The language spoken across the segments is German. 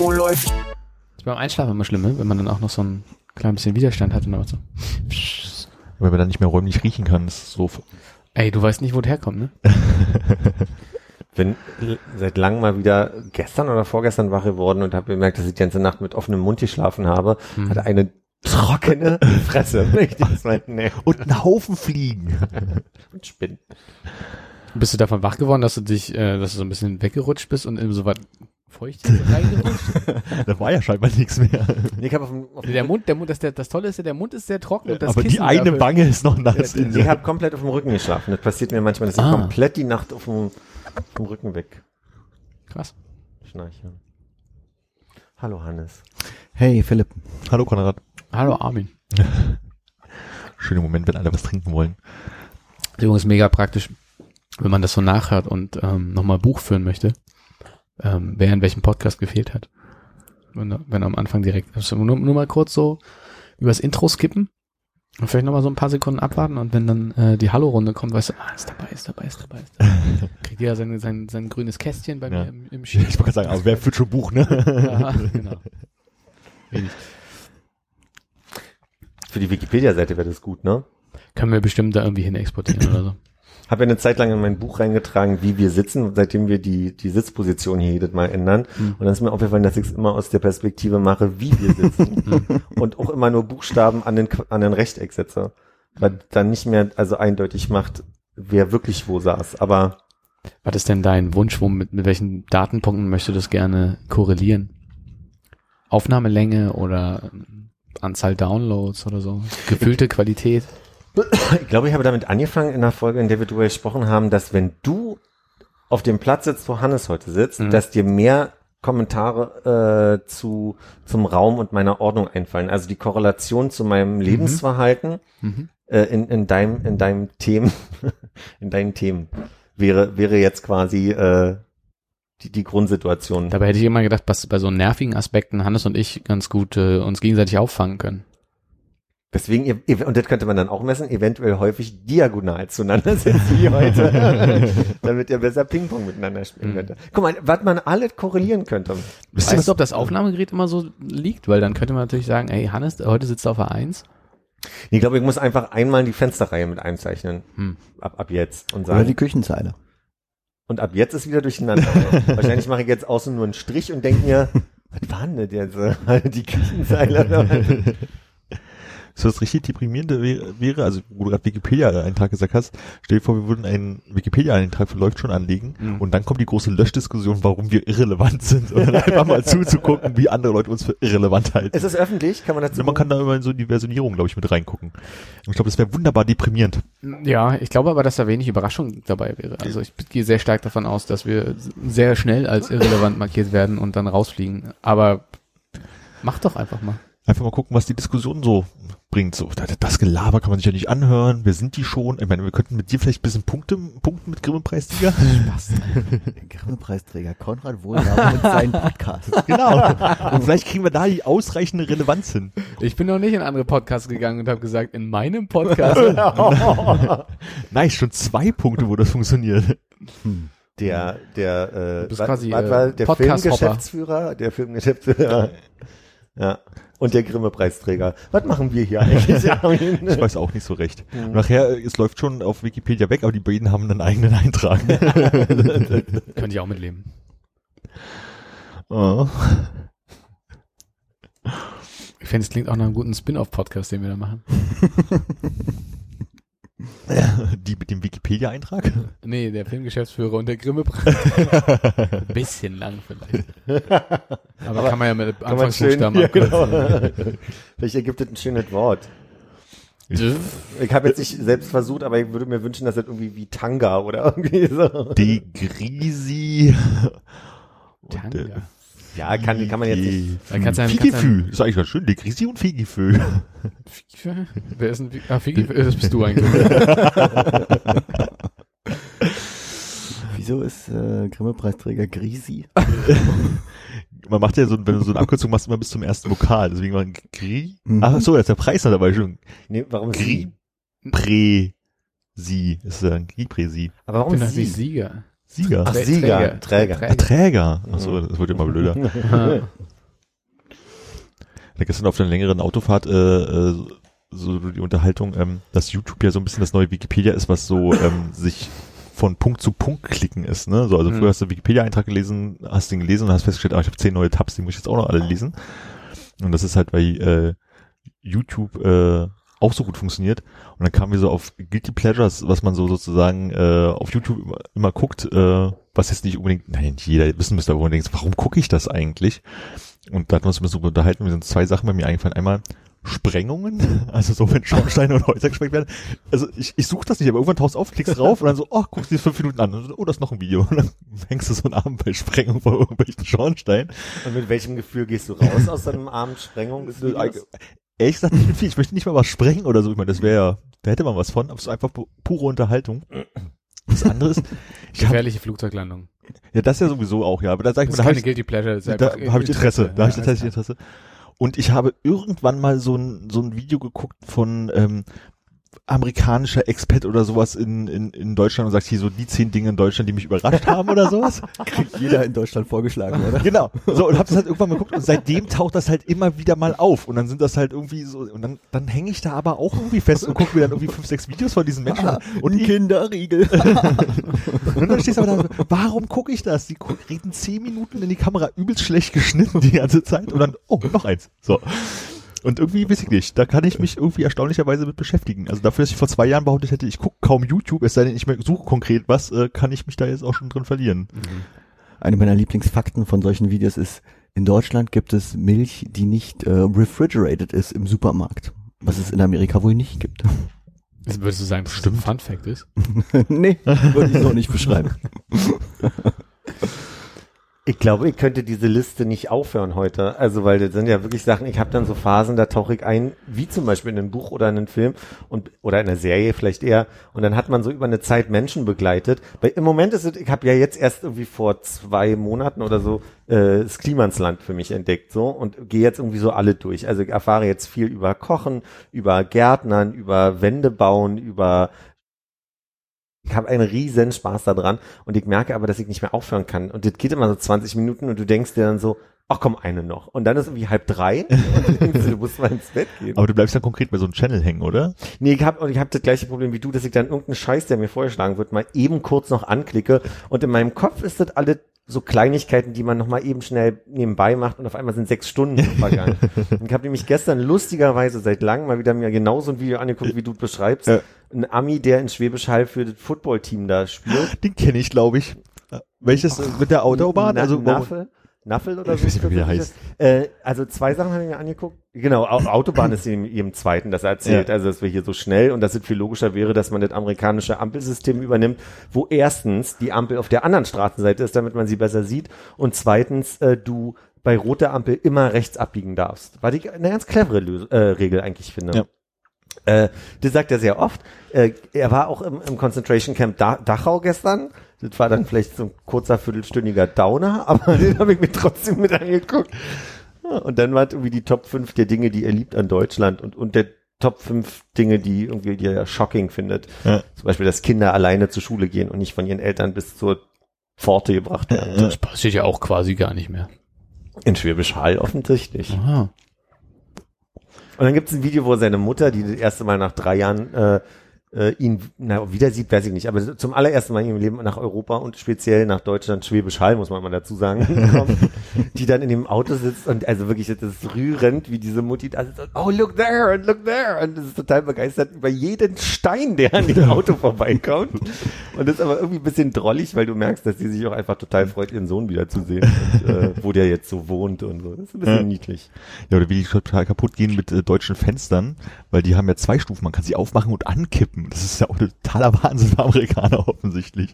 Oh, läuft. ist beim Einschlafen immer schlimm, ne? wenn man dann auch noch so ein klein bisschen Widerstand hat und dann so. Weil man dann nicht mehr räumlich riechen kann. Das ist so. Ey, du weißt nicht, wo der herkommt, ne? Bin seit langem mal wieder gestern oder vorgestern wach geworden und habe gemerkt, dass ich die ganze Nacht mit offenem Mund geschlafen habe. Hm. Hatte eine trockene Fresse. Das. Und ein Haufen Fliegen. Und Spinnen. Bist du davon wach geworden, dass du dich, äh, dass du so ein bisschen weggerutscht bist und in so was Feuchtes reingerutscht? da war ja scheinbar nichts mehr. Nee, ich auf dem, auf dem der Mund, der Mund, das, der, das Tolle ist ja, der Mund ist sehr trocken und das Aber die Kissen eine dafür- Wange ist noch nass. Nee, ich habe komplett auf dem Rücken geschlafen. Das passiert mir manchmal, dass ich Ah. komplett die Nacht auf dem, vom Rücken weg Krass. schnarche. Hallo Hannes. Hey Philipp. Hallo Konrad. Hallo Armin. Schöner Moment, wenn alle was trinken wollen. Das ist übrigens mega praktisch, wenn man das so nachhört und ähm, nochmal Buch führen möchte, ähm, wer in welchem Podcast gefehlt hat. Wenn, wenn am Anfang direkt, also nur, nur mal kurz so übers Intro skippen und vielleicht nochmal so ein paar Sekunden abwarten und wenn dann äh, die Hallo-Runde kommt, weißt du, ah, ist dabei, ist dabei, ist dabei, ist dabei. Kriegt jeder sein, sein, sein grünes Kästchen bei Ja. mir im, im Ich Sheet. wollte gerade sagen, aber wer führt schon Buch, ne? Ja, genau. Wenig. Für die Wikipedia-Seite wäre das gut, ne? Können wir bestimmt da irgendwie hin exportieren oder so. Habe ja eine Zeit lang in mein Buch reingetragen, wie wir sitzen, seitdem wir die, die Sitzposition hier jedes Mal ändern. Hm. Und dann ist mir aufgefallen, dass ich es immer aus der Perspektive mache, wie wir sitzen. und auch immer nur Buchstaben an den, an den Rechteck setze. Weil dann nicht mehr also eindeutig macht, wer wirklich wo saß. Aber Was ist denn dein Wunsch, wo, mit, mit welchen Datenpunkten möchtest du das gerne korrelieren? Aufnahmelänge oder ähm, Anzahl Downloads oder so? Gefühlte Qualität? Ich glaube, ich habe damit angefangen in der Folge, in der wir darüber gesprochen haben, dass wenn du auf dem Platz sitzt, wo Hannes heute sitzt, Mhm. dass dir mehr Kommentare äh, zu zum Raum und meiner Ordnung einfallen. Also die Korrelation zu meinem Lebensverhalten Mhm. äh, in, in deinem in deinem Themen in deinen Themen wäre wäre jetzt quasi äh, die, die Grundsituation. Dabei hätte ich immer gedacht, dass bei so nervigen Aspekten Hannes und ich ganz gut äh, uns gegenseitig auffangen können. Deswegen, ihr- ihr- und das könnte man dann auch messen, eventuell häufig diagonal zueinander sitzen wie heute, damit ihr besser Ping-Pong miteinander spielen Mhm. könnt. Guck mal, was man alles korrelieren könnte. Wisst ihr, du, ob das Aufnahmegerät immer so liegt? Weil dann könnte man natürlich sagen, ey, Hannes, heute sitzt er auf der 1. Ich glaube, ich muss einfach einmal die Fensterreihe mit einzeichnen. Hm. Ab, ab jetzt. Und Oder sagen, die Küchenzeile. und ab jetzt ist wieder durcheinander. Wahrscheinlich mache ich jetzt außen nur einen Strich und denke mir, was war denn das jetzt? Die Küchenzeile. So das richtig deprimierende wär- wäre, also wo du gerade Wikipedia-Eintrag gesagt hast, stell dir vor, wir würden einen Wikipedia-Eintrag für läuft schon anlegen Mhm. und dann kommt die große Löschdiskussion, warum wir irrelevant sind und dann einfach mal zuzugucken, wie andere Leute uns für irrelevant halten. Ist es öffentlich? Kann man dazu Ja, man kann da immer in so die Versionierung, glaube ich, mit reingucken. Und ich glaube, das wäre wunderbar deprimierend. Ja, ich glaube aber, dass da wenig Überraschung dabei wäre. Also ich gehe sehr stark davon aus, dass wir sehr schnell als irrelevant markiert werden und dann rausfliegen. Aber mach doch einfach mal. Einfach mal gucken, was die Diskussion so bringt. So, das, Gelaber kann man sich ja nicht anhören. Wer sind die schon? Ich meine, wir könnten mit dir vielleicht ein bisschen Punkte, Punkten mit Grimme-Preisträger. Grimme-Preisträger Konrad Wohlrabe mit seinem Podcast. genau. Und vielleicht kriegen wir da die ausreichende Relevanz hin. Ich bin noch nicht in andere Podcasts gegangen und habe gesagt, in meinem Podcast. Nice, schon zwei Punkte, wo das funktioniert. Der, der, äh, was- quasi, was äh, war der. Filmgeschäftsführer, der Filmgeschäftsführer, ja, und der Grimme-Preisträger. Was machen wir hier eigentlich? Ich weiß auch nicht so recht. Und nachher, äh, es läuft schon auf Wikipedia weg, aber die beiden haben einen eigenen Eintrag. Könnte ich auch mitleben. oh. Ich finde, es klingt auch nach einem guten Spin-off-Podcast, den wir da machen. Die mit dem Wikipedia-Eintrag? Nee, der Filmgeschäftsführer und der Grimme-Preis. Ein bisschen lang vielleicht. Aber, kann man ja mit Anfangsbuchstaben ja, genau. Vielleicht ergibt es ein schönes Wort. Ich- Ich habe jetzt nicht selbst versucht, aber ich würde mir wünschen, dass das irgendwie wie Tanga oder irgendwie so. De Grisi Und, äh, Tanga. Ja, kann, kann man jetzt nicht. Da kannst du einem- kannst du Figifü, ist eigentlich ganz schön. Legrisi und Figifü. einem- Wer ist ein Ah, Figi, das bist du eigentlich. Wieso ist äh, Grimme-Preisträger Grisi? Man macht ja so, wenn du so eine Abkürzung machst, immer bis zum ersten Vokal. Deswegen war Gri. Mhm. Ach so, da ist der Preis noch dabei schon. Nee, warum Gri. sie? Prä. Sie. Ist ja ein Gri-Prä-Sie. Aber Ich warum bin doch sie? nicht Sieger. Sieger. Ach, Sieger, Träger. Ah, Träger. Achso, das wird immer blöder. Da gestern auf einer längeren Autofahrt äh, äh, so die Unterhaltung, ähm, dass YouTube ja so ein bisschen das neue Wikipedia ist, was so ähm, sich von Punkt zu Punkt klicken ist. Ne? So, also Mhm. früher hast du Wikipedia-Eintrag gelesen, hast den gelesen und hast festgestellt, ah, ich habe zehn neue Tabs, die muss ich jetzt auch noch alle lesen. Und das ist halt bei äh, YouTube äh, auch so gut funktioniert. Und dann kamen wir so auf Guilty Pleasures, was man so sozusagen äh, auf YouTube immer, immer guckt, äh, was jetzt nicht unbedingt, nein, nicht jeder wissen müsste, aber man denkt, warum gucke ich das eigentlich? Und da hatten wir uns ein bisschen drüber unterhalten, mir sind zwei Sachen bei mir eingefallen. Einmal Sprengungen, also so wenn Schornsteine und Häuser gesprengt werden. Also ich, ich suche das nicht, aber irgendwann tauchst du auf, klickst drauf und dann so, oh, guckst dir fünf Minuten an. Und so, oh, das ist noch ein Video. Und dann hängst du so einen Abend bei Sprengung vor irgendwelchen Schornsteinen. Und mit welchem Gefühl gehst du raus aus so einem Abend Sprengung? Ehrlich gesagt, ich bin viel. Ich möchte nicht mal was sprengen oder so. Ich meine, das wäre ja, da hätte man was von, aber es ist einfach pu- pure Unterhaltung. Das andere ist, ich hab, Gefährliche Flugzeuglandung. ja, das ja sowieso auch, ja, aber da sag ich Das mir, ist da hab keine ich, Guilty Pleasure. Das ist da einfach habe ich Interesse, da habe ich Ja, tatsächlich Interesse. Und ich habe irgendwann mal so ein, so ein Video geguckt von ähm, amerikanischer Expat oder sowas in, in, in Deutschland und sagt hier so die zehn Dinge in Deutschland, die mich überrascht haben oder sowas. Kriegt jeder in Deutschland vorgeschlagen, oder? Genau. So, und hab das halt irgendwann mal geguckt und seitdem taucht das halt immer wieder mal auf. Und dann sind das halt irgendwie so, und dann, dann hänge ich da aber auch irgendwie fest und gucke mir dann irgendwie fünf, sechs Videos von diesen Menschen an. Und, ich, Kinderriegel. und dann stehst du aber da, warum gucke ich das? Die reden zehn Minuten in die Kamera übelst schlecht geschnitten die ganze Zeit und dann, oh, noch eins. So. Und irgendwie weiß ich nicht, da kann ich mich irgendwie erstaunlicherweise mit beschäftigen. Also dafür, dass ich vor zwei Jahren behauptet hätte, ich gucke kaum YouTube, es sei denn, ich suche konkret was, äh, kann ich mich da jetzt auch schon drin verlieren. Eine meiner Lieblingsfakten von solchen Videos ist, in Deutschland gibt es Milch, die nicht äh, refrigerated ist im Supermarkt. Was es in Amerika wohl nicht gibt. Das würdest du sagen, dass das ein Fun Fact ist? nee, würde ich so nicht beschreiben. Ich glaube, ich könnte diese Liste nicht aufhören heute. Also, weil das sind ja wirklich Sachen, ich habe dann so Phasen, da tauche ich ein, wie zum Beispiel in einem Buch oder in einem Film und oder in einer Serie vielleicht eher. Und dann hat man so über eine Zeit Menschen begleitet. Weil im Moment ist es, ich habe ja jetzt erst irgendwie vor zwei Monaten oder so äh, das Klimansland für mich entdeckt so und gehe jetzt irgendwie so alle durch. Also ich erfahre jetzt viel über Kochen, über Gärtnern, über Wände bauen, über ich habe einen riesen Spaß daran und ich merke aber, dass ich nicht mehr aufhören kann. Und das geht immer so 20 Minuten und du denkst dir dann so, ach komm, eine noch. Und dann ist irgendwie halb drei und du denkst dir, du musst mal ins Bett gehen. Aber du bleibst dann konkret bei so einem Channel hängen, oder? Nee, ich habe ich habe das gleiche Problem wie du, dass ich dann irgendeinen Scheiß, der mir vorgeschlagen wird, mal eben kurz noch anklicke und in meinem Kopf ist das alles so Kleinigkeiten, die man noch mal eben schnell nebenbei macht und auf einmal sind sechs Stunden vergangen. und ich habe nämlich gestern lustigerweise seit langem mal wieder mir genauso ein Video angeguckt, wie du es beschreibst. Ja. Ein Ami, der in Schwäbisch Hall für das Footballteam da spielt. Den kenne ich, glaube ich. Welches äh, mit der Autobahn? Na, Also Naffel? Naffel oder Ich so? weiß nicht wie der heißt. Äh, also zwei Sachen habe ich mir angeguckt. Genau, Au- Autobahn ist in jedem zweiten, das er erzählt. Ja. Also, dass wir hier so schnell und dass es viel logischer wäre, dass man das amerikanische Ampelsystem übernimmt, wo erstens die Ampel auf der anderen Straßenseite ist, damit man sie besser sieht und zweitens äh, du bei roter Ampel immer rechts abbiegen darfst. Was ich eine ganz clevere Lös äh, Regel eigentlich finde. Ja. Äh, das sagt er sehr oft. Äh, er war auch im, im Concentration Camp da Dachau gestern. Das war dann vielleicht so ein kurzer viertelstündiger Downer, aber den habe ich mir trotzdem mit angeguckt. Ja, und dann war es irgendwie die Top 5 der Dinge, die er liebt an Deutschland und, und der Top 5 Dinge, die irgendwie die er shocking findet. Ja. Zum Beispiel, dass Kinder alleine zur Schule gehen und nicht von ihren Eltern bis zur Pforte gebracht werden. Das passiert ja auch quasi gar nicht mehr. In Schwäbisch Hall offensichtlich. Aha. Und dann gibt es ein Video, wo seine Mutter, die das erste Mal nach drei Jahren äh, äh, ihn na, wieder sieht, weiß ich nicht, aber zum allerersten Mal in ihrem Leben nach Europa und speziell nach Deutschland, Schwäbisch Hall, muss man mal dazu sagen, kommt, die dann in dem Auto sitzt und also wirklich, das ist rührend, wie diese Mutti da sitzt und, oh, look there and look there und das ist total begeistert über jeden Stein, der an dem Auto vorbeikommt und das ist aber irgendwie ein bisschen drollig, weil du merkst, dass sie sich auch einfach total freut, ihren Sohn wiederzusehen und äh, wo der jetzt so wohnt und so. Das ist ein bisschen Ja. niedlich. Ja, oder wie die total kaputt gehen mit äh, deutschen Fenstern, weil die haben ja zwei Stufen. Man kann sie aufmachen und ankippen. Das ist ja auch totaler Wahnsinn für Amerikaner offensichtlich.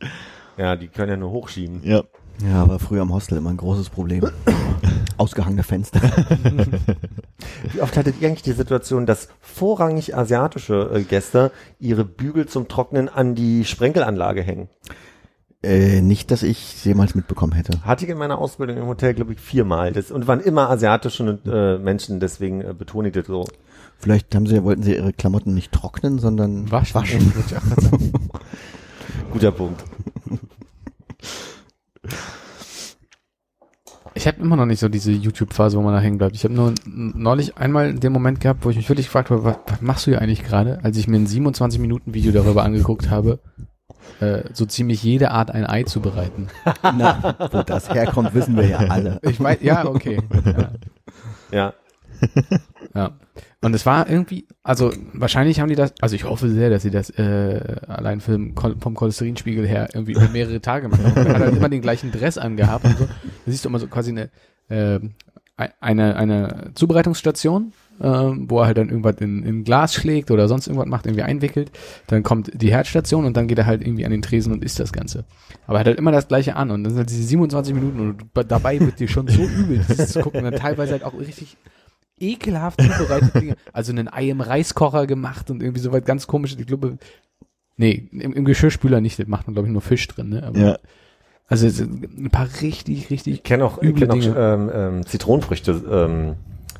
Ja, die können ja nur hochschieben. Ja. Ja, war früher am Hostel immer ein großes Problem. Ausgehangene Fenster. Wie oft hattet ihr eigentlich die Situation, dass vorrangig asiatische äh, Gäste ihre Bügel zum Trocknen an die Sprenkelanlage hängen? Äh, nicht, dass ich jemals mitbekommen hätte. Hatte ich in meiner Ausbildung im Hotel, glaube ich, viermal. Das, und waren immer asiatische äh, Menschen, deswegen äh, betone ich das so. Vielleicht haben sie, wollten sie ihre Klamotten nicht trocknen, sondern Waschen. waschen. Sagen. Guter Punkt. Ich habe immer noch nicht so diese YouTube-Phase, wo man da hängen bleibt. Ich habe nur neulich einmal den Moment gehabt, wo ich mich wirklich gefragt habe, was, was machst du hier eigentlich gerade? Als ich mir ein 27-Minuten-Video darüber angeguckt habe, äh, so ziemlich jede Art ein Ei zu bereiten. Na, wo das herkommt, wissen wir ja alle. Ich weiß, ja, okay. Ja. Ja. Ja. Und es war irgendwie, also wahrscheinlich haben die das, also ich hoffe sehr, dass sie das äh, allein vom, vom Cholesterinspiegel her irgendwie über mehrere Tage machen. Man hat halt immer den gleichen Dress angehabt und so. Da siehst du immer so quasi eine, äh, eine, eine Zubereitungsstation, äh, wo er halt dann irgendwas in, in Glas schlägt oder sonst irgendwas macht, irgendwie einwickelt. Dann kommt die Herzstation und dann geht er halt irgendwie an den Tresen und isst das Ganze. Aber er hat halt immer das gleiche an und dann sind halt diese 27 Minuten und dabei wird dir schon so übel, das zu gucken. Und dann teilweise halt auch richtig ekelhaft zubereitete Dinge. Also ein Ei im Reiskocher gemacht und irgendwie so weit ganz komisch. Ich glaube, nee, im, im Geschirrspüler nicht, das macht man glaube ich nur Fisch drin, ne? Aber, Ja. Also ein paar richtig, richtig Ich kenne auch, ich Üble kenn auch Dinge. ähm, ähm, Zitronenfrüchte ähm,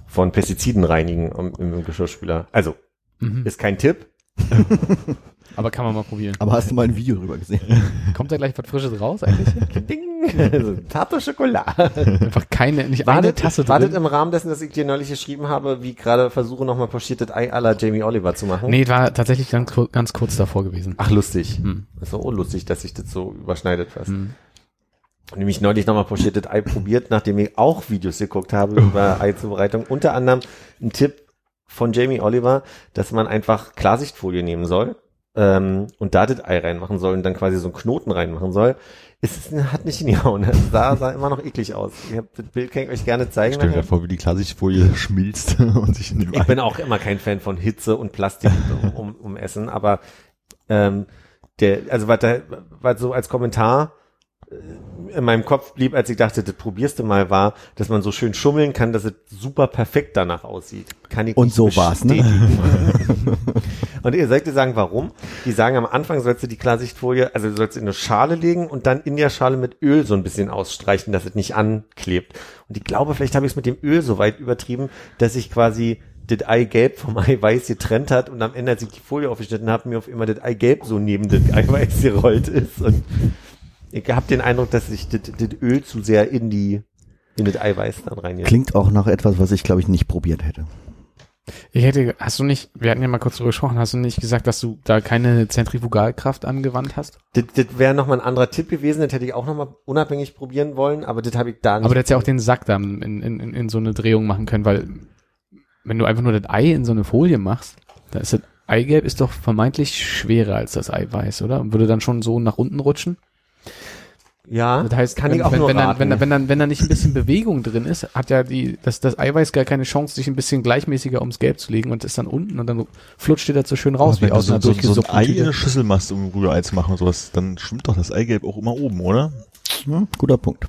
von Pestiziden reinigen im, im Geschirrspüler. Also, mhm. ist kein Tipp. Aber kann man mal probieren. Aber hast du mal ein Video drüber gesehen? Kommt da gleich was Frisches raus eigentlich? Ding. Also, Tarte Schokolade. Einfach keine, nicht eine Wartet, Tasse wartet drin. im Rahmen dessen, dass ich dir neulich geschrieben habe, wie ich gerade versuche, nochmal pochiertes Ei à la Jamie Oliver zu machen. Nee, war tatsächlich ganz, ganz kurz davor gewesen. Ach, lustig. Hm. Das ist so unlustig, dass sich das so überschneidet fast. Hm. Nämlich neulich nochmal pochiertes Ei probiert, nachdem ich auch Videos geguckt habe über Eizubereitung. Unter anderem ein Tipp von Jamie Oliver, dass man einfach Klarsichtfolie nehmen soll ähm, und da das Ei reinmachen soll und dann quasi so einen Knoten reinmachen soll. Es ist, hat nicht hingehauen. Das sah, sah immer noch eklig aus. Ich hab, das Bild kann ich euch gerne zeigen. Stell dir nachher. vor, wie die Klarsichtfolie schmilzt und sich in dem Ich bin auch immer kein Fan von Hitze und Plastik um, um, um Essen, aber ähm, der, also was da, was so als Kommentar in meinem Kopf blieb, als ich dachte, das probierst du mal, war, dass man so schön schummeln kann, dass es super perfekt danach aussieht. Kann ich Und nicht so war's, ne? und ihr sollt ihr sagen, warum? Die sagen, am Anfang sollst du die Klarsichtfolie, also du sollst in eine Schale legen und dann in der Schale mit Öl so ein bisschen ausstreichen, dass es nicht anklebt. Und ich glaube, vielleicht habe ich es mit dem Öl so weit übertrieben, dass ich quasi das Eigelb vom Eiweiß getrennt hat und am Ende, als ich die Folie aufgeschnitten habe, mir auf immer das Eigelb so neben das Eiweiß gerollt ist. Und ich habe den Eindruck, dass sich das, das Öl zu sehr in die in das Eiweiß dann rein. Klingt auch nach etwas, was ich glaube ich nicht probiert hätte. Ich hätte, hast du nicht, wir hatten ja mal kurz drüber gesprochen, hast du nicht gesagt, dass du da keine Zentrifugalkraft angewandt hast? Das, das wäre nochmal ein anderer Tipp gewesen, das hätte ich auch nochmal unabhängig probieren wollen, aber das habe ich da nicht. Aber du hättest ja auch den Sack da in, in, in, in so eine Drehung machen können, weil wenn du einfach nur das Ei in so eine Folie machst, da ist das Eigelb ist doch vermeintlich schwerer als das Eiweiß, oder? Und würde dann schon so nach unten rutschen? Ja, Das heißt, kann wenn, ich auch wenn, nur wenn, dann, raten. wenn, dann, wenn, dann, wenn da nicht ein bisschen Bewegung drin ist, hat ja die, das, das Eiweiß gar keine Chance, sich ein bisschen gleichmäßiger ums Gelb zu legen und ist dann unten und dann flutscht dir das so schön raus, wie wenn du aus so, einer so, so ein durchgesuppten Ei in Tüte. eine Schüssel machst, um Rührei zu machen und sowas, dann schwimmt doch das Eigelb auch immer oben, oder? Hm, guter Punkt.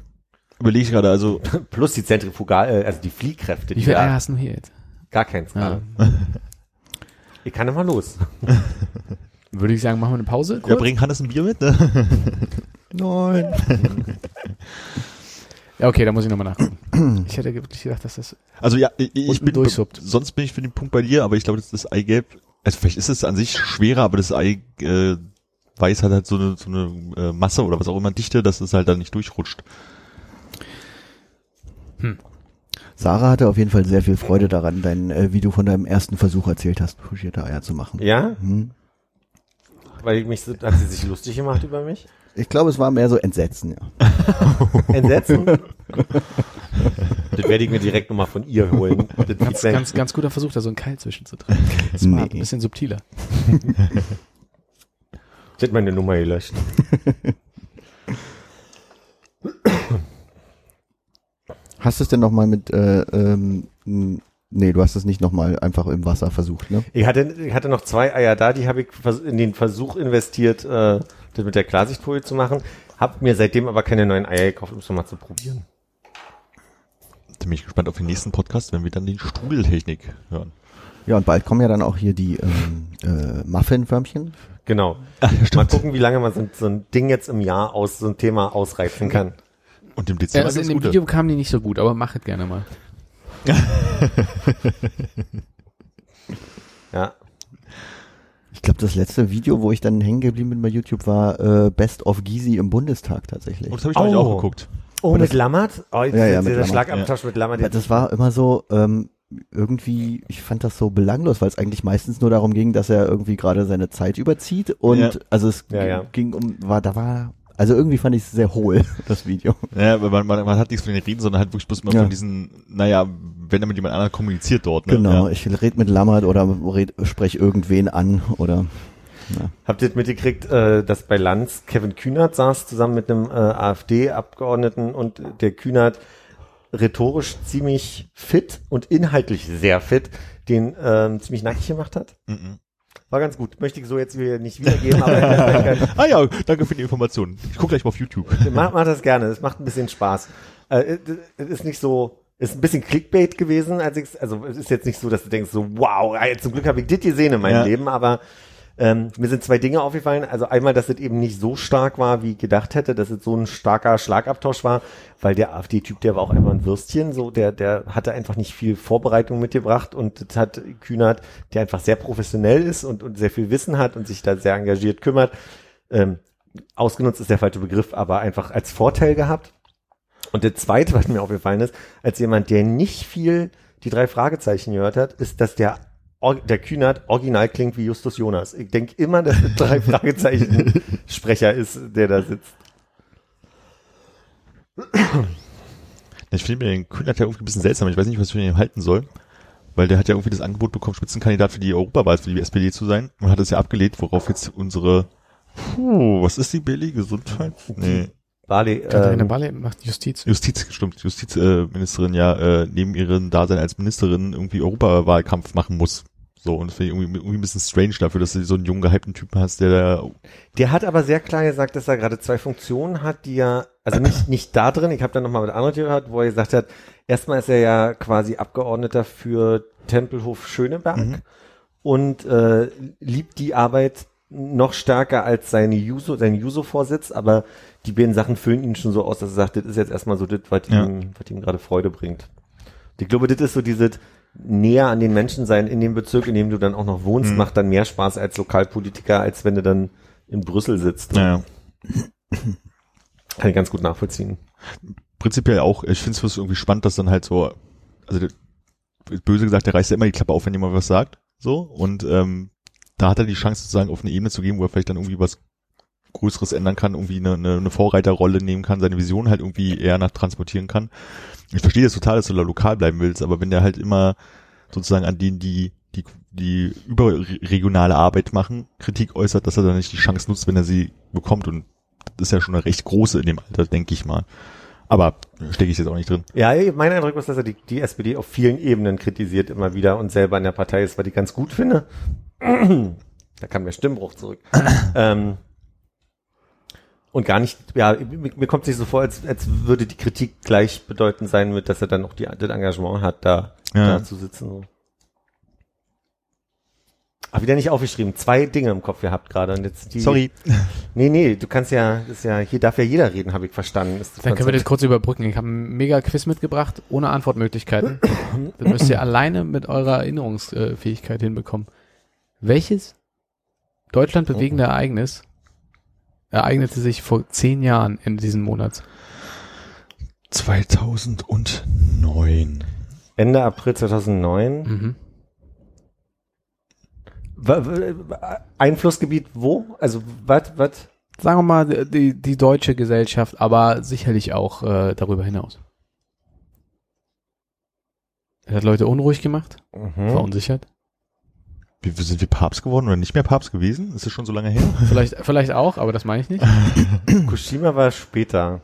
Überlege ich gerade, also Plus die Zentrifugal, äh, also die Fliehkräfte, Wie die viele Eier hast du hier jetzt? gar keins Ja. gerade. Ich kann immer los. Würde ich sagen, machen wir eine Pause? ja, Kurz? bring Hannes ein Bier mit, ne? Nein. Ja, okay, da muss ich nochmal nachgucken. ich hätte wirklich gedacht, dass das Also ja, ich, ich bin, durchsuppt. sonst bin ich für den Punkt bei dir, aber ich glaube, das ist das Eigelb, also vielleicht ist es an sich schwerer, aber das Ei, äh, Weiß hat halt so eine, so eine äh, Masse oder was auch immer Dichte, dass es halt dann nicht durchrutscht. Sarah hatte auf jeden Fall sehr viel Freude daran, dein, äh, wie du von deinem ersten Versuch erzählt hast, pochierte Eier zu machen. Ja? Hm. Weil ich mich hat sie sich lustig gemacht über mich? Ich glaube, es war mehr so Entsetzen, ja. Entsetzen? das werde ich mir direkt nochmal von ihr holen. Das ganz, ganz, ganz guter Versuch, da so einen Keil zwischenzutreiben. Das war Nee. ein bisschen subtiler. Ich hätte meine Nummer gelöscht. Hast du es denn nochmal mit, äh, ähm, nee, du hast es nicht nochmal einfach im Wasser versucht, ne? Ich hatte, ich hatte noch zwei Eier da, die habe ich in den Versuch investiert, äh, das mit der Klarsichtfolie zu machen. Hab mir seitdem aber keine neuen Eier gekauft, um es nochmal zu probieren. Da bin ich gespannt auf den nächsten Podcast, wenn wir dann den Strudeltechnik hören. Ja, und bald kommen ja dann auch hier die ähm, äh, Muffin-Förmchen. Genau. Ach, ja, Mal gucken, wie lange man so, so ein Ding jetzt im Jahr aus so ein Thema ausreizen kann. Und im Ja, Dezember also in dem gute. Video kamen die nicht so gut, aber mach es gerne mal. Ja. Ich glaube, das letzte Video, wo ich dann hängen geblieben bin bei YouTube, war äh, Best of Gysi im Bundestag tatsächlich. Und das habe ich Oh. auch geguckt. Oh, Aber mit das- Lammert? Oh, jetzt Ja, ja, ja, mit dieser Lammert. Schlagabtausch mit Lammert. Ja, das war immer so ähm, irgendwie, ich fand das so belanglos, weil es eigentlich meistens nur darum ging, dass er irgendwie gerade seine Zeit überzieht und Ja. also es Ja, ja. ging um, war da war, also irgendwie fand ich es sehr hohl das Video. Ja, man, man, man hat nichts von den Reden, sondern halt wirklich bloß mal Ja. von diesen, naja, wenn er mit jemand anderem kommuniziert dort. Ne? Genau, Ja. ich red mit Lammert oder red, sprech irgendwen an oder Habt ihr mitgekriegt, äh, dass bei Lanz Kevin Kühnert saß zusammen mit einem äh, AfD-Abgeordneten und der Kühnert rhetorisch ziemlich fit und inhaltlich sehr fit den ähm, ziemlich nackig gemacht hat? Mhm. War ganz gut. Möchte ich so jetzt wieder nicht wiedergeben, aber Ah ja, danke für die Informationen. Ich gucke gleich mal auf YouTube. mach, mach das gerne. Es macht ein bisschen Spaß. Äh, es ist nicht so, ist ein bisschen Clickbait gewesen, als ich, also es ist jetzt nicht so, dass du denkst so, wow, zum Glück habe ich das gesehen in meinem Ja. Leben, aber ähm, mir sind zwei Dinge aufgefallen. Also einmal, dass es eben nicht so stark war, wie ich gedacht hätte, dass es so ein starker Schlagabtausch war, weil der AfD-Typ, der war auch einfach ein Würstchen, so der, der hatte einfach nicht viel Vorbereitung mitgebracht und das hat Kühnert, der einfach sehr professionell ist und, und sehr viel Wissen hat und sich da sehr engagiert kümmert, ähm, ausgenutzt ist der falsche Begriff, aber einfach als Vorteil gehabt. Und der zweite, was mir aufgefallen ist, als jemand, der nicht viel die drei Fragezeichen gehört hat, ist, dass der, der Kühnert original klingt wie Justus Jonas. Ich denke immer, dass der drei Fragezeichen Sprecher ist, der da sitzt. Ich finde den Kühnert ja irgendwie ein bisschen seltsam. Ich weiß nicht, was ich von ihm halten soll. Weil der hat ja irgendwie das Angebot bekommen, Spitzenkandidat für die Europawahl für die SPD zu sein und hat es ja abgelehnt, worauf jetzt unsere, puh, was ist die Billy? Gesundheit? Nee, Barley, Katharina ähm, Barley macht Justiz. Justiz, stimmt, Justizministerin äh, ja äh, neben ihrem Dasein als Ministerin irgendwie Europawahlkampf machen muss. So, und das finde ich irgendwie, irgendwie ein bisschen strange dafür, dass du so einen jungen, gehypten Typen hast, der da, Der hat aber sehr klar gesagt, dass er gerade zwei Funktionen hat, die er, also nicht, nicht da drin, ich habe dann nochmal mit anderen gehört, wo er gesagt hat, erstmal ist er ja quasi Abgeordneter für Tempelhof Schöneberg Mhm. und äh, liebt die Arbeit noch stärker als seine Juso, sein Juso-Vorsitz, aber die beiden Sachen füllen ihn schon so aus, dass er sagt, das ist jetzt erstmal so das, was Ja. ihm, was ihm gerade Freude bringt. Ich glaube, das ist so dieses näher an den Menschen sein in dem Bezirk, in dem du dann auch noch wohnst, Mhm. macht dann mehr Spaß als Lokalpolitiker, als wenn du dann in Brüssel sitzt. naja, Kann ich ganz gut nachvollziehen. prinzipiell auch, ich finde es irgendwie spannend, dass dann halt so, also böse gesagt, der reißt ja immer die Klappe auf, wenn jemand was sagt, so, und ähm, da hat er die Chance sozusagen auf eine Ebene zu gehen, wo er vielleicht dann irgendwie was Größeres ändern kann, irgendwie eine, eine, eine Vorreiterrolle nehmen kann, seine Vision halt irgendwie eher nach transportieren kann. Ich verstehe das total, dass du da lokal bleiben willst, aber wenn der halt immer sozusagen an denen, die die, die überregionale Arbeit machen, Kritik äußert, dass er dann nicht die Chance nutzt, wenn er sie bekommt und das ist ja schon eine recht große in dem Alter, denke ich mal. Aber stecke ich jetzt auch nicht drin. Ja, mein Eindruck ist, dass er die, die SPD auf vielen Ebenen kritisiert immer wieder und selber in der Partei ist, was ich ganz gut finde. da kam der Stimmbruch zurück. ähm, und gar nicht, ja, mir, mir kommt es nicht so vor, als, als würde die Kritik gleichbedeutend sein mit, dass er dann auch die, das Engagement hat, da, Ja. da zu sitzen. So. Hab wieder nicht aufgeschrieben. Zwei Dinge im Kopf gehabt gerade. Und jetzt die, Sorry. Nee, nee, du kannst ja, das ist ja, hier darf ja jeder reden, habe ich verstanden. Ist Dann können wir das kurz überbrücken. Ich habe ein mega Quiz mitgebracht, ohne Antwortmöglichkeiten. das müsst ihr alleine mit eurer Erinnerungsfähigkeit hinbekommen. Welches Deutschland bewegende Ereignis ereignete sich vor zehn Jahren in diesem Monat? 2009. Ende April 2009. Mhm. Einflussgebiet wo? Also was, was? Sagen wir mal die, die deutsche Gesellschaft, aber sicherlich auch äh, darüber hinaus. Es hat Leute unruhig gemacht, Mhm. verunsichert. Wie, sind wir Papst geworden oder nicht mehr Papst gewesen? Ist das schon so lange her? Vielleicht, vielleicht auch, aber das meine ich nicht. Fukushima war später.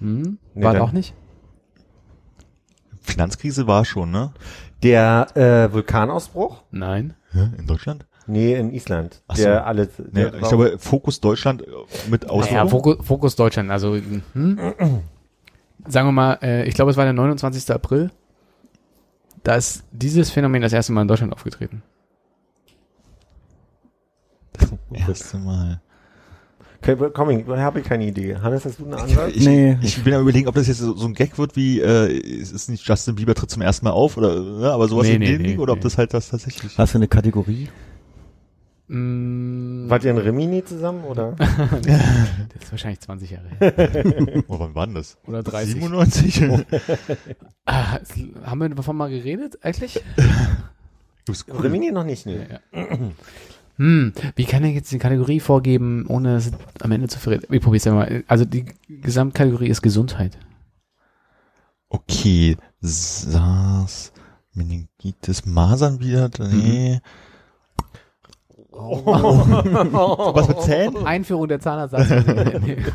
Hm? Nee, War auch nicht. Finanzkrise war schon, ne? Der äh, Vulkanausbruch? Nein. Ja, in Deutschland? Nee, in Island. Ach so. Der alle, Nee, der ich glaube, Fokus Deutschland äh, mit Ja, Auswirkungen. Fokus, Fokus Deutschland. Also, hm? sagen wir mal, äh, ich glaube, es war der 29. April. Da ist dieses Phänomen das erste Mal in Deutschland aufgetreten. Erste Mal. Okay, ich habe ich keine Idee. Hannes, hast du eine andere? Ich, Nee. ich bin am überlegen, ob das jetzt so, so ein Gag wird wie, äh, es ist nicht Justin Bieber tritt zum ersten Mal auf oder, ne, aber sowas Nee, in nee, dem nee, Ding oder ob das halt das tatsächlich. Hast du eine Kategorie? Mm, Wart ihr in Rimini zusammen oder? das ist wahrscheinlich 20 Jahre her. Oh, wann war denn das? Oder 30. 97? Ah, haben wir davon mal geredet eigentlich? Cool. Rimini noch nicht, nee. Ja. Hm, wie kann ich jetzt die Kategorie vorgeben, ohne es am Ende zu verreden? Ich probier's ja mal. Also die Gesamtkategorie ist Gesundheit. Okay, SARS, Meningitis, Masern wieder, nee. Was mit Zähnen? Einführung der nee.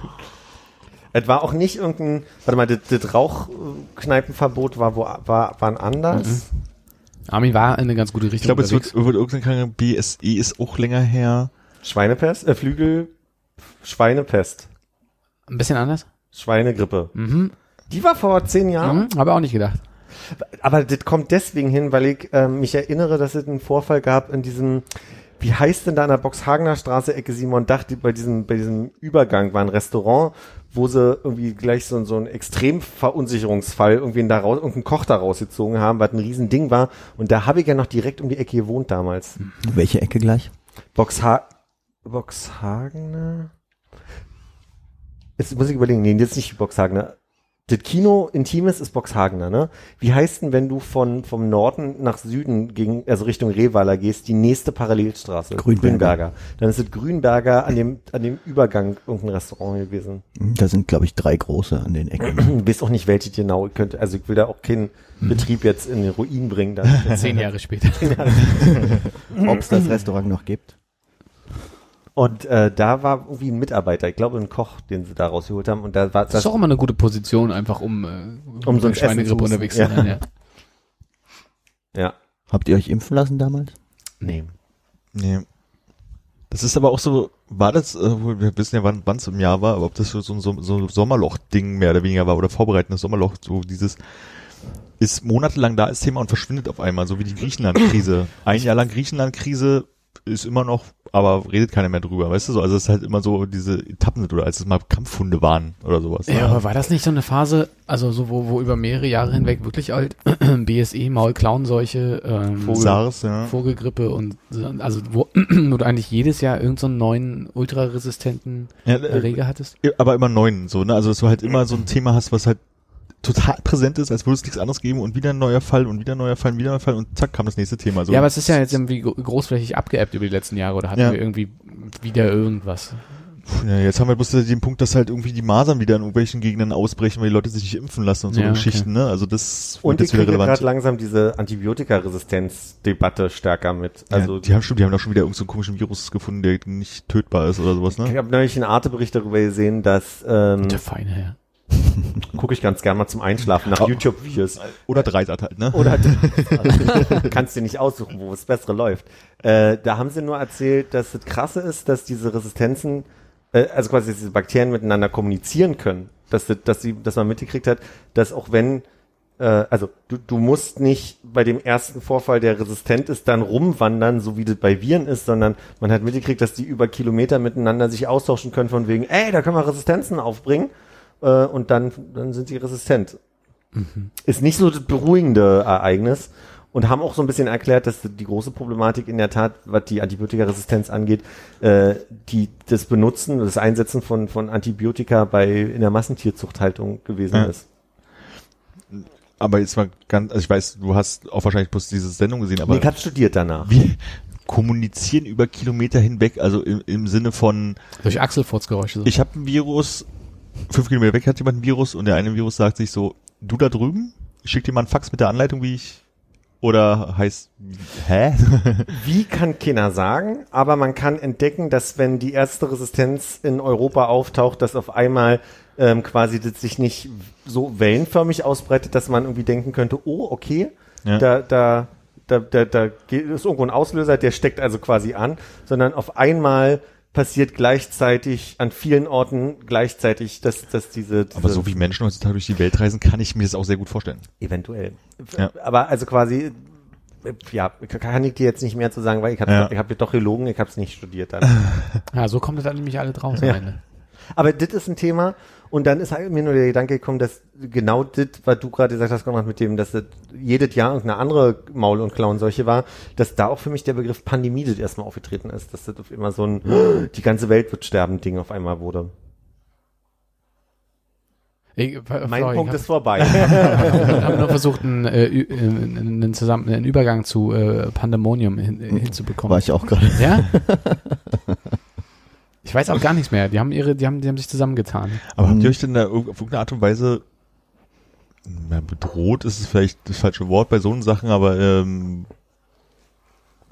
Es war auch nicht irgendein, warte mal, das, das Rauchkneipenverbot war, wo, war, waren anders. Armin war in eine ganz gute Richtung Ich glaube, es wird, wird irgendeine Krankheit, BSE ist auch länger her. Schweinepest, äh, Flügel, Schweinepest, Ein bisschen anders. Schweinegrippe. Mhm. Die war vor zehn Jahren. Mhm. Habe auch nicht gedacht. Aber das kommt deswegen hin, weil ich ähm, mich erinnere, dass es einen Vorfall gab in diesem, wie heißt denn da an der Boxhagener Straße, Ecke Simon Dach, die, bei diesem, bei diesem Übergang war ein Restaurant, wo sie irgendwie gleich so, so einen Extremverunsicherungsfall irgendwie da raus, irgendeinen Koch da rausgezogen haben, was ein Riesending war. Und da habe ich ja noch direkt um die Ecke gewohnt damals. Welche Ecke gleich? Boxha Boxhagener? Jetzt muss ich überlegen, nee, jetzt nicht Boxhagener. Das Kino Intimes ist Boxhagener, ne? Wie heißt denn, wenn du von, vom Norden nach Süden gegen, also Richtung Rehweiler gehst, die nächste Parallelstraße? Grünberger. Dann ist es Grünberger an dem, an dem Übergang irgendein Restaurant gewesen. Hm, Da sind, glaube ich, drei große an den Ecken. Weiß auch nicht, welche genau. Ich könnte, also ich will da auch keinen Betrieb jetzt in den Ruin bringen. Dann. Zehn Jahre später. Ob es das Restaurant noch gibt? Und äh, da war irgendwie ein Mitarbeiter, ich glaube ein Koch, den sie da rausgeholt haben. Und da war Das ist auch immer eine gute Position, einfach um, äh, Um so ein Schweinegrippe unterwegs zu sein. Ja. ja. Habt ihr euch impfen lassen damals? Nee. Nee. Das ist aber auch so, war das, äh, wir wissen ja, wann es im Jahr war, aber ob das so, so ein so, so Sommerloch-Ding mehr oder weniger war oder vorbereitendes Sommerloch, so dieses ist monatelang da als Thema und verschwindet auf einmal, so wie die Griechenland-Krise. Ein Jahr lang Griechenland-Krise ist immer noch, aber redet keiner mehr drüber, weißt du so? Also es ist halt immer so diese Etappen sind oder als es mal Kampfhunde waren oder sowas. Ja, aber war das nicht so eine Phase, also so, wo, wo über mehrere Jahre hinweg wirklich alt BSE, Maulklauenseuche, ähm, SARS, ja. Vogelgrippe und so, also wo, wo du eigentlich jedes Jahr irgendeinen so einen neuen ultraresistenten ja äh, Erreger hattest? aber immer neuen, so, ne? Also dass du halt immer so ein Thema hast, was halt total präsent ist, als würde es nichts anderes geben und wieder ein neuer Fall und wieder ein neuer Fall und wieder ein neuer Fall und zack kam das nächste Thema. So. ja, aber es ist ja jetzt irgendwie gro- großflächig abgeebbt über die letzten Jahre oder hatten Ja. wir irgendwie wieder irgendwas? Ja, jetzt haben wir bloß den Punkt, dass halt irgendwie die Masern wieder in irgendwelchen Gegenden ausbrechen, weil die Leute sich nicht impfen lassen und so Ja, okay. Geschichten, ne? Also das Und ich jetzt wieder kriege relevant. gerade langsam diese Antibiotikaresistenz-Debatte stärker mit. Also Also die haben schon, die haben doch schon wieder irgendeinen so komischen Virus gefunden, der nicht tötbar ist oder sowas, ich ne? habe neulich einen Arte-Bericht darüber gesehen, dass ähm, Der feine Herr. gucke ich ganz gern mal zum Einschlafen nach. YouTube-Videos. Oder Dreisat halt, ne? Oder kannst dir nicht aussuchen, wo es bessere läuft. Äh, da haben sie nur erzählt, dass das krasse ist, dass diese Resistenzen, äh, also quasi diese Bakterien miteinander kommunizieren können. Dass, das- dass, sie, dass man mitgekriegt hat, dass auch wenn, äh, also du, du musst nicht bei dem ersten Vorfall, der resistent ist, dann rumwandern, so wie das bei Viren ist, sondern man hat mitgekriegt, dass die über Kilometer miteinander sich austauschen können von wegen, ey, da können wir Resistenzen aufbringen äh, und dann, dann sind sie resistent ist nicht so das beruhigende Ereignis und haben auch so ein bisschen erklärt, dass die große Problematik in der Tat, was die Antibiotikaresistenz angeht, äh, die das Benutzen, das Einsetzen von, von Antibiotika bei in der Massentierzuchthaltung gewesen Ja. ist. Aber jetzt mal ganz, also ich weiß, du hast auch wahrscheinlich bloß diese Sendung gesehen, aber Nee, ich studiert danach. wir kommunizieren über Kilometer hinweg, also im, im Sinne von, Durch Achselfurzgeräusche. So. ich habe ein Virus, fünf Kilometer weg hat jemand ein Virus und der eine Virus sagt sich so, du da drüben, schick dir mal einen Fax mit der Anleitung, wie ich, oder heißt, hä? Wie kann keiner sagen, aber man kann entdecken, dass wenn die erste Resistenz in Europa auftaucht, dass auf einmal ähm, quasi das sich nicht so wellenförmig ausbreitet, dass man irgendwie denken könnte, oh, okay, Ja. da, da da, da, da geht- ist irgendwo ein Auslöser, der steckt also quasi an, sondern auf einmal passiert gleichzeitig an vielen Orten gleichzeitig, dass, dass diese, diese Aber so wie Menschen heutzutage durch die Welt reisen, kann ich mir das auch sehr gut vorstellen. eventuell. Ja. Aber also quasi äh, ja, kann ich dir jetzt nicht mehr zu sagen, weil ich habe Ja. ich habe doch gelogen, ich habe es nicht studiert dann. Ja, so kommt das dann nämlich alle draus am Ja. Ende. Aber das ist ein Thema und dann ist halt mir nur der Gedanke gekommen, dass genau das, was du gerade gesagt hast, Konrad, mit dem, dass das jedes Jahr irgendeine andere Maul- und Klauenseuche war, dass da auch für mich der Begriff Pandemie das erstmal aufgetreten ist, dass das auf immer so ein die ganze Welt wird sterben Ding auf einmal wurde. Ich, Mein sorry, Punkt ist vorbei. habe hab nur versucht, einen, äh, äh, einen, zusammen, einen Übergang zu äh, Pandemonium hin, äh, hinzubekommen. War ich auch gerade. Ja? Ich weiß auch gar nichts mehr. Die haben ihre, die haben, die haben sich zusammengetan. Aber habt Mhm. ihr euch denn da auf irgendeine Art und Weise na, bedroht ist es vielleicht das falsche Wort bei so einen Sachen, aber ähm,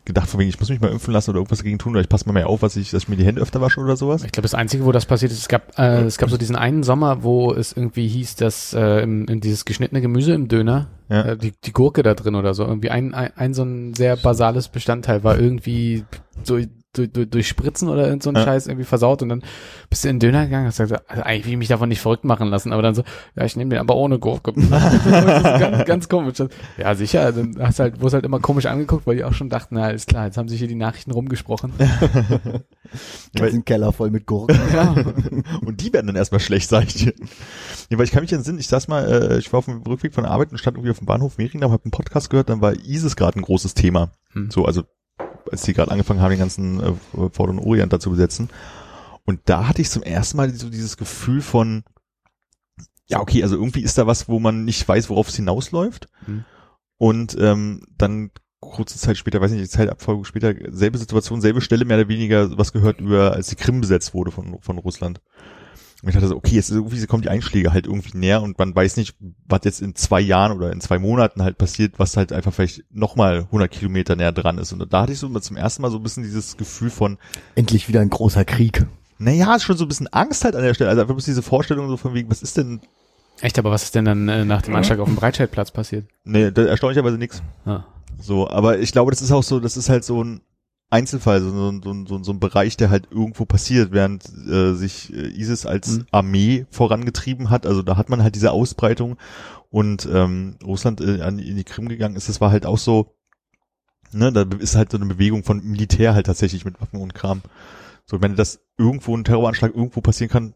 gedacht von wegen, ich muss mich mal impfen lassen oder irgendwas dagegen tun oder ich passe mal mehr auf, was ich, dass ich mir die Hände öfter wasche oder sowas? Ich glaube, das Einzige, wo das passiert ist, es gab, äh, es gab so diesen einen Sommer, wo es irgendwie hieß, dass äh, in, in dieses geschnittene Gemüse im Döner, Ja. äh, die, die Gurke da drin oder so, irgendwie ein, ein, ein so ein sehr basales Bestandteil war irgendwie so durch, durch, durch Spritzen oder irgend so ein Ja. Scheiß irgendwie versaut und dann bist du in den Döner gegangen und hast gesagt, also eigentlich will ich mich davon nicht verrückt machen lassen, aber dann so, ja, ich nehme den aber ohne Gurke. ganz, ganz komisch. Ja, sicher, dann hast halt, wo es halt immer komisch angeguckt, weil die auch schon dachten, na, ist klar, jetzt haben sich hier die Nachrichten rumgesprochen. Ganzen Keller voll mit Gurken. ja. Und die werden dann erstmal schlecht, sag ich dir. Ja, weil ich kann mich entsinnen, ich saß mal, äh, ich war auf dem Rückweg von der Arbeit und stand irgendwie auf dem Bahnhof Mehringdamm, habe einen Podcast gehört, dann war ISIS gerade ein großes Thema. Hm. So, also als die gerade angefangen haben, den ganzen äh, Vorderen Orient da zu besetzen. Und da hatte ich zum ersten Mal so dieses Gefühl von, ja, okay, also irgendwie ist da was, wo man nicht weiß, worauf es hinausläuft. Hm. Und ähm, dann kurze Zeit später, weiß nicht, Zeitabfolge später, selbe Situation, selbe Stelle, mehr oder weniger was gehört über, als die Krim besetzt wurde von, von Russland. Und ich dachte so, okay, jetzt ist irgendwie kommen die Einschläge halt irgendwie näher und man weiß nicht, was jetzt in zwei Jahren oder in zwei Monaten halt passiert, was halt einfach vielleicht nochmal 100 Kilometer näher dran ist. Und da hatte ich so zum ersten Mal so ein bisschen dieses Gefühl von, Endlich wieder ein großer Krieg. naja, ist schon so ein bisschen Angst halt an der Stelle. Also einfach bloß diese Vorstellung so von wegen, was ist denn, Echt, aber was ist denn dann äh, nach dem Anschlag auf dem Breitscheidplatz passiert? nee, da, erstaunlicherweise nichts. Ah. So, aber ich glaube, das ist auch so, das ist halt so ein Einzelfall, so, so, so, so, so ein Bereich, der halt irgendwo passiert, während äh, sich äh, ISIS als Mhm. Armee vorangetrieben hat. Also da hat man halt diese Ausbreitung und ähm, Russland äh, an, in die Krim gegangen ist, das war halt auch so, ne, da ist halt so eine Bewegung von Militär halt tatsächlich mit Waffen und Kram. So, wenn das irgendwo ein Terroranschlag irgendwo passieren kann,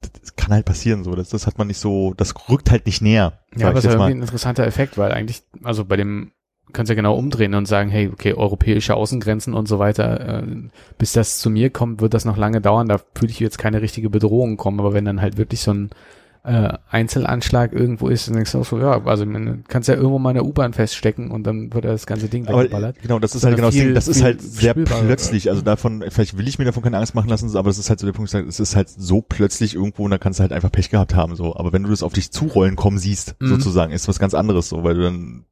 das kann halt passieren so. Das, das hat man nicht so, das rückt halt nicht näher. Ja, aber es ist irgendwie ein interessanter Effekt, weil eigentlich, also bei dem kannst ja genau umdrehen und sagen, hey, okay, europäische Außengrenzen und so weiter, äh, bis das zu mir kommt, wird das noch lange dauern, da fühle ich jetzt keine richtige Bedrohung kommen, aber wenn dann halt wirklich so ein äh, Einzelanschlag irgendwo ist, dann denkst du auch so, ja, also man kannst ja irgendwo mal eine U-Bahn feststecken und dann wird das ganze Ding Aber weggeballert. genau, das ist halt genau das viel- Ding. Das ist halt sehr plötzlich. Also davon, vielleicht will ich mir davon keine Angst machen lassen, aber das ist halt so der Punkt, es ist halt so plötzlich irgendwo und da kannst du halt einfach Pech gehabt haben, so. Aber wenn du das auf dich zurollen kommen siehst, Mhm. sozusagen, ist was ganz anderes, so, weil du dann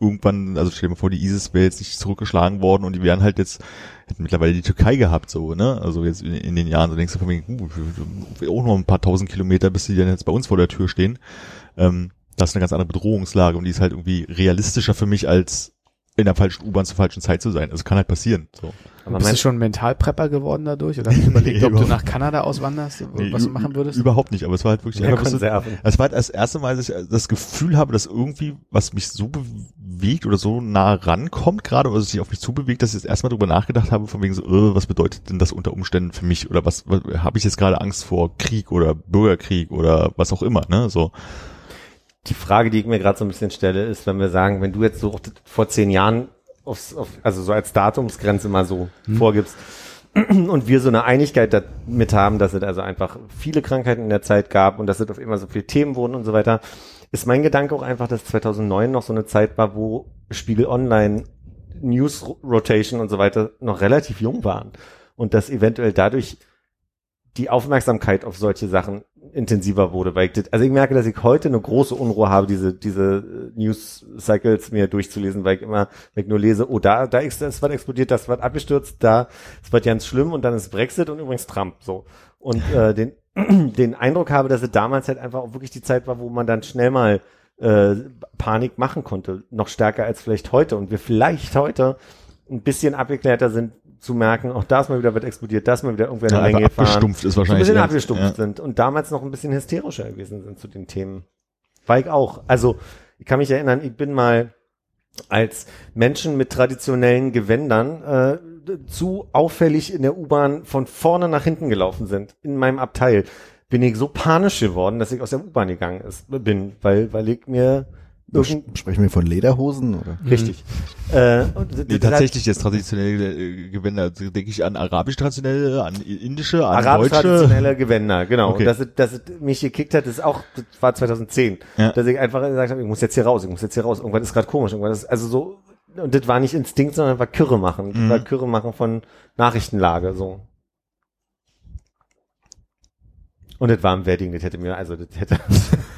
irgendwann, also stell dir mal vor, die ISIS wäre jetzt nicht zurückgeschlagen worden und die wären halt jetzt, hätten mittlerweile die Türkei gehabt, so, ne? Also jetzt in, in den Jahren, so denkst du von wegen, uh, auch noch ein paar tausend Kilometer, bis die dann jetzt bei uns vor der Tür stehen. Ähm, das ist eine ganz andere Bedrohungslage und die ist halt irgendwie realistischer für mich als in der falschen U-Bahn zur falschen Zeit zu sein. Also kann halt passieren. So. Aber Bist du schon Mentalprepper geworden dadurch oder hast du überlegt, Nee, ob du nach Kanada auswanderst, Nee, was du machen würdest? Überhaupt nicht, aber es war halt wirklich einfach so, es war halt das erste Mal, dass ich das Gefühl habe, dass irgendwie was mich so bewegt oder so nah rankommt gerade, oder sich auf mich zubewegt, dass ich jetzt erstmal drüber nachgedacht habe, von wegen so, äh, was bedeutet denn das unter Umständen für mich oder was, was habe ich jetzt gerade Angst vor Krieg oder Bürgerkrieg oder was auch immer, ne? So. Die Frage, die ich mir gerade so ein bisschen stelle, ist, wenn wir sagen, wenn du jetzt so vor zehn Jahren aufs, auf, also so als Datumsgrenze mal so vorgibst und wir so eine Einigkeit damit haben, dass es also einfach viele Krankheiten in der Zeit gab und dass es auf immer so viele Themen wurden und so weiter, ist mein Gedanke auch einfach, dass 2009 noch so eine Zeit war, wo Spiegel Online News Rotation und so weiter noch relativ jung waren und dass eventuell dadurch die Aufmerksamkeit auf solche Sachen intensiver wurde, weil ich das, also ich merke, dass ich heute eine große Unruhe habe, diese, diese äh, News Cycles mir durchzulesen, weil ich immer, wenn ich nur lese, oh, da, da ist das was explodiert, das wird abgestürzt, da ist was ganz schlimm und dann ist Brexit und übrigens Trump, so. Und, äh, den, den Eindruck habe, dass es damals halt einfach auch wirklich die Zeit war, wo man dann schnell mal äh, Panik machen konnte, noch stärker als vielleicht heute und wir vielleicht heute ein bisschen abgeklärter sind zu merken, auch da ist mal wieder wird explodiert, da ist mal wieder irgendwer Ja, eine einfach Menge abgestumpft ist So ein wahrscheinlich. bisschen abgestumpft ja. sind und damals noch ein bisschen hysterischer gewesen sind zu den Themen. War ich auch. Also, ich kann mich erinnern, ich bin mal als Menschen mit traditionellen Gewändern äh, zu auffällig in der U-Bahn von vorne nach hinten gelaufen sind, in meinem Abteil, bin ich so panisch geworden, dass ich aus der U-Bahn gegangen ist, bin, weil, weil ich mir Sprechen wir von Lederhosen oder? richtig. Äh, und das- Nee, das tatsächlich jetzt traditionelle äh, Gewänder, also denke ich an arabisch traditionelle, an indische, an Arabisch deutsche. traditionelle Gewänder, genau. Okay. Und dass, es- dass es mich gekickt hat, ist auch, das war 2010, Ja. dass ich einfach gesagt habe, ich muss jetzt hier raus, ich muss jetzt hier raus. Irgendwas ist gerade komisch, irgendwas ist, also so, und das war nicht Instinkt, sondern war Kürre machen. Das Mhm. war Kürre machen von Nachrichtenlage, so. Und das war ein Wedding, das hätte mir, also das hätte,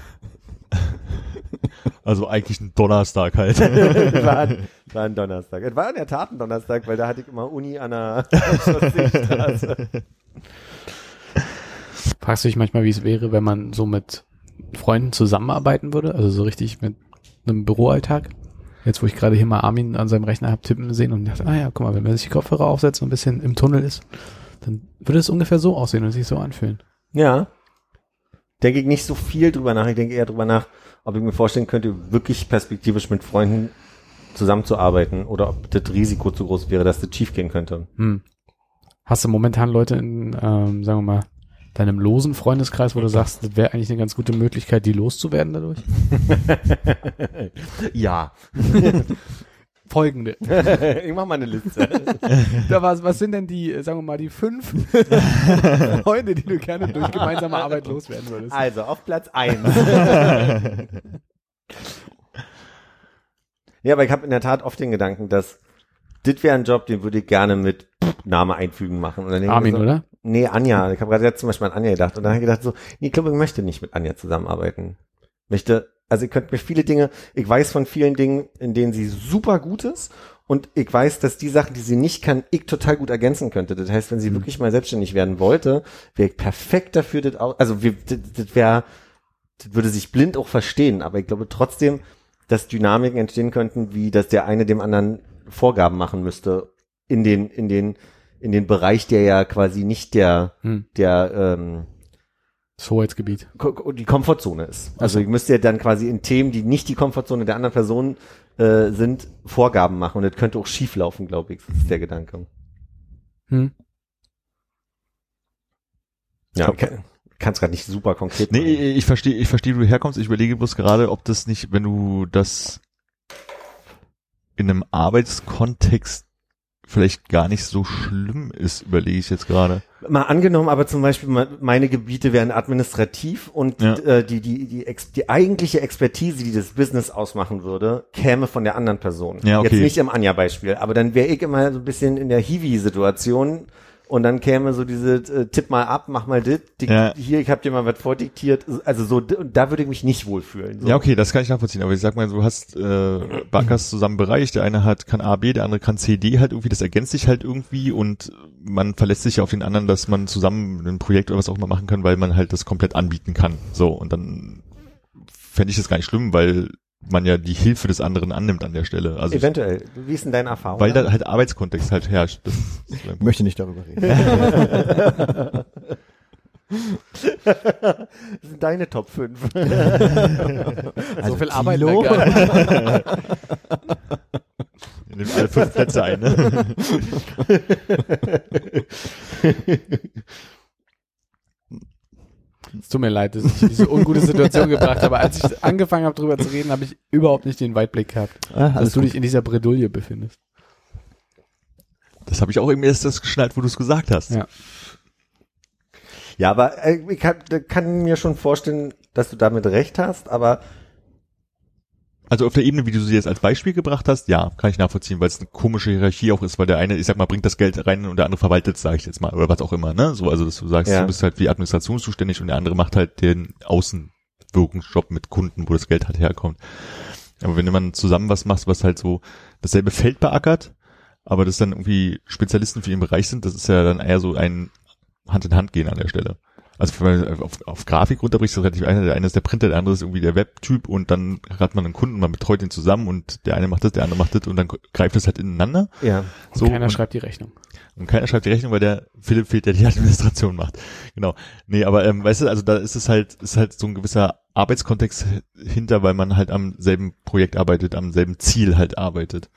Also eigentlich ein Donnerstag halt. war, ein- war ein Donnerstag. Es war in der Tat ein Donnerstag, weil da hatte ich immer Uni an der Chausseestraße. Fragst du dich manchmal, wie es wäre, wenn man so mit Freunden zusammenarbeiten würde? Also so richtig mit einem Büroalltag? Jetzt, wo ich gerade hier mal Armin an seinem Rechner hab tippen sehen und dachte, ah ja, guck mal, wenn man sich die Kopfhörer aufsetzt und ein bisschen im Tunnel ist, dann würde es ungefähr so aussehen und sich so anfühlen. Ja. Denke ich nicht so viel drüber nach. Ich denke eher drüber nach, ob ich mir vorstellen könnte, wirklich perspektivisch mit Freunden zusammenzuarbeiten oder ob das Risiko zu groß wäre, dass das schief gehen könnte. Hm. Hast du momentan Leute in, ähm, sagen wir mal, deinem losen Freundeskreis, wo du sagst, das wäre eigentlich eine ganz gute Möglichkeit, die loszuwerden dadurch? ja. Folgende. ich mach mal eine Liste. Da was, was sind denn die, äh, sagen wir mal, die fünf Freunde, die du gerne durch gemeinsame Arbeit loswerden würdest? Also, auf Platz eins. ja, aber ich habe in der Tat oft den Gedanken, dass das wäre ein Job, den würde ich gerne mit Name einfügen machen. Und dann Armin, so, oder? Nee, Anja. Ich habe gerade jetzt zum Beispiel an Anja gedacht. Und dann habe ich gedacht so, nee, ich glaube, ich möchte nicht mit Anja zusammenarbeiten. Möchte, also ihr könnt mir viele Dinge, ich weiß von vielen Dingen, in denen sie super gut ist. Und ich weiß, dass die Sachen, die sie nicht kann, ich total gut ergänzen könnte. Das heißt, wenn sie wirklich mal selbstständig werden wollte, wäre ich perfekt dafür, das auch, also wir, das, das wäre, das würde sich blind auch verstehen. Aber ich glaube trotzdem, dass Dynamiken entstehen könnten, wie dass der eine dem anderen Vorgaben machen müsste in den, in den, in den Bereich, der ja quasi nicht der, Hm. der, ähm, Das Hoheitsgebiet. Die Komfortzone ist. Also ich müsste ja dann quasi in Themen, die nicht die Komfortzone der anderen Person äh, sind, Vorgaben machen. Und das könnte auch schief laufen, glaube ich. Das ist der Gedanke. Hm. Ja, ich kann es gerade nicht super konkret Nee, machen. ich ich verstehe, ich verstehe, wo du herkommst. Ich überlege bloß gerade, ob das nicht, wenn du das in einem Arbeitskontext vielleicht gar nicht so schlimm ist, überlege ich jetzt gerade. Mal angenommen, aber zum Beispiel me- meine Gebiete wären administrativ und Ja. äh, die, die, die, Ex die eigentliche Expertise, die das Business ausmachen würde, käme von der anderen Person. Ja, okay. Jetzt nicht im Anja-Beispiel, aber dann wäre ich immer so ein bisschen in der Hiwi-Situation und dann käme so diese äh, Tipp mal ab, mach mal dit, dick, Ja. hier, ich habe dir mal was vordiktiert. Also so, da würde ich mich nicht wohlfühlen. So. Ja, okay, das kann ich nachvollziehen. Aber ich sag mal, du hast äh, Bankers zusammen Bereich, der eine hat kann A, B, der andere kann C, D halt irgendwie, das ergänzt sich halt irgendwie und man verlässt sich ja auf den anderen, dass man zusammen ein Projekt oder was auch immer machen kann, weil man halt das komplett anbieten kann. So, und dann fände ich das gar nicht schlimm, weil man ja die Hilfe des anderen annimmt an der Stelle. Also Eventuell. Wie ist denn deine Erfahrung? weil da halt Arbeitskontext halt herrscht. Das, Ich möchte nicht darüber reden. das sind deine Top 5. so viel Arbeit nimmt alle fünf Plätze ein. Ne? Es tut mir leid, dass ich in diese ungute Situation gebracht habe. Als ich angefangen habe, drüber zu reden, habe ich überhaupt nicht den Weitblick gehabt, Ah, dass du gut. dich in dieser Bredouille befindest. Das habe ich auch eben erst das geschnallt, wo du es gesagt hast. Ja. Ja, aber äh, ich kann, kann mir schon vorstellen, dass du damit recht hast, aber Also auf der Ebene, wie du sie jetzt als Beispiel gebracht hast, ja, kann ich nachvollziehen, weil es eine komische Hierarchie auch ist, weil der eine, ich sag mal, bringt das Geld rein und der andere verwaltet, sage ich jetzt mal, oder was auch immer, ne? So, also dass du sagst, Ja. du bist halt die Administration zuständig und der andere macht halt den Außenwirkungsjob mit Kunden, wo das Geld halt herkommt. Aber wenn man zusammen was macht, was halt so dasselbe Feld beackert, aber das dann irgendwie Spezialisten für ihren Bereich sind, das ist ja dann eher so ein Hand in Hand gehen an der Stelle. Also wenn man auf, auf Grafik runterbricht, ist das relativ einer. Der eine ist der Printer, der andere ist irgendwie der Webtyp und dann hat man einen Kunden, man betreut den zusammen und der eine macht das, der andere macht das und dann greift das halt ineinander. Ja. So, keiner und, schreibt die Rechnung. Und keiner schreibt die Rechnung, weil der Philipp fehlt, der die Administration macht. Genau. Nee, aber ähm, weißt du, also da ist es halt, ist halt so ein gewisser Arbeitskontext hinter, weil man halt am selben Projekt arbeitet, am selben Ziel halt arbeitet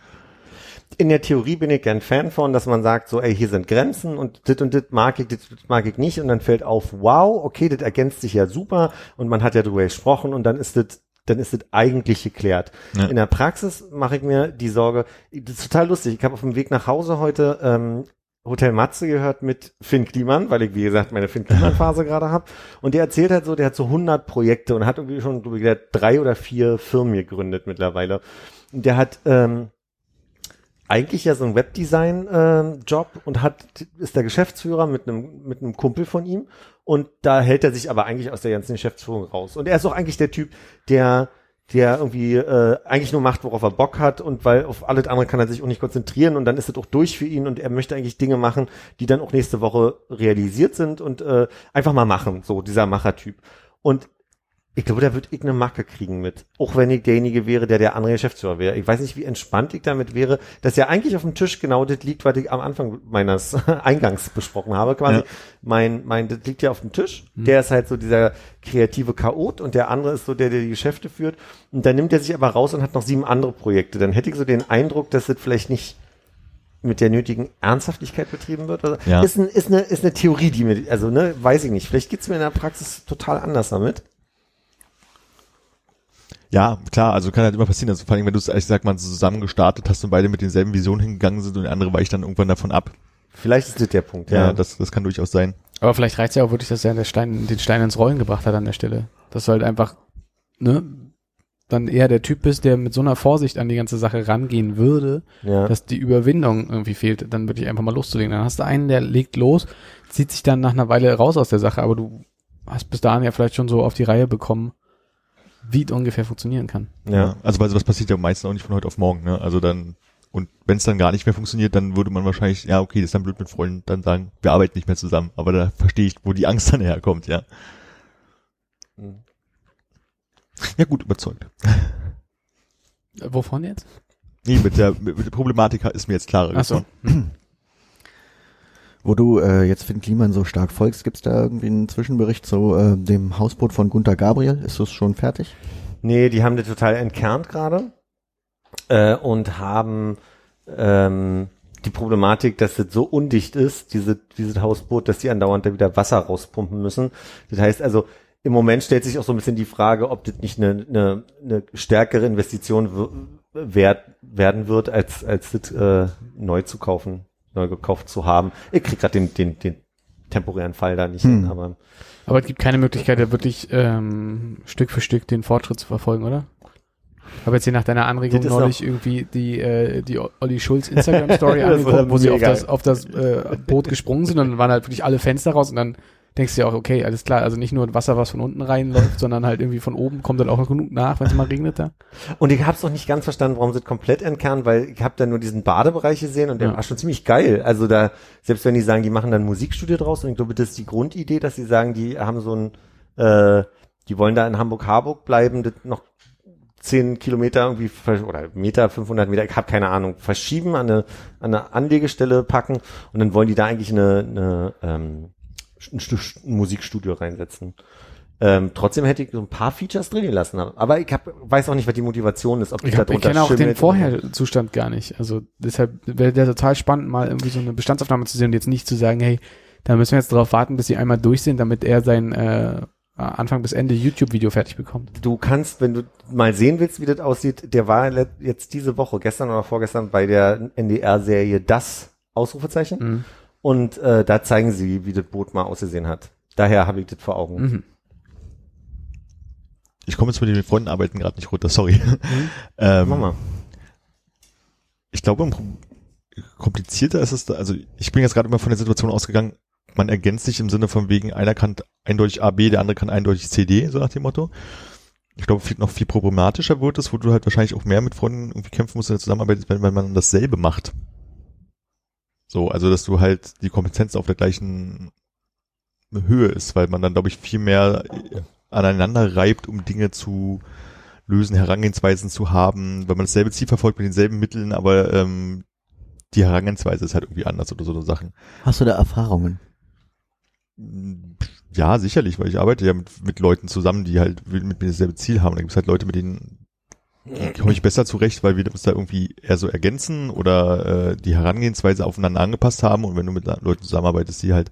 in der Theorie bin ich gern Fan von, dass man sagt, so, ey, hier sind Grenzen und dit und dit mag ich, dit mag ich nicht und dann fällt auf, wow, okay, das ergänzt sich ja super und man hat ja drüber gesprochen und dann ist das dann ist das eigentlich geklärt. Ja. In der Praxis mache ich mir die Sorge, das ist total lustig, ich habe auf dem Weg nach Hause heute ähm, Hotel Matze gehört mit Finn Kliman, weil ich, wie gesagt, meine Finn Kliman-Phase gerade habe. Und der erzählt halt so, der hat so 100 Projekte und hat irgendwie schon, glaube ich, drei oder vier Firmen gegründet mittlerweile. Und der hat ähm, eigentlich ja so ein Webdesign-Job äh, und hat ist der Geschäftsführer mit einem mit einem Kumpel von ihm. Und da hält er sich aber eigentlich aus der ganzen Geschäftsführung raus. Und er ist auch eigentlich der Typ, der der irgendwie äh, eigentlich nur macht, worauf er Bock hat. Und weil auf alles andere kann er sich auch nicht konzentrieren. Und dann ist es auch durch für ihn. Und er möchte eigentlich Dinge machen, die dann auch nächste Woche realisiert sind und äh, einfach mal machen, so dieser Machertyp. Und ich glaube, da würde ich eine Macke kriegen mit. Auch wenn ich derjenige wäre, der der andere Geschäftsführer wäre. Ich weiß nicht, wie entspannt ich damit wäre, dass ja eigentlich auf dem Tisch genau das liegt, was ich am Anfang meines Eingangs besprochen habe. Quasi ja. mein, mein, das liegt ja auf dem Tisch. Mhm. Der ist halt so dieser kreative Chaot und der andere ist so der, der die Geschäfte führt. Und dann nimmt er sich aber raus und hat noch sieben andere Projekte. Dann hätte ich so den Eindruck, dass das vielleicht nicht mit der nötigen Ernsthaftigkeit betrieben wird. Also ja. ist, ein, ist, eine, ist eine Theorie, die mir, also ne, weiß ich nicht. Vielleicht geht's mir in der Praxis total anders damit. Ja, klar, also kann halt immer passieren. Also vor allem, wenn du es, ich sag mal, zusammen gestartet hast und beide mit denselben Visionen hingegangen sind und der andere weicht dann irgendwann davon ab. Vielleicht ist das der Punkt, ja. Ja, das, das kann durchaus sein. Aber vielleicht reicht es ja auch wirklich, dass er der Stein, den Stein ins Rollen gebracht hat an der Stelle. Dass du halt einfach, ne, dann eher der Typ bist, der mit so einer Vorsicht an die ganze Sache rangehen würde, ja. dass die Überwindung irgendwie fehlt, dann wirklich einfach mal loszulegen. Dann hast du einen, der legt los, zieht sich dann nach einer Weile raus aus der Sache, aber du hast bis dahin ja vielleicht schon so auf die Reihe bekommen, wie es ungefähr funktionieren kann. Ja, also weil sowas passiert ja meistens auch nicht von heute auf morgen, ne? Also dann, und wenn es dann gar nicht mehr funktioniert, dann würde man wahrscheinlich, ja, okay, das ist dann blöd mit Freunden, dann sagen, wir arbeiten nicht mehr zusammen. Aber da verstehe ich, wo die Angst dann herkommt, ja. Mhm. Ja, gut überzeugt. Wovon jetzt? Nee, mit der, mit der Problematik ist mir jetzt klarer Ach so. Wo du äh, jetzt Finn Kliman so stark folgst, gibt's da irgendwie einen Zwischenbericht zu äh, dem Hausboot von Gunter Gabriel? Ist das schon fertig? Nee, die haben das total entkernt gerade äh, und haben ähm, die Problematik, dass das so undicht ist, diese, dieses Hausboot, dass die andauernd da wieder Wasser rauspumpen müssen. Das heißt also, im Moment stellt sich auch so ein bisschen die Frage, ob das nicht eine, eine, eine stärkere Investition wert werden wird, als, als das äh, neu zu kaufen neu gekauft zu haben. Ich krieg gerade den, den, den temporären Fall da nicht hm. hin, aber. Aber es gibt keine Möglichkeit, da wirklich ähm, Stück für Stück den Fortschritt zu verfolgen, oder? habe jetzt hier nach deiner Anregung neulich irgendwie die, äh, die Olli Schulz Instagram Story angeguckt, wo sie auf das, auf das äh, Boot gesprungen sind und dann waren halt wirklich alle Fenster raus und dann denkst du ja auch, okay, alles klar, also nicht nur Wasser, was von unten reinläuft, sondern halt irgendwie von oben kommt dann auch noch genug nach, wenn es mal regnet da. Und ich habe es noch nicht ganz verstanden, warum sie es komplett entkernen, weil ich habe da nur diesen Badebereich gesehen und der ja. war schon ziemlich geil. Also da, selbst wenn die sagen, die machen dann Musikstudio draus und ich glaube, das ist die Grundidee, dass sie sagen, die haben so ein, äh, die wollen da in Hamburg-Harburg bleiben, das noch zehn Kilometer irgendwie oder Meter, 500 Meter, ich habe keine Ahnung, verschieben, an eine, an eine Anlegestelle packen und dann wollen die da eigentlich eine, eine ähm, ein, ein Musikstudio reinsetzen. Ähm, trotzdem hätte ich so ein paar Features drin gelassen. Aber ich hab, weiß auch nicht, was die Motivation ist. Ob ich, hab, ich kenne auch den Vorherzustand gar nicht. Also deshalb wäre der total spannend, mal irgendwie so eine Bestandsaufnahme zu sehen und jetzt nicht zu sagen, hey, da müssen wir jetzt darauf warten, bis sie einmal durch sind, damit er sein äh, Anfang bis Ende YouTube-Video fertig bekommt. Du kannst, wenn du mal sehen willst, wie das aussieht, der war jetzt diese Woche, gestern oder vorgestern, bei der NDR-Serie Das Ausrufezeichen. Mhm. Und äh, da zeigen sie, wie das Boot mal ausgesehen hat. Daher habe ich das vor Augen. Mhm. Ich komme jetzt mit den Freunden arbeiten gerade nicht runter, sorry. Mhm. ähm, Mach mal. Ich glaube, komplizierter ist es, da, also ich bin jetzt gerade immer von der Situation ausgegangen, man ergänzt sich im Sinne von wegen, einer kann eindeutig A, B, der andere kann eindeutig C, D, so nach dem Motto. Ich glaube, viel, noch viel problematischer wird es, wo du halt wahrscheinlich auch mehr mit Freunden irgendwie kämpfen musst in der Zusammenarbeit, wenn, wenn man dasselbe macht. So, also dass du halt die Kompetenz auf der gleichen Höhe ist, weil man dann, glaube ich, viel mehr äh, aneinander reibt, um Dinge zu lösen, Herangehensweisen zu haben, weil man dasselbe Ziel verfolgt mit denselben Mitteln, aber ähm, die Herangehensweise ist halt irgendwie anders oder so eine Sachen. Hast du da Erfahrungen? Ja, sicherlich, weil ich arbeite ja mit, mit Leuten zusammen, die halt mit mir dasselbe Ziel haben. Da gibt es halt Leute, mit denen komme ich besser zurecht, weil wir uns da irgendwie eher so ergänzen oder äh, die Herangehensweise aufeinander angepasst haben. Und wenn du mit Leuten zusammenarbeitest, die halt,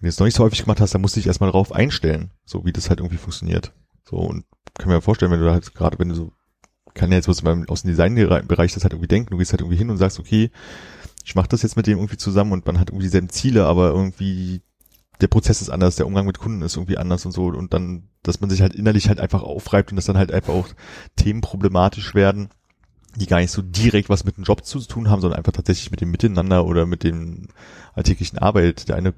wenn noch nicht so häufig gemacht hast, dann musst du dich erstmal darauf einstellen, so wie das halt irgendwie funktioniert. So, und kann mir vorstellen, wenn du halt gerade, wenn du so, kann ja jetzt was aus dem Designbereich das halt irgendwie denken, du gehst halt irgendwie hin und sagst, okay, ich mache das jetzt mit dem irgendwie zusammen und man hat irgendwie dieselben Ziele, aber irgendwie der Prozess ist anders, der Umgang mit Kunden ist irgendwie anders und so und dann, dass man sich halt innerlich halt einfach aufreibt und dass dann halt einfach auch Themen problematisch werden, die gar nicht so direkt was mit dem Job zu tun haben, sondern einfach tatsächlich mit dem Miteinander oder mit dem alltäglichen Arbeit. Der eine,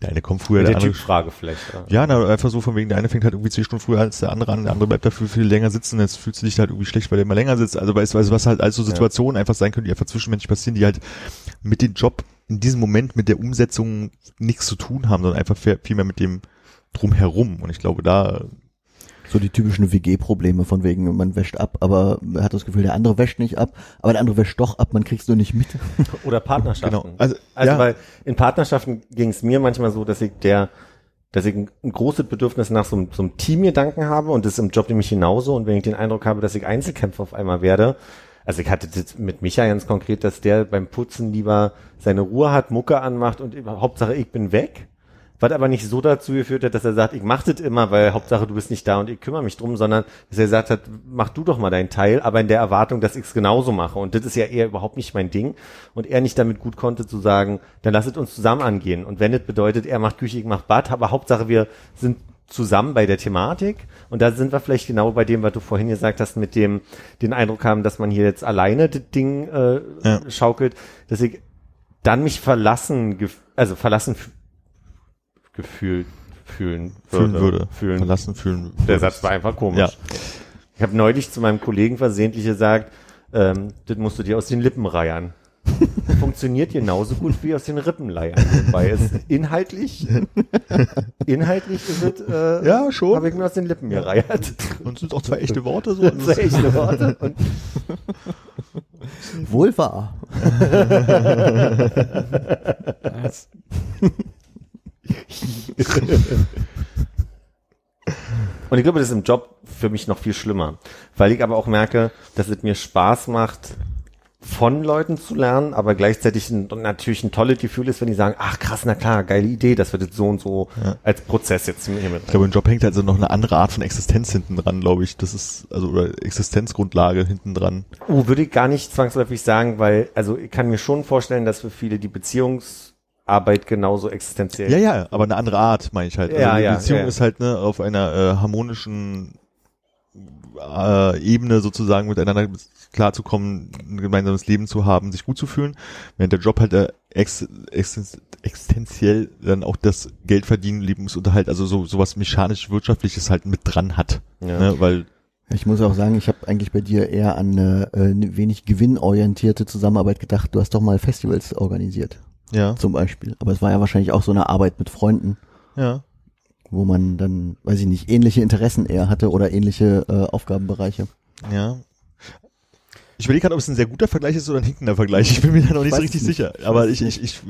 der eine kommt früher, Mit der der andere Typfrage vielleicht. Ja. ja, na, einfach so von wegen, der eine fängt halt irgendwie zehn Stunden früher als der andere an, der andere bleibt dafür viel länger sitzen, jetzt fühlst du dich halt irgendwie schlecht, weil der immer länger sitzt. Also weißt du, was halt also Situationen einfach sein können, die einfach zwischenmenschlich passieren, die halt mit dem Job in diesem Moment mit der Umsetzung nichts zu tun haben, sondern einfach viel viel mehr mit dem drumherum. Und ich glaube, da, So die typischen WG-Probleme von wegen, man wäscht ab, aber man hat das Gefühl, der andere wäscht nicht ab, aber der andere wäscht doch ab, man kriegt's nur nicht mit. Oder Partnerschaften. Genau. Also, Also ja. weil in Partnerschaften ging es mir manchmal so, dass ich der, dass ich ein, ein großes Bedürfnis nach so, einem- so einem Teamgedanken habe und das ist im Job nämlich genauso. Und wenn ich den Eindruck habe, dass ich Einzelkämpfer auf einmal werde, also ich hatte das mit Micha ganz konkret, dass der beim Putzen lieber seine Ruhe hat, Mucke anmacht und Hauptsache ich bin weg. Was aber nicht so dazu geführt hat, dass er sagt, ich mach das immer, weil Hauptsache du bist nicht da und ich kümmere mich drum, sondern dass er gesagt hat, mach du doch mal deinen Teil, aber in der Erwartung, dass ich es genauso mache. Und das ist ja eher überhaupt nicht mein Ding. Und er nicht damit gut konnte zu sagen, dann lasst uns zusammen angehen. Und wenn das bedeutet, er macht Küche, ich mach Bad, aber Hauptsache wir sind zusammen bei der Thematik. Und da sind wir vielleicht genau bei dem, was du vorhin gesagt hast, mit dem, den Eindruck haben, dass man hier jetzt alleine das Ding äh, Ja. schaukelt, dass ich dann mich verlassen, also verlassen gefühlt fühlen würde. fühlen würde. Fühlen. Verlassen fühlen. Der würde. Satz war einfach komisch. Ja. Ich habe neulich zu meinem Kollegen versehentlich gesagt, ähm, das musst du dir aus den Lippen reiern. Funktioniert genauso gut wie aus den Rippen leiern. Wobei es inhaltlich, inhaltlich ist es, äh, Ja, schon. habe ich mir aus den Lippen gereiert. Und es sind auch zwei echte Worte so. Sind echte Worte. Und Wohl wahr. Und ich glaube, das ist im Job für mich noch viel schlimmer, weil ich aber auch merke, dass es mir Spaß macht, von Leuten zu lernen, aber gleichzeitig ein, natürlich ein tolles Gefühl ist, wenn die sagen, ach krass, na klar, geile Idee, dass wir das so und so Ja. als Prozess jetzt hier mit Ich glaube, im Job hängt also noch eine andere Art von Existenz hinten dran, glaube ich. Das ist, also, oder Existenzgrundlage hinten dran. Oh, würde ich gar nicht zwangsläufig sagen, weil, also ich kann mir schon vorstellen, dass für viele die Beziehungsarbeit genauso existenziell Ja, ja, aber eine andere Art, meine ich halt. Also Ja, die ja, Beziehung ja. ist halt ne, auf einer äh, harmonischen äh, Ebene sozusagen miteinander klarzukommen, ein gemeinsames Leben zu haben, sich gut zu fühlen, während der Job halt äh, ex, ex, existenziell dann auch das Geld verdienen, Lebensunterhalt, also so sowas mechanisch-wirtschaftliches halt mit dran hat. Ja. Ne, weil Ich muss auch sagen, ich habe eigentlich bei dir eher an eine äh, wenig gewinnorientierte Zusammenarbeit gedacht. Du hast doch mal Festivals organisiert, ja, zum Beispiel. Aber es war ja wahrscheinlich auch so eine Arbeit mit Freunden, ja. Wo man dann, weiß ich nicht, ähnliche Interessen eher hatte oder ähnliche äh, Aufgabenbereiche. Ja. Ich überlege gerade, ob es ein sehr guter Vergleich ist oder ein hinkender Vergleich. Ich bin mir da noch nicht so richtig nicht. sicher. Aber ich, ich, ich,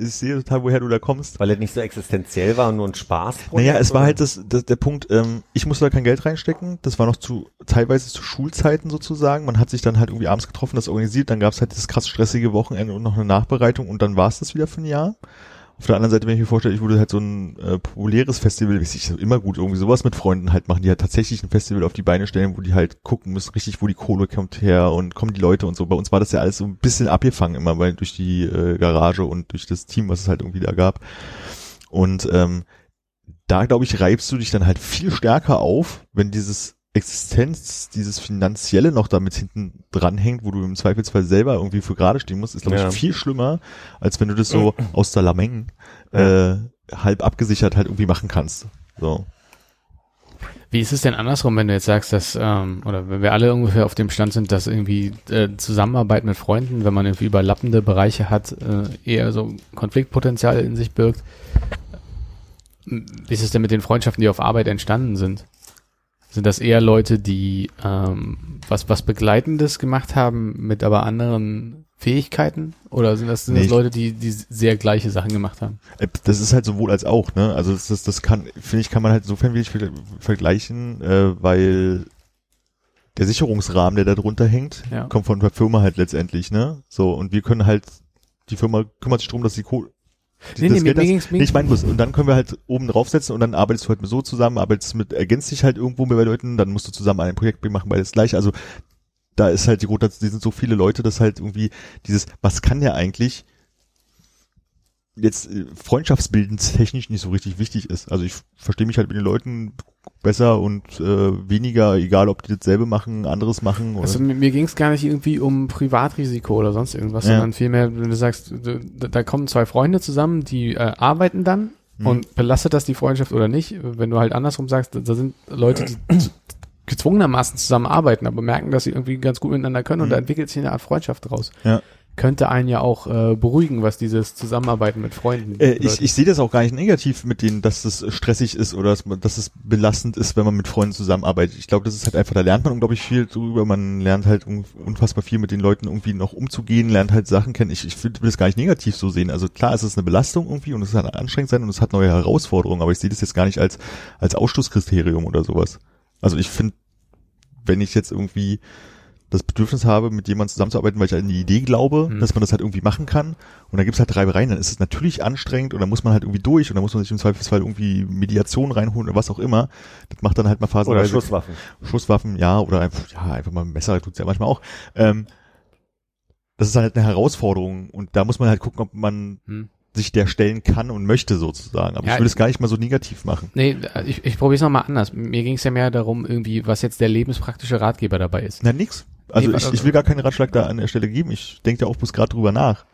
ich sehe total, woher du da kommst. weil es nicht so existenziell war und nur ein Spaß. Naja, es war halt das, das der Punkt, ähm, ich musste da kein Geld reinstecken. Das war noch zu, teilweise zu Schulzeiten sozusagen. Man hat sich dann halt irgendwie abends getroffen, das organisiert. Dann gab es halt das krass stressige Wochenende und noch eine Nachbereitung und dann war es das wieder für ein Jahr. Auf der anderen Seite, wenn ich mir vorstelle, ich würde halt so ein äh, populäres Festival, weiß ich, immer gut irgendwie sowas mit Freunden halt machen, die halt tatsächlich ein Festival auf die Beine stellen, wo die halt gucken müssen, richtig, wo die Kohle kommt her und kommen die Leute und so. Bei uns war das ja alles so ein bisschen abgefangen immer, weil durch die äh, Garage und durch das Team, was es halt irgendwie da gab. Und ähm, da, glaube ich, reibst du dich dann halt viel stärker auf, wenn dieses Existenz, dieses Finanzielle noch damit hinten dranhängt, wo du im Zweifelsfall selber irgendwie für gerade stehen musst, ist, glaube Ja. ich, viel schlimmer, als wenn du das so aus der Lameng äh, halb abgesichert halt irgendwie machen kannst. So. Wie ist es denn andersrum, wenn du jetzt sagst, dass, ähm, oder wenn wir alle ungefähr auf dem Stand sind, dass irgendwie äh, Zusammenarbeit mit Freunden, wenn man irgendwie überlappende Bereiche hat, äh, eher so Konfliktpotenzial in sich birgt? Wie ist es denn mit den Freundschaften, die auf Arbeit entstanden sind? Sind das eher Leute, die ähm, was was Begleitendes gemacht haben mit aber anderen Fähigkeiten? Oder sind das, sind das Leute, die die sehr gleiche Sachen gemacht haben? Äh, Das ist halt sowohl als auch, ne? Also das, das, das kann, finde ich, kann man halt insofern ver- vergleichen, äh, weil der Sicherungsrahmen, der da drunter hängt, Ja. kommt von der Firma halt letztendlich, ne? So, und wir können halt, die Firma kümmert sich darum, dass die Kohle Nee, nee, mir- mir das, ging's- mir nee, ich meine und dann können wir halt oben draufsetzen und dann arbeitest du halt so zusammen, arbeitest mit, ergänzt dich halt irgendwo mit Leuten, dann musst du zusammen ein Projekt machen, beides gleich. Also da ist halt die Rotation, die sind so viele Leute, dass halt irgendwie dieses, was kann der eigentlich, jetzt äh, freundschaftsbildend technisch nicht so richtig wichtig ist. Also ich verstehe mich halt mit den Leuten besser und äh, weniger, egal ob die dasselbe machen, anderes machen. Oder, Also mir, ging es gar nicht irgendwie um Privatrisiko oder sonst irgendwas, Ja. sondern vielmehr, wenn du sagst, da da kommen zwei Freunde zusammen, die äh, arbeiten dann Mhm. und belastet das die Freundschaft oder nicht? Wenn du halt andersrum sagst, da- da sind Leute, die gezwungenermaßen zusammenarbeiten, aber merken, dass sie irgendwie ganz gut miteinander können und Mhm. da entwickelt sich eine Art Freundschaft draus. Ja. Könnte einen ja auch äh, beruhigen, was dieses Zusammenarbeiten mit Freunden Äh, ich, ich sehe das auch gar nicht negativ mit denen, dass es stressig ist oder dass, man, dass es belastend ist, wenn man mit Freunden zusammenarbeitet. Ich glaube, das ist halt einfach, da lernt man unglaublich viel drüber. Man lernt halt un- unfassbar viel mit den Leuten irgendwie noch umzugehen, lernt halt Sachen kennen. Ich, ich will will das gar nicht negativ so sehen. Also klar, es ist eine Belastung irgendwie und es kann anstrengend sein und es hat neue Herausforderungen, aber ich sehe das jetzt gar nicht als, als Ausschlusskriterium oder sowas. Also ich finde, wenn ich jetzt irgendwie das Bedürfnis habe, mit jemandem zusammenzuarbeiten, weil ich an die Idee glaube, Mhm. dass man das halt irgendwie machen kann. Und dann gibt's halt Reibereien, dann ist es natürlich anstrengend und dann muss man halt irgendwie durch und dann muss man sich im Zweifelsfall irgendwie Mediation reinholen oder was auch immer. Das macht dann halt mal Oder phasenweise Schusswaffen. Schusswaffen, ja, oder einfach, ja, einfach mal ein Messer tut's ja manchmal auch. Ähm, das ist halt eine Herausforderung und da muss man halt gucken, ob man Hm. sich der stellen kann und möchte sozusagen. Aber Ja, ich will es gar nicht mal so negativ machen. Nee, ich, ich probiere es nochmal anders. Mir ging es ja mehr darum, irgendwie, was jetzt der lebenspraktische Ratgeber dabei ist. Na, nix. Also Nee, ich, wa- ich will gar keinen Ratschlag da an der Stelle geben. Ich denke da auch bloß gerade drüber nach.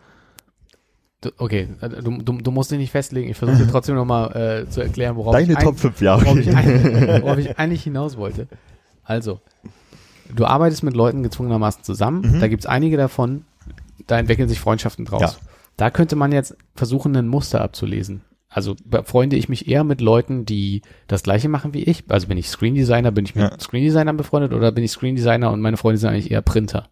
Du, okay, du, du, du musst dich nicht festlegen. Ich versuche dir trotzdem nochmal äh, zu erklären, worauf Deine ich, ein, Top 5 Jahre. worauf, ich ein, worauf ich eigentlich hinaus wollte. Also, du arbeitest mit Leuten gezwungenermaßen zusammen. Mhm. Da gibt's einige davon, da entwickeln sich Freundschaften draus. Ja. Da könnte man jetzt versuchen, ein Muster abzulesen. Also befreunde ich mich eher mit Leuten, die das gleiche machen wie ich. Also bin ich Screen Designer, bin ich mit Ja. Screen Designern befreundet oder bin ich Screen Designer und meine Freunde sind eigentlich eher Printer?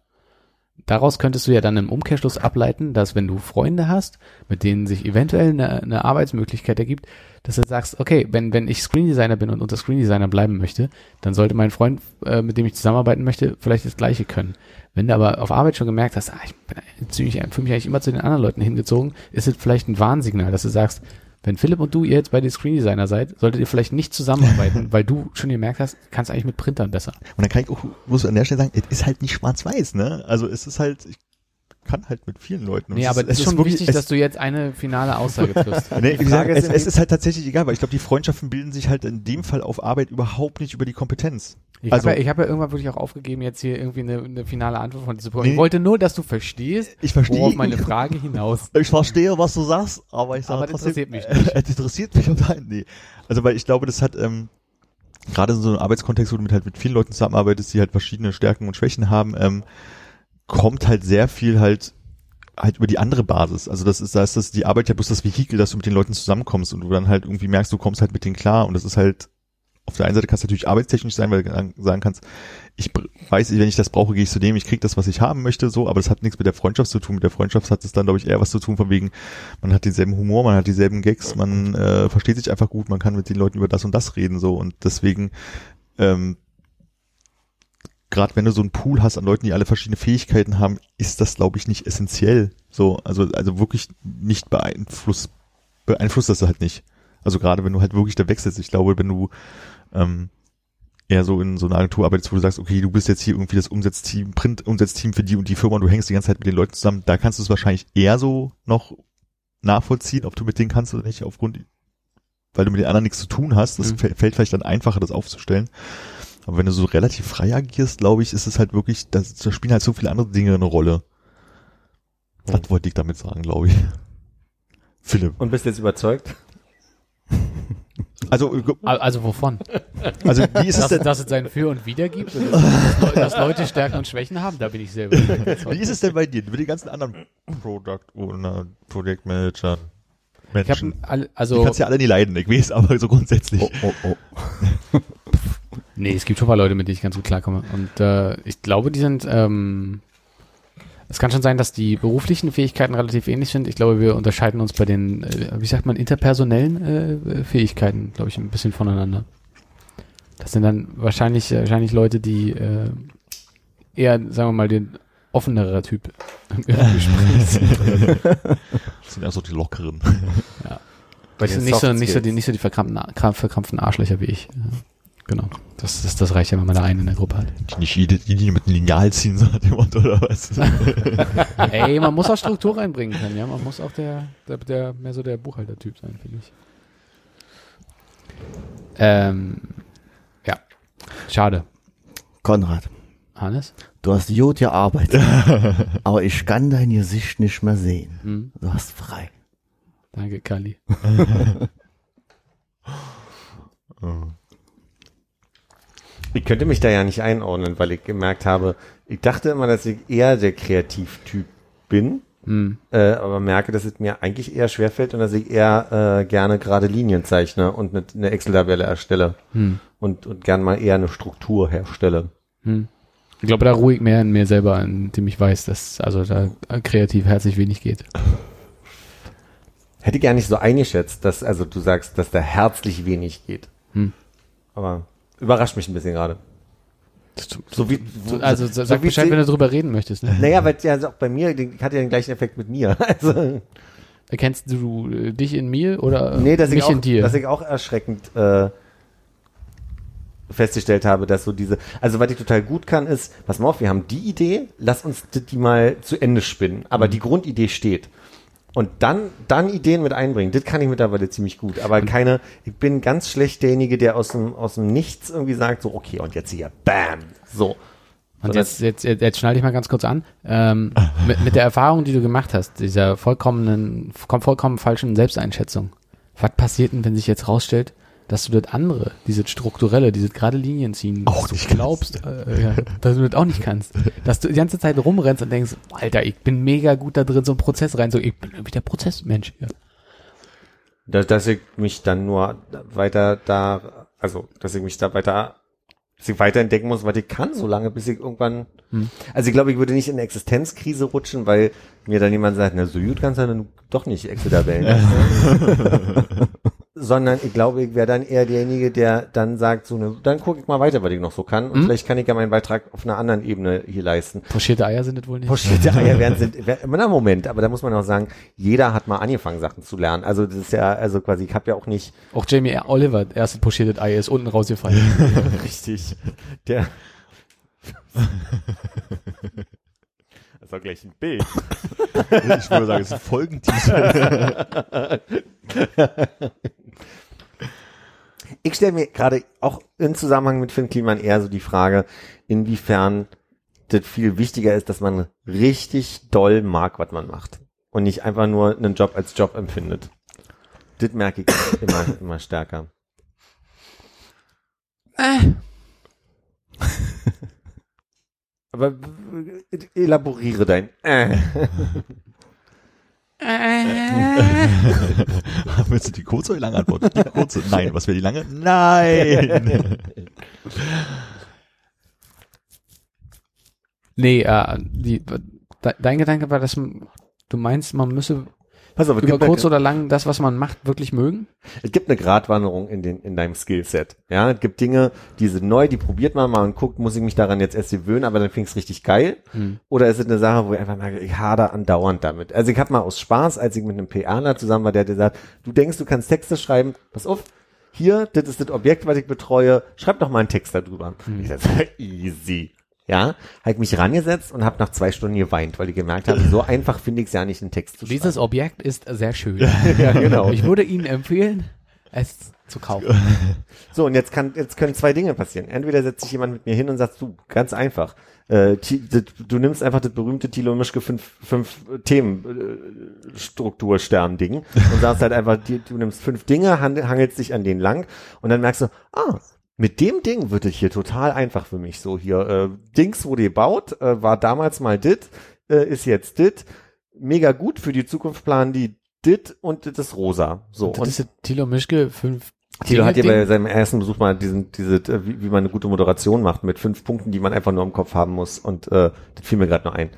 Daraus könntest du ja dann im Umkehrschluss ableiten, dass wenn du Freunde hast, mit denen sich eventuell eine, eine Arbeitsmöglichkeit ergibt, dass du sagst, okay, wenn, wenn ich Screen Designer bin und unter Screen Designer bleiben möchte, dann sollte mein Freund, äh, mit dem ich zusammenarbeiten möchte, vielleicht das Gleiche können. Wenn du aber auf Arbeit schon gemerkt hast, ah, ich bin ziemlich, fühle mich eigentlich immer zu den anderen Leuten hingezogen, ist es vielleicht ein Warnsignal, dass du sagst, wenn Philipp und du ihr jetzt bei den Screen Designer seid, solltet ihr vielleicht nicht zusammenarbeiten, weil du schon gemerkt hast, kannst eigentlich mit Printern besser. Und dann kann ich auch, muss an der Stelle sagen, es ist halt nicht schwarz-weiß, ne? Also es ist halt, ich kann halt mit vielen Leuten. Nee, es aber ist, es ist schon wirklich- wichtig, es, dass du jetzt eine finale Aussage triffst. Nee, gesagt, Frage es, ist es ist halt tatsächlich egal, weil ich glaube, die Freundschaften bilden sich halt in dem Fall auf Arbeit überhaupt nicht über die Kompetenz. Ich Also- habe ja, ich hab ja irgendwann wirklich auch aufgegeben, jetzt hier irgendwie eine, eine finale Antwort von dieser Frage. Nee. Ich wollte nur, dass du verstehst, Ich verstehe. worauf meine Frage hinaus. Ich verstehe, was du sagst, aber ich sage Aber das trotzdem, interessiert mich nicht. Äh, das interessiert mich und nein, nee. Also weil ich glaube, das hat ähm, gerade in so einem Arbeitskontext, wo du mit halt mit vielen Leuten zusammenarbeitest, die halt verschiedene Stärken und Schwächen haben, ähm, kommt halt sehr viel halt halt über die andere Basis. Also das ist, da ist das die Arbeit ja bloß das Vehikel, dass du mit den Leuten zusammenkommst und du dann halt irgendwie merkst, du kommst halt mit denen klar und das ist halt auf der einen Seite kann es natürlich arbeitstechnisch sein, weil du sagen kannst, ich weiß, wenn ich das brauche, gehe ich zu dem, ich krieg das, was ich haben möchte, so, aber das hat nichts mit der Freundschaft zu tun. Mit der Freundschaft hat es dann, glaube ich, eher was zu tun, von wegen, man hat denselben Humor, man hat dieselben Gags, man äh, versteht sich einfach gut, man kann mit den Leuten über das und das reden, so, und deswegen, ähm, gerade wenn du so einen Pool hast an Leuten, die alle verschiedene Fähigkeiten haben, ist das, glaube ich, nicht essentiell. So, also, also wirklich nicht beeinflusst, beeinflusst das halt nicht. Also gerade wenn du halt wirklich da wechselst, ich glaube, wenn du ähm, eher so in so einer Agentur arbeitest, wo du sagst, okay, du bist jetzt hier irgendwie das Umsetzteam, Print-Umsetzteam für die und die Firma und du hängst die ganze Zeit mit den Leuten zusammen, da kannst du es wahrscheinlich eher so noch nachvollziehen, ob du mit denen kannst oder nicht, aufgrund, weil du mit den anderen nichts zu tun hast. Das Mhm. fällt fällt vielleicht dann einfacher, das aufzustellen. Aber wenn du so relativ frei agierst, glaube ich, ist es halt wirklich, da, da spielen halt so viele andere Dinge eine Rolle. Das wollte ich damit sagen, glaube ich. Philipp. Und bist jetzt überzeugt? Also, Al- Also wovon? also wie ist es Dass, denn, dass es sein Für und Wider gibt? Dass, dass Leute Stärken und Schwächen haben? Da bin ich selber. wie ist es denn bei dir? Mit den ganzen anderen Product Owner, Project Manager? Ich hab, Menschen. alle, Die also, kannst ja alle nie leiden, ich weiß, aber so grundsätzlich. Oh, oh, oh. nee, es gibt schon ein paar Leute, mit denen ich ganz gut klarkomme. Und äh, ich glaube, die sind, ähm, es kann schon sein, dass die beruflichen Fähigkeiten relativ ähnlich sind. Ich glaube, wir unterscheiden uns bei den, äh, wie sagt man, interpersonellen äh, Fähigkeiten, glaube ich, ein bisschen voneinander. Das sind dann wahrscheinlich, äh, wahrscheinlich Leute, die äh, eher, sagen wir mal, den offenerer Typ im Gespräch sind. Das sind ja so die lockeren. Weißt du, Ja, nicht so, nicht so die, nicht so die verkrampften, verkrampften Arschlöcher wie ich. Ja, genau. Das, das, das reicht ja, wenn man da einen in der Gruppe hat. Die nicht jede die, die mit einem Lineal ziehen, so dem Motto, oder was? Ey, man muss auch Struktur reinbringen können, ja. Man muss auch der, der, der mehr so der Buchhaltertyp sein, finde ich. Ähm, ja. Schade. Konrad, Hannes? du hast gut gearbeitet, aber ich kann dein Gesicht nicht mehr sehen. Hm, Du hast frei. danke, Kali. Ich könnte mich da ja nicht einordnen, weil ich gemerkt habe, ich dachte immer, dass ich eher der Kreativtyp bin, Hm. äh, aber merke, dass es mir eigentlich eher schwerfällt und dass ich eher äh, gerne gerade Linien zeichne und eine, eine Excel-Tabelle erstelle Hm. und, und gern mal eher eine Struktur herstelle. Hm. Ich glaube, da ruhe ich mehr in mir selber, indem ich weiß, dass also da kreativ herzlich wenig geht. Hätte ich gar nicht so eingeschätzt, dass, also du sagst, dass da herzlich wenig geht. Hm. Aber überrascht mich ein bisschen gerade. So wie, So, also so, sag wie Bescheid, wenn du drüber reden möchtest. Ne? Naja, weil ja auch bei mir, die hat ja den gleichen Effekt mit mir. Also, Erkennst du äh, dich in mir oder nee, dass ich, mich auch, in dir? dass ich auch erschreckend äh, festgestellt habe, dass so diese, also was ich total gut kann, ist, pass mal auf, wir haben die Idee, lass uns die die mal zu Ende spinnen, aber Mhm. die Grundidee steht. Und dann, dann Ideen mit einbringen, das kann ich mittlerweile ziemlich gut. Aber keine, ich bin ganz schlecht derjenige, der aus dem, aus dem Nichts irgendwie sagt, so, okay, und jetzt hier, bam, so. Und So, jetzt, jetzt, jetzt, jetzt schnall dich mal ganz kurz an. Ähm, mit, mit der Erfahrung, die du gemacht hast, dieser vollkommenen, voll- vollkommen falschen Selbsteinschätzung. Was passiert denn, wenn sich jetzt rausstellt, dass du das andere, dieses strukturelle, dieses gerade Linien ziehen, Auch du glaubst, äh, ja, dass du das auch nicht kannst. Dass du die ganze Zeit rumrennst und denkst, Alter, ich bin mega gut da drin, so einen Prozess rein, so, ich bin irgendwie der Prozessmensch. Ja. dass, dass ich mich dann nur weiter da, also dass ich mich da weiter, dass ich weiter entdecken muss, was ich kann, so lange, bis ich irgendwann. Hm. Also ich glaube, ich würde nicht in eine Existenzkrise rutschen, weil mir dann jemand sagt, na so gut kannst du dann doch nicht Excel-Tabellen. Sondern ich glaube, ich wäre dann eher derjenige, der dann sagt, so ne, dann gucke ich mal weiter, was ich noch so kann. Und Hm. vielleicht kann ich ja meinen Beitrag auf einer anderen Ebene hier leisten. Pochierte Eier sind das wohl nicht. Pochierte Eier werden sind, na Moment, aber da muss man auch sagen, jeder hat mal angefangen, Sachen zu lernen. Also das ist ja, also quasi, ich habe ja auch nicht Auch Jamie Oliver, erstes pochiertes Ei, ist unten rausgefallen. richtig. Der. Das war gleich ein Bild. Ich würde sagen, es ist ein Folgentitel. Ich stelle mir gerade auch im Zusammenhang mit Finn Kliman eher so die Frage, inwiefern das viel wichtiger ist, dass man richtig doll mag, was man macht. Und nicht einfach nur einen Job als Job empfindet. Das merke ich immer, immer stärker. Aber äh, elaboriere dein. Äh. Willst du die kurze oder die lange Antwort? Die kurze. Nein. Was wäre die lange? Nein. Nee, äh, die, de, dein Gedanke war, dass man, du meinst, man müsse Pass auf, über kurz eine, oder lang das, was man macht, wirklich mögen? es gibt eine Gratwanderung in, den, in deinem Skillset. Ja, es gibt Dinge, die sind neu, die probiert man mal und guckt, muss ich mich daran jetzt erst gewöhnen, aber dann find's richtig geil. Hm. Oder ist es eine Sache, wo ich einfach merke, ich hader andauernd damit. Also ich habe mal aus Spaß, als ich mit einem PRler zusammen war, der hat gesagt, du denkst, du kannst Texte schreiben, pass auf, hier, das ist das Objekt, was ich betreue, schreib doch mal einen Text darüber. Ich sag, easy. Ja, habe ich mich rangesetzt und habe nach zwei Stunden geweint, weil ich gemerkt habe, so einfach finde ich es ja nicht, einen Text zu schreiben. Dieses Objekt ist sehr schön. ja, genau. Ich würde Ihnen empfehlen, es zu kaufen. So, und jetzt kann, jetzt können zwei Dinge passieren. Entweder setzt sich jemand mit mir hin und sagt, du, ganz einfach, äh, du nimmst einfach das berühmte Thilo Mischke fünf, fünf Themen, äh, Strukturstern-Ding und sagst halt einfach, die, du nimmst fünf Dinge, hand- hangelst dich an denen lang und dann merkst du, ah, mit dem Ding wird es hier total einfach für mich. So hier, äh, Dings wurde gebaut, äh, war damals mal dit, äh, ist jetzt dit, mega gut für die Zukunft planen die dit und dit ist rosa. So. Und das Und ist jetzt Thilo Mischke, fünf Thilo hat ja bei seinem ersten Besuch mal diesen, diese, äh, wie, wie man eine gute Moderation macht mit fünf Punkten, die man einfach nur im Kopf haben muss. Und äh, das fiel mir gerade noch ein.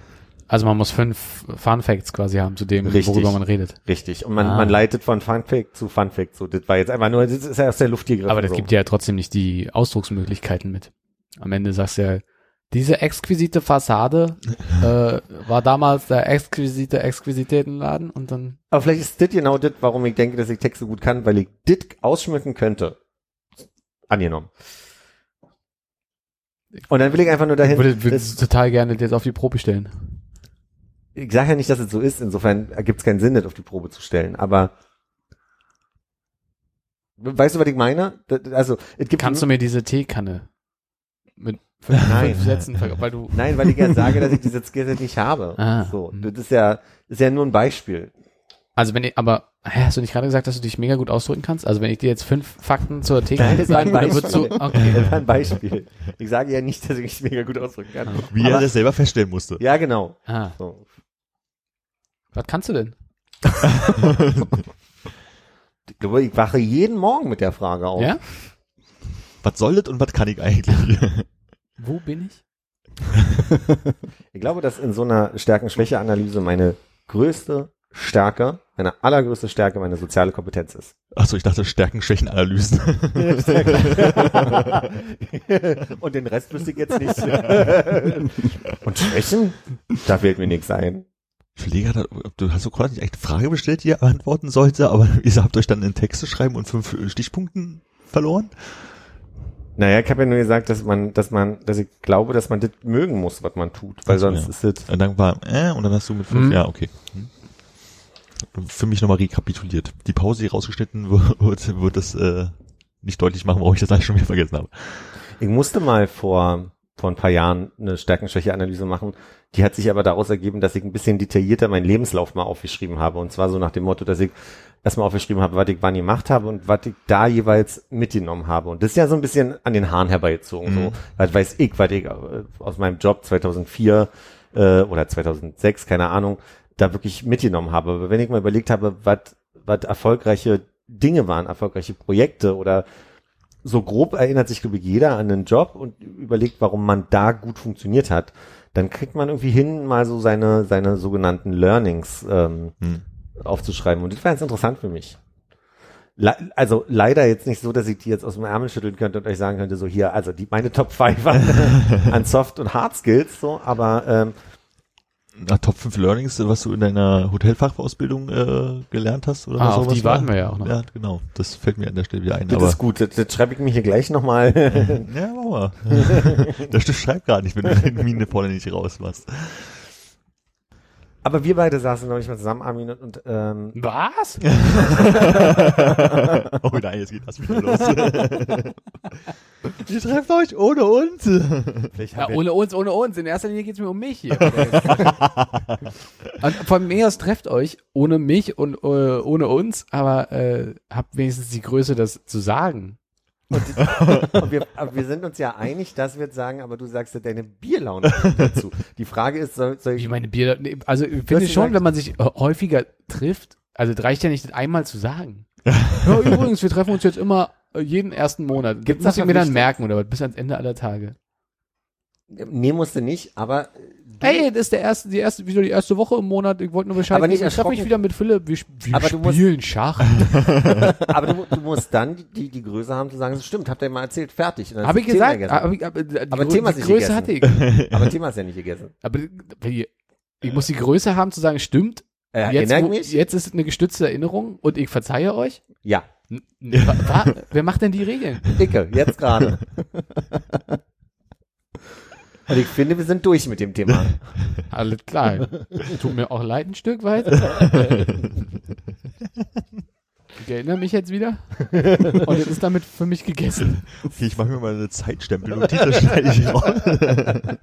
Also man muss fünf Fun Facts quasi haben zu dem, Richtig. worüber man redet. Richtig. Und man, Ah. man leitet von Fun Fact zu Fun Fact. So, das war jetzt einfach nur, das ist ja aus der Luft gegriffen. Aber das so. gibt ja trotzdem nicht die Ausdrucksmöglichkeiten mit. Am Ende sagst du ja, diese exquisite Fassade äh, war damals der exquisite Exquisitätenladen und dann Aber vielleicht ist das genau das, warum ich denke, dass ich Texte gut kann, weil ich das ausschmücken könnte. Angenommen. Und dann will ich einfach nur dahin. würde, würde das, total gerne jetzt auf die Probe stellen. Ich sage ja nicht, dass es so ist, insofern ergibt es keinen Sinn, das auf die Probe zu stellen, aber weißt du, was ich meine? Also, es gibt Kannst du mir diese Teekanne mit fünf, Nein. fünf Sätzen, weil du Nein, weil ich ja sage, dass ich diese Skills nicht habe. Ah. So, das ist ja, das ist ja nur ein Beispiel. Also wenn ich, aber hä, hast du nicht gerade gesagt, dass du dich mega gut ausdrücken kannst? Also wenn ich dir jetzt fünf Fakten zur Teekanne sage, dann würdest du, okay. Das war ein Beispiel. Ich sage ja nicht, dass ich mich mega gut ausdrücken kann. Wie Aber- er das selber feststellen musste. Ja, genau. Ah, So. Was kannst du denn? Ich glaube, ich wache jeden Morgen mit der Frage auf. Ja? Was soll das und was kann ich eigentlich? Wo bin ich? Ich glaube, dass in so einer Stärken-Schwäche-Analyse meine größte Stärke, meine allergrößte Stärke meine soziale Kompetenz ist. Achso, ich dachte Stärken, Schwächen, Analysen. Und den Rest wüsste ich jetzt nicht. Und Schwächen? Da fällt mir nichts ein. Ob du hast so gerade nicht echt eine Frage bestellt, die ihr beantworten sollte, aber ihr habt euch dann in Texte schreiben und fünf Stichpunkten verloren? Naja, ich habe ja nur gesagt, dass man, dass man, dass ich glaube, dass man das mögen muss, was man tut, weil Ach so, sonst ja. ist es. Und dann war, äh, und dann hast du mit fünf, Mhm. ja, okay. Hm. Für mich nochmal rekapituliert. Die Pause, die rausgeschnitten wird, wird das äh, nicht deutlich machen, warum ich das eigentlich schon wieder vergessen habe. Ich musste mal vor vor ein paar Jahren eine Stärken-Schwäche-Analyse machen. Die hat sich aber daraus ergeben, dass ich ein bisschen detaillierter meinen Lebenslauf mal aufgeschrieben habe. Und zwar so nach dem Motto, dass ich erstmal aufgeschrieben habe, was ich wann gemacht habe und was ich da jeweils mitgenommen habe. Und das ist ja so ein bisschen an den Haaren herbeigezogen. Mhm. So, was weiß ich, was ich äh, aus meinem Job 2004 äh, oder 2006, keine Ahnung, da wirklich mitgenommen habe. Aber wenn ich mal überlegt habe, was was erfolgreiche Dinge waren, erfolgreiche Projekte oder so grob erinnert sich, glaube ich, jeder an einen Job und überlegt, warum man da gut funktioniert hat, dann kriegt man irgendwie hin, mal so seine, seine sogenannten Learnings ähm, Hm. aufzuschreiben. Und das war ganz interessant für mich. Le also leider jetzt nicht so, dass ich die jetzt aus dem Ärmel schütteln könnte und euch sagen könnte, so hier, also die meine Top 5 an, an Soft- und Hard Skills, so, aber ähm, Na, Top 5 Learnings, was du in deiner Hotelfachausbildung äh, gelernt hast oder Ah, was auf sowas die war? warten wir ja auch noch. Ja, genau. Das fällt mir an der Stelle wieder ein. das aber ist gut. Das, das schreibe ich mir hier gleich nochmal. Ja, mach mal. der Stift schreibt gar nicht, wenn du den Mine vorne nicht rausmachst. Aber wir beide saßen noch nicht mal zusammen, Armin, und, und ähm, Was? Oh nein, jetzt geht das wieder los. Ihr trefft euch ohne uns. Ja, ohne uns, ohne uns. In erster Linie geht's mir um mich hier. und von mir aus trefft euch ohne mich und äh, ohne uns, aber äh, habt wenigstens die Größe, das zu sagen. Und wir, aber wir sind uns ja einig, dass wir jetzt sagen, aber du sagst ja deine Bierlaune dazu. Die Frage ist, soll, soll Wie ich, meine Bier, nee, also ich finde schon, gesagt- wenn man sich äh, häufiger trifft, also es reicht ja nicht, das einmal zu sagen. ja, übrigens, wir treffen uns jetzt immer äh, jeden ersten Monat. Gibt's muss da ich mir dann merken oder was, bis ans Ende aller Tage. nee, musste nicht, aber Hey, das ist der erste, die erste, wieder die erste Woche im Monat. Ich wollte nur Bescheid Aber nicht geben. Ich treffe mich wieder mit Philipp. Wir, wir Aber du musst- spielen Schach. aber du, du musst dann die, die, Größe haben zu sagen, das stimmt, habt ihr mal erzählt, fertig. Habe ich gesagt. Aber, aber, die, Aber Grö- Thema die Größe hatte ich. Aber Thema ist ja nicht gegessen. Aber wie- ich muss die Größe haben zu sagen, stimmt. Äh, Jetzt, erinnert wo, mich? jetzt ist es eine gestützte Erinnerung und ich verzeihe euch. Ja, N- wer macht denn die Regeln? Icke, jetzt gerade. Und ich finde, wir sind durch mit dem Thema. Alles klar. Tut mir auch leid ein Stück weit. Ich erinnere mich jetzt wieder. Und jetzt ist damit für mich gegessen. Okay, ich mache mir mal eine Zeitstempelnotiz, das schneide ich raus.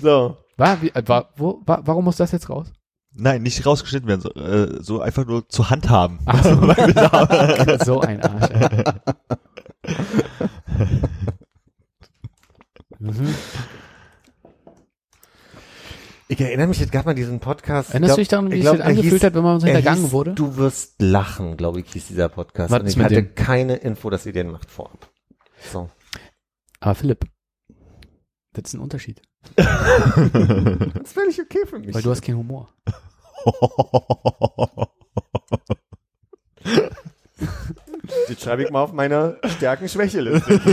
So. War, wie, äh, war, wo, war, warum muss das jetzt raus? Nein, nicht rausgeschnitten werden, so, äh, so einfach nur zur Hand haben. So. so ein Arsch. Ey. Mhm. Ich erinnere mich, es gab mal diesen Podcast. Erinnerst du dich daran, wie es sich angefühlt hat, wenn man uns er hintergangen hieß, wurde? Du wirst lachen, glaube ich, hieß dieser Podcast. Was Und ich hatte dem? keine Info, dass ihr den macht vorab. So. Aber Philipp, das ist ein Unterschied. Das ist völlig okay für mich. Weil du hast keinen Humor. das schreibe ich mal auf meine Stärken-Schwäche-Liste.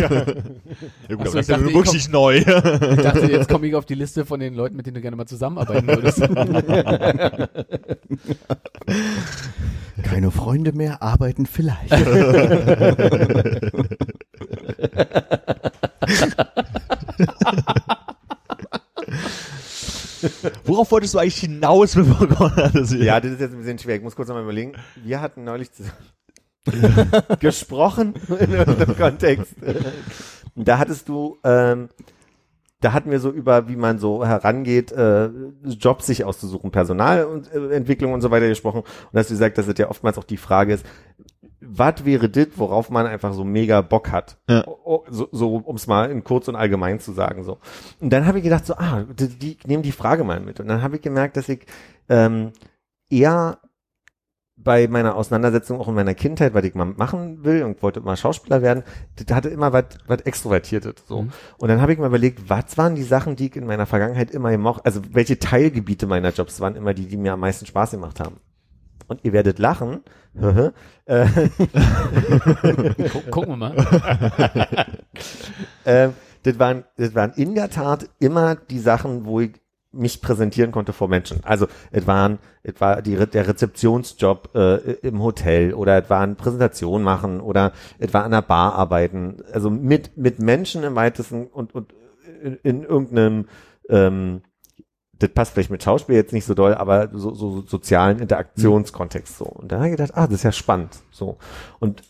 Ja gut, Ach aber das ich ist ja dachte, wirklich neu. Ich dachte, jetzt komme ich auf die Liste von den Leuten, mit denen du gerne mal zusammenarbeiten würdest. Keine Freunde mehr, arbeiten vielleicht. Worauf wolltest du eigentlich hinaus, bevor Konrad das ja, das ist jetzt ein bisschen schwer. Ich muss kurz nochmal überlegen. Wir hatten neulich zusammen gesprochen in irgendeinem Kontext. Da hattest du, ähm, da hatten wir so über, wie man so herangeht, äh, Jobs sich auszusuchen, Personalentwicklung und, äh, und so weiter gesprochen. Und hast du gesagt, dass es ja oftmals auch die Frage ist, was wäre das, worauf man einfach so mega Bock hat? Ja. So, so um es mal in kurz und allgemein zu sagen. so. Und dann habe ich gedacht, so, ah, die, die nehmen die Frage mal mit. Und dann habe ich gemerkt, dass ich ähm, eher bei meiner Auseinandersetzung auch in meiner Kindheit, was ich mal machen will und wollte mal Schauspieler werden, das hatte immer was was extrovertiertes so. Mhm. Und dann habe ich mir überlegt, was waren die Sachen, die ich in meiner Vergangenheit immer gemocht, also welche Teilgebiete meiner Jobs waren immer die, die mir am meisten Spaß gemacht haben. Und ihr werdet lachen. Gu gucken wir mal. ähm, das waren, das waren in der Tat immer die Sachen, wo ich mich präsentieren konnte vor Menschen. Also es waren, es war die, der Rezeptionsjob äh, im Hotel oder es waren Präsentationen machen oder es war an der Bar arbeiten. Also mit mit Menschen im weitesten und und in, in irgendeinem ähm, das passt vielleicht mit Schauspiel jetzt nicht so doll, aber so, so sozialen Interaktionskontext so. Und da habe ich gedacht, ah, das ist ja spannend. So. Und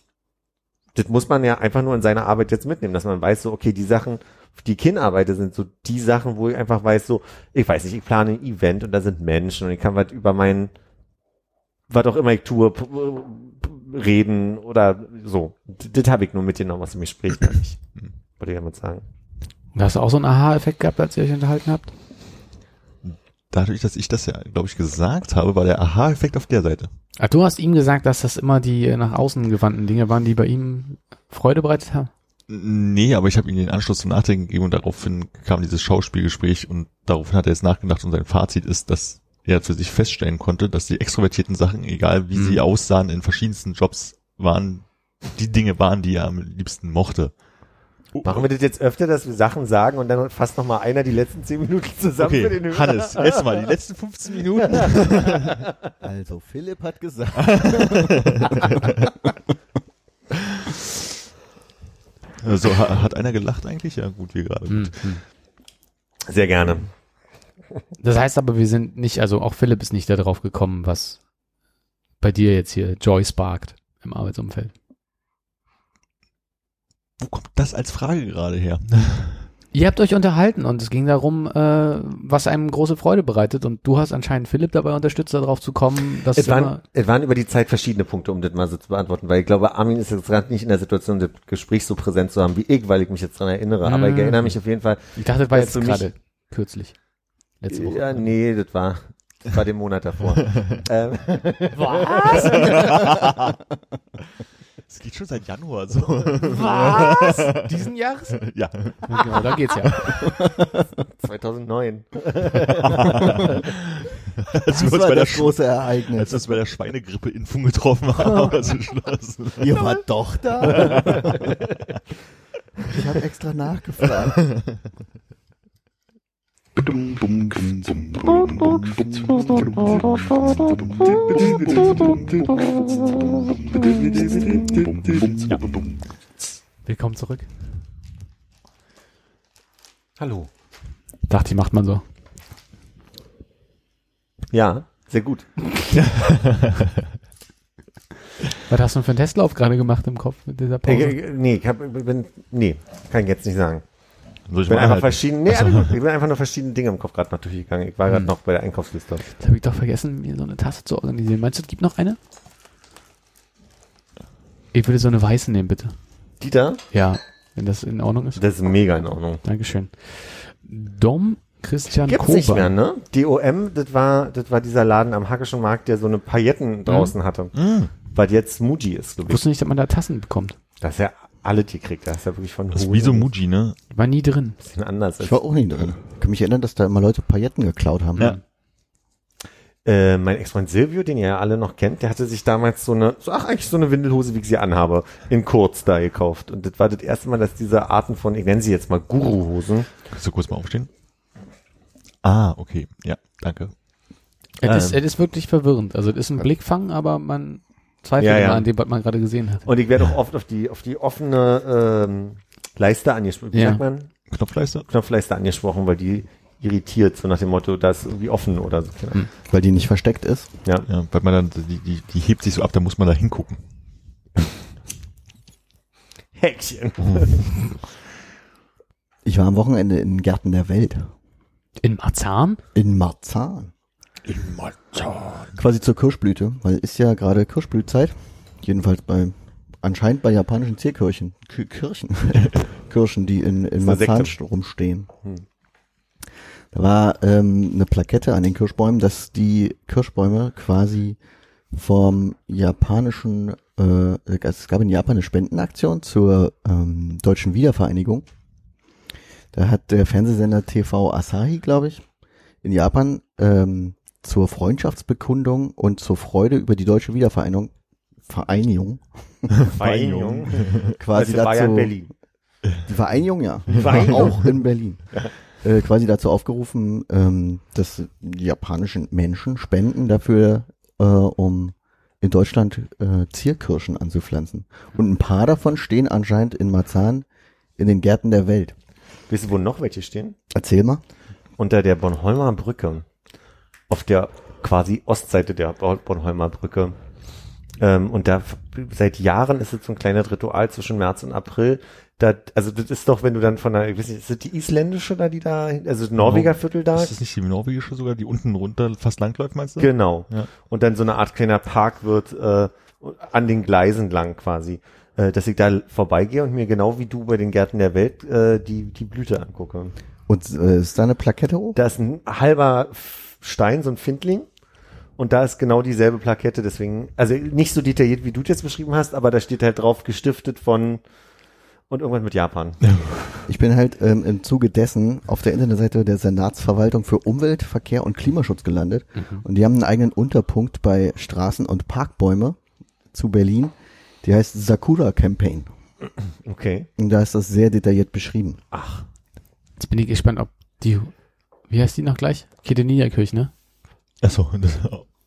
das muss man ja einfach nur in seiner Arbeit jetzt mitnehmen, dass man weiß, so, okay, die Sachen, die Kinarbeiter sind so die Sachen, wo ich einfach weiß, so, ich weiß nicht, ich plane ein Event und da sind Menschen und ich kann was über mein, was auch immer ich tue, reden oder so. Das habe ich nur mitgenommen aus dem Gespräch, gar nicht. Wollte ich damit sagen. Da hast du auch so einen Aha-Effekt gehabt, als ihr euch unterhalten habt? Dadurch, dass ich das ja, glaube ich, gesagt habe, war der Aha-Effekt auf der Seite. Ach, du hast ihm gesagt, dass das immer die äh, nach außen gewandten Dinge waren, die bei ihm Freude bereitet haben? Nee, aber ich habe ihm den Anschluss zum Nachdenken gegeben und daraufhin kam dieses Schauspielgespräch und daraufhin hat er jetzt nachgedacht und sein Fazit ist, dass er für sich feststellen konnte, dass die extrovertierten Sachen, egal wie Mhm. sie aussahen, in verschiedensten Jobs waren, die Dinge waren, die er am liebsten mochte. Machen wir das jetzt öfter, dass wir Sachen sagen und dann fasst noch mal einer die letzten zehn Minuten zusammen für den Okay, Hörer? Hannes, jetzt mal die letzten 15 Minuten. Also Philipp hat gesagt, So, ha- hat einer gelacht eigentlich? Ja, gut, wir gerade. Hm, Gut. hm. Sehr gerne. Das heißt aber, wir sind nicht, also auch Philipp ist nicht darauf gekommen, was bei dir jetzt hier Joy sparkt im Arbeitsumfeld. Wo kommt das als Frage gerade her? Ihr habt euch unterhalten und es ging darum, äh, was einem große Freude bereitet und du hast anscheinend Philipp dabei unterstützt, darauf zu kommen, dass Es waren, es waren über die Zeit verschiedene Punkte, um das mal so zu beantworten, weil ich glaube, Armin ist jetzt gerade nicht in der Situation, das Gespräch so präsent zu haben wie ich, weil ich mich jetzt dran erinnere. Aber ich Mhm. erinnere mich auf jeden Fall. ich dachte, das war jetzt gerade kürzlich. Letzte Woche. Ja, nee, das war, das war den Monat davor. ähm, Was? Es geht schon seit Januar so. Was? Diesen Jahres? ja. Genau, da geht's ja. 2009. Als das wir uns war bei der, das große als Ereignis. wir uns bei der Schweinegrippe-Impfung getroffen haben, beschlossen. Ihr wart doch da? Ich habe extra nachgefragt. Willkommen zurück. Hallo. Dachte ich, macht man so. Ja, sehr gut. Was hast du denn für einen Testlauf gerade gemacht im Kopf mit dieser Pause? ich, nee, ich hab, bin, nee, kann ich jetzt nicht sagen. Soll Ich bin einfach verschiedene, nee, gut. ich bin einfach nur verschiedene Dinge im Kopf gerade noch durchgegangen. Ich war gerade Hm. noch bei der Einkaufsliste. Jetzt habe ich doch vergessen, mir so eine Tasse zu organisieren. Meinst du, es gibt noch eine? Ich würde so eine weiße nehmen, bitte. Dieter, Ja, wenn das in Ordnung ist. das ist mega in Ordnung. Dankeschön. Dom Christian Gibt's Kober. nicht mehr, ne? DOM, das war, das war dieser Laden am Hackischen Markt, der so eine Pailletten draußen hatte. Mm. Weil jetzt Muji ist, glaube ich. Wusste nicht, dass man da Tassen bekommt. Das ist ja alle gekriegt. Das ist ja wirklich von Das ist wie so Muji, ne? War nie drin. bisschen anders. Ich war auch nie drin. Ich kann mich erinnern, dass da immer Leute Pailletten geklaut haben. Ja. Äh, mein Ex-Freund Silvio, den ihr ja alle noch kennt, der hatte sich damals so eine, so, ach eigentlich so eine Windelhose, wie ich sie anhabe, in kurz da gekauft. Und das war das erste Mal, dass diese Arten von, ich nenne sie jetzt mal Guru-Hosen. Kannst du kurz mal aufstehen? Ah, okay. Ja, danke. Es ist, Ähm. es ist wirklich verwirrend. Also, es ist ein Blickfang, aber man zweifelt Ja, ja. an dem, was man gerade gesehen hat. Und ich werde auch oft auf die, auf die offene ähm, Leiste angesprochen. Wie Ja. sagt man? Knopfleiste? Knopfleiste angesprochen, weil die irritiert, so nach dem Motto, da ist irgendwie offen oder so. Hm. Weil die nicht versteckt ist. Ja. Ja, weil man dann, die, die, die hebt sich so ab, da muss man da hingucken. Häkchen. Ich war am Wochenende in Gärten der Welt. In Marzahn? In Marzahn. Quasi zur Kirschblüte, weil ist ja gerade Kirschblützeit. Jedenfalls bei, anscheinend bei japanischen Zierkirchen. K Kirchen. Kirschen, die in, in Marzahn rumstehen. Hm. Da war ähm, eine Plakette an den Kirschbäumen, dass die Kirschbäume quasi vom japanischen, äh, es gab in Japan eine Spendenaktion zur ähm, deutschen Wiedervereinigung. Da hat der Fernsehsender TV Asahi, glaube ich, in Japan ähm, zur Freundschaftsbekundung und zur Freude über die deutsche Wiedervereinigung Vereinigung Vereinigung. quasi Also Bayern, dazu Berlin. die Vereinigung ja Vereinigung. auch in Berlin äh, quasi dazu aufgerufen, ähm, dass die japanischen Menschen spenden dafür, äh, um in Deutschland äh, Zierkirschen anzupflanzen. Und ein paar davon stehen anscheinend in Marzahn in den Gärten der Welt. Wisst ihr, wo noch welche stehen? Erzähl mal. Unter der Bornholmer Brücke. Auf der quasi Ostseite der Bo- Bornholmer Brücke. Ähm, und da seit Jahren ist es so ein kleines Ritual zwischen März und April. Da, also das ist doch, wenn du dann von der, ich weiß nicht, ist das die isländische da, die da, also das Norweger Viertel da? Ist das nicht die norwegische sogar, die unten runter fast langläuft, meinst du? Genau. Ja. Und dann so eine Art kleiner Park wird äh, an den Gleisen lang quasi. Äh, dass ich da vorbeigehe und mir genau wie du bei den Gärten der Welt äh, die, die Blüte angucke. Und äh, ist da eine Plakette hoch? Da ist ein halber Stein, so ein Findling. Und da ist genau dieselbe Plakette, deswegen, also nicht so detailliert, wie du das jetzt beschrieben hast, aber da steht halt drauf, gestiftet von und irgendwas mit Japan. Ich bin halt ähm, im Zuge dessen auf der Internetseite der Senatsverwaltung für Umwelt, Verkehr und Klimaschutz gelandet. Und die haben einen eigenen Unterpunkt bei Straßen und Parkbäume zu Berlin. Die heißt Sakura Campaign. Okay. Und da ist das sehr detailliert beschrieben. Ach, Jetzt bin ich gespannt, ob die, wie heißt die noch gleich? Kedenia-Kirche, ne? Achso,